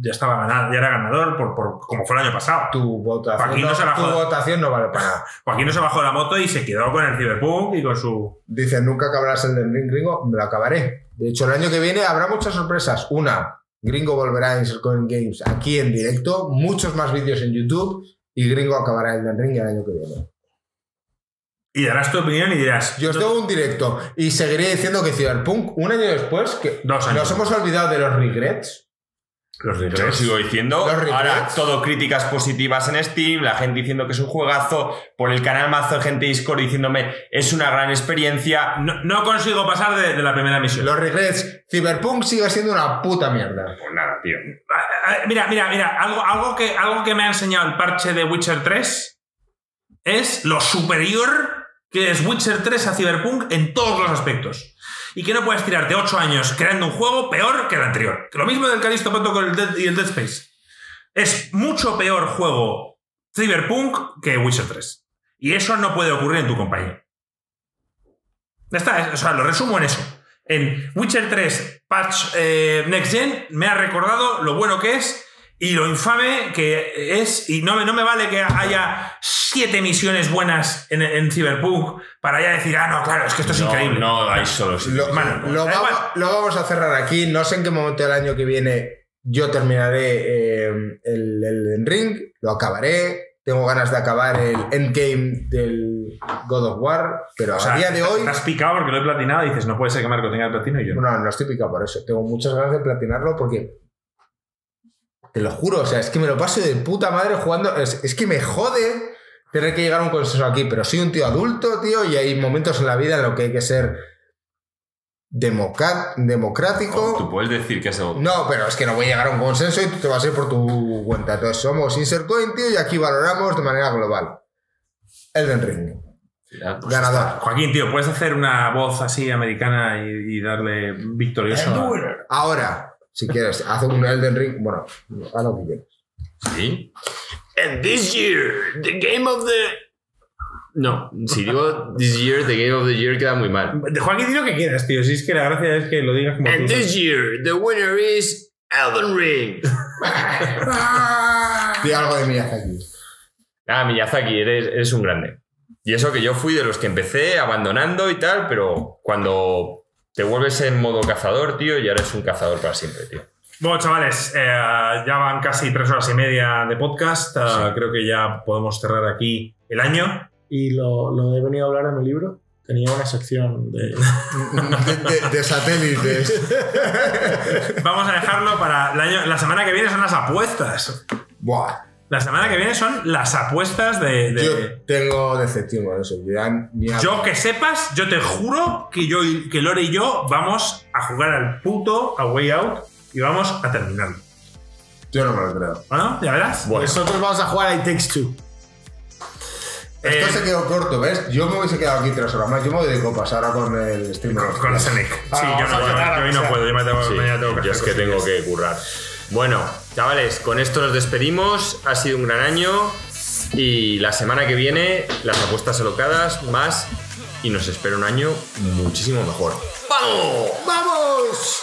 ya estaba ganado, ya era ganador por, por- como fue el año pasado. Tu votación, no no, se la tu joda. votación no vale para nada. Joaquín no se bajó de la moto y se quedó con el Cyberpunk y con su. Dice, nunca acabarás el del ring gringo, me lo acabaré. De hecho, el año que viene habrá muchas sorpresas. Una, Gringo volverá a Insert Games aquí en directo, muchos más vídeos en YouTube y Gringo acabará el del ring el año que viene. Y darás tu opinión y dirás. Yo os tengo un directo y seguiré diciendo que Cyberpunk, un año después, que Dos años. nos hemos olvidado de los regrets. Los Yo lo regrets. sigo diciendo. Los regrets. Ahora todo críticas positivas en Steam, la gente diciendo que es un juegazo, por el canal mazo de gente Discord diciéndome es una gran experiencia. No, no consigo pasar de, de la primera misión. Los regrets, Cyberpunk sigue siendo una puta mierda. Pues nada, tío. Ah, Mira, mira, mira, algo, algo, que, algo que me ha enseñado el parche de Witcher 3 es lo superior que es Witcher 3 a Cyberpunk en todos los aspectos. Y que no puedes tirarte 8 años creando un juego peor que el anterior. Lo mismo del Callisto Protocol el Dead- y el Dead Space. Es mucho peor juego Cyberpunk que Witcher 3. Y eso no puede ocurrir en tu compañía. Ya está, o sea, lo resumo en eso. En Witcher 3 Patch eh, Next Gen me ha recordado lo bueno que es y lo infame que es. Y no me, no me vale que haya siete misiones buenas en, en Cyberpunk para ya decir, ah, no, claro, es que esto es no, increíble. No hay solo Lo, Bueno, lo vamos, igual. lo vamos a cerrar aquí. No sé en qué momento del año que viene yo terminaré eh, el, el Ring, lo acabaré. Tengo ganas de acabar el endgame del God of War, pero O sea, a día de hoy. Estás picado porque lo he platinado y dices, no puede ser que Marco tenga el platino y yo no. No, no estoy picado por eso. Tengo muchas ganas de platinarlo porque. Te lo juro, o sea, es que me lo paso de puta madre jugando. Es, es que me jode tener que llegar a un consenso aquí, pero soy un tío adulto, tío, y hay momentos en la vida en los que hay que ser democrático. Tú puedes decir que eso. No, pero es que no voy a llegar a un consenso y tú te vas a ir por tu cuenta. Entonces somos Insercoin, tío, y aquí valoramos de manera global. Elden Ring. Pues, Ganador. Joaquín, tío, ¿puedes hacer una voz así americana y, y darle victorioso? a- Ahora, si quieres, haz un Elden Ring. Bueno, haz lo que quieras. Sí. And this year, the game of the. No, si digo this year, the game of the year queda muy mal. Joaquín, di lo que quieras, tío. Si es que la gracia es que lo digas como And tú. this year, the winner is Elden Ring. Di algo de Miyazaki. Ah, Miyazaki, eres, eres un grande. Y eso que yo fui de los que empecé abandonando y tal, pero cuando te vuelves en modo cazador, tío, ya eres un cazador para siempre, tío. Bueno, chavales, eh, ya van casi tres horas y media de podcast. Eh, Creo que ya podemos cerrar aquí el año. Y lo, lo he venido a hablar en mi libro. Tenía una sección de. De, de- de satélites. Vamos a dejarlo para el año. La semana que viene son las apuestas. Buah. La semana que viene son las apuestas de. de- Yo tengo decepción con eso. Ya a- Yo que sepas, yo te juro que yo y- que Lore y yo vamos a jugar al puto A Way Out y vamos a terminarlo. yo no me lo creo. ¿O no? ¿Ya verás? Bueno, Nosotros vamos a jugar a It Takes Two. Esto Eh, se quedó corto, ¿ves? Yo me hubiese quedado aquí tres horas más. Yo me voy de copas ahora con el streamer. Con, con Sonic. Sí, Ah, yo no, a yo- empezar, yo hoy no puedo, yo me tengo, sí, mañana tengo que yo es que cosillas. tengo que currar. Bueno, chavales, con esto nos despedimos. Ha sido un gran año. Y la semana que viene, las apuestas alocadas más. Y nos espera un año muchísimo mejor. ¡Vamos! ¡Vamos!